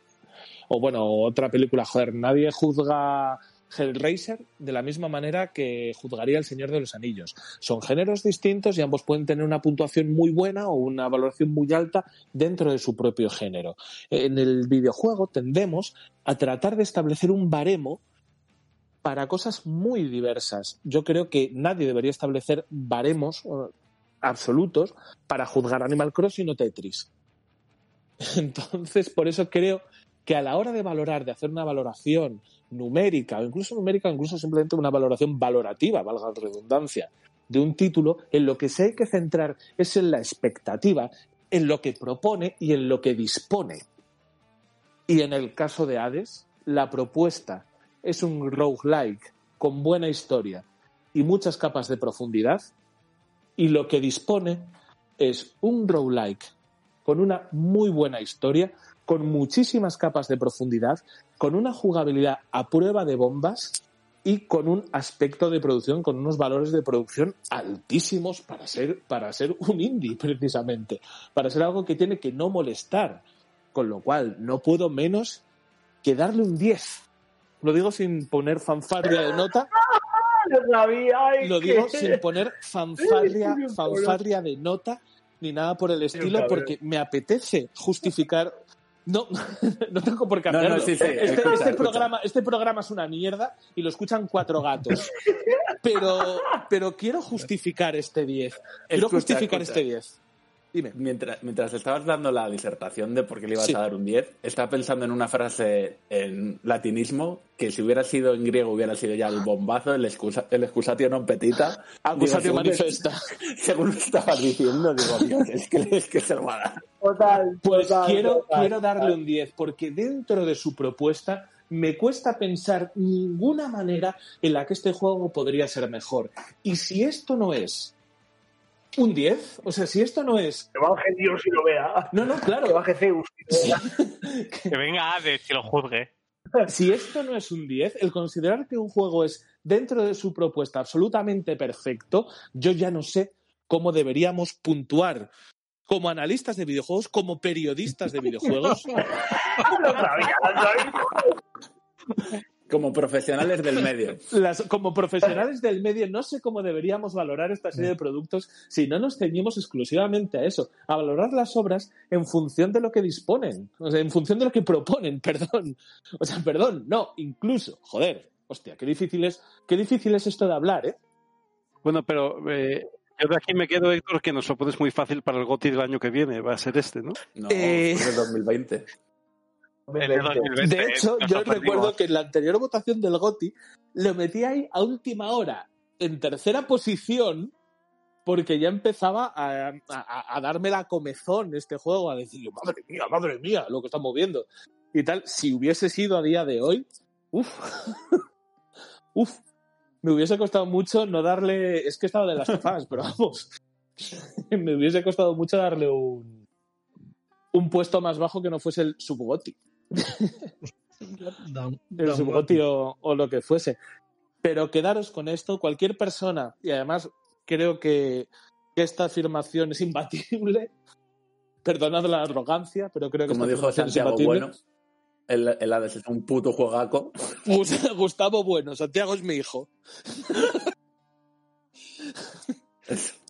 o bueno, otra película, joder, nadie juzga Hellraiser de la misma manera que juzgaría El Señor de los Anillos. Son géneros distintos y ambos pueden tener una puntuación muy buena o una valoración muy alta dentro de su propio género. En el videojuego tendemos a tratar de establecer un baremo para cosas muy diversas. Yo creo que nadie debería establecer baremos eh, absolutos para juzgar Animal Crossing o Tetris. (laughs) Entonces, por eso creo que a la hora de valorar, de hacer una valoración numérica, o incluso numérica, incluso simplemente una valoración valorativa, valga la redundancia, de un título, en lo que se hay que centrar es en la expectativa, en lo que propone y en lo que dispone. Y en el caso de Hades, la propuesta es un roguelike con buena historia y muchas capas de profundidad, y lo que dispone es un roguelike con una muy buena historia, con muchísimas capas de profundidad, con una jugabilidad a prueba de bombas y con un aspecto de producción, con unos valores de producción altísimos para ser, para ser un indie, precisamente, para ser algo que tiene que no molestar. Con lo cual, no puedo menos que darle un 10. Lo digo sin poner fanfarria de nota. (laughs) Lo digo sin poner (laughs) fanfarria, fanfarria de nota ni nada por el estilo, porque me apetece justificar no, (laughs) no tengo por qué hacerlo. No, no, sí, sí, este, escucha, este escucha. programa, este programa es una mierda y lo escuchan cuatro gatos. (laughs) Pero, pero quiero justificar este 10. Quiero Escucha, justificar escucha. este 10. Dime. Mientras, mientras estabas dando la disertación de por qué le ibas Sí. a dar un 10, estaba pensando en una frase en latinismo que si hubiera sido en griego hubiera sido ya el bombazo, el, excusa, el excusatio non petita. Accusatio manifesta. Según (laughs) estabas diciendo, digo, Dios, es que, es que se lo va a dar. Total. Pues total, quiero, total, quiero darle total. un 10, porque dentro de su propuesta me cuesta pensar ninguna manera en la que este juego podría ser mejor. Y si esto no es un 10, o sea, si esto no es... Que baje Dios y lo vea. No, no, claro. Que baje Zeus y lo vea. (laughs) Que venga Hades y lo juzgue. Si esto no es un 10, el considerar que un juego es dentro de su propuesta absolutamente perfecto, yo ya no sé cómo deberíamos puntuar como analistas de videojuegos, como periodistas de videojuegos. (laughs) Como profesionales del medio. (laughs) Las- como profesionales del medio, no sé cómo deberíamos valorar esta serie de productos si no nos ceñimos exclusivamente a eso, a valorar las obras en función de lo que disponen, o sea, en función de lo que proponen, (laughs) perdón. O sea, perdón, no, incluso, joder, hostia, qué difícil es, qué difícil es esto de hablar, ¿eh? Bueno, pero eh, yo de aquí me quedo, Héctor, que nos lo pones muy fácil para el GOTY del año que viene. Va a ser este, ¿no? No, Eh. es de 2020. De 2020, De hecho, nos yo recuerdo que en la anterior votación del GOTI lo metí ahí a última hora, en tercera posición, porque ya empezaba a, a- a darme la comezón este juego, a decir, madre mía, madre mía, lo que estamos viendo. Y tal, si hubiese sido a día de hoy, uff, (laughs) uff, me hubiese costado mucho no darle, es que estaba de las sofás, pero vamos, (laughs) me hubiese costado mucho darle un, un puesto más bajo que no fuese el subgoti el subgoti o, o lo que fuese. Pero quedaros con esto, cualquier persona, y además creo que, que esta afirmación es imbatible, (laughs) perdonad la arrogancia, pero creo que Como dijo es Santiago. Bueno, el, el Hades es un puto juegaco. Gus- (laughs) Gustavo Bueno, Santiago es mi hijo. (laughs)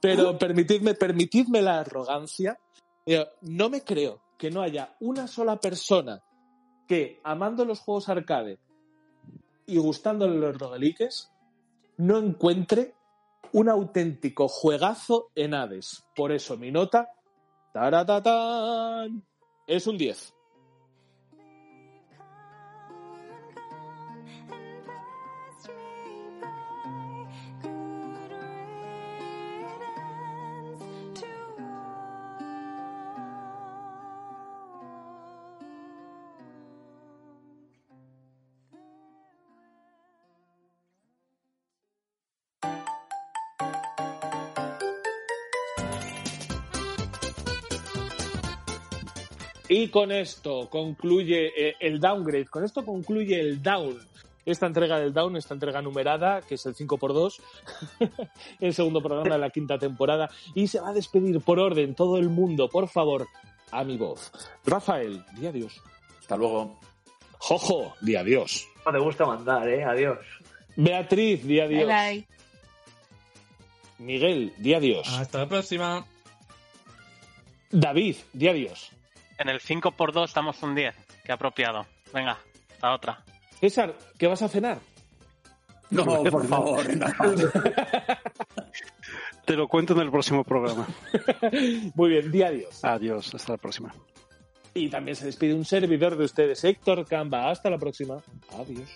Pero permitidme, permitidme la arrogancia. No me creo que no haya una sola persona que, amando los juegos arcade y gustándole los rogueliques, no encuentre un auténtico juegazo en Hades. Por eso mi nota es un 10. Y con esto concluye eh, el downgrade, con esto concluye el down. Esta entrega del down, esta entrega numerada, que es el 5x2, (laughs) el segundo programa de la quinta temporada. Y se va a despedir por orden todo el mundo, por favor, a mi voz. Rafael, di adiós. Hasta luego. Jojo, di adiós. No te gusta mandar, ¿eh? Adiós. Beatriz, di adiós. Bye bye. Miguel, di adiós. Hasta la próxima. David, di adiós. En el 5x2 estamos un 10. Qué apropiado. Venga, hasta otra. César, ¿qué vas a cenar? No, por favor. no. (laughs) Te lo cuento en el próximo programa. (laughs) Muy bien, di adiós. Adiós, hasta la próxima. Y también se despide un servidor de ustedes, Héctor Camba. Hasta la próxima. Adiós.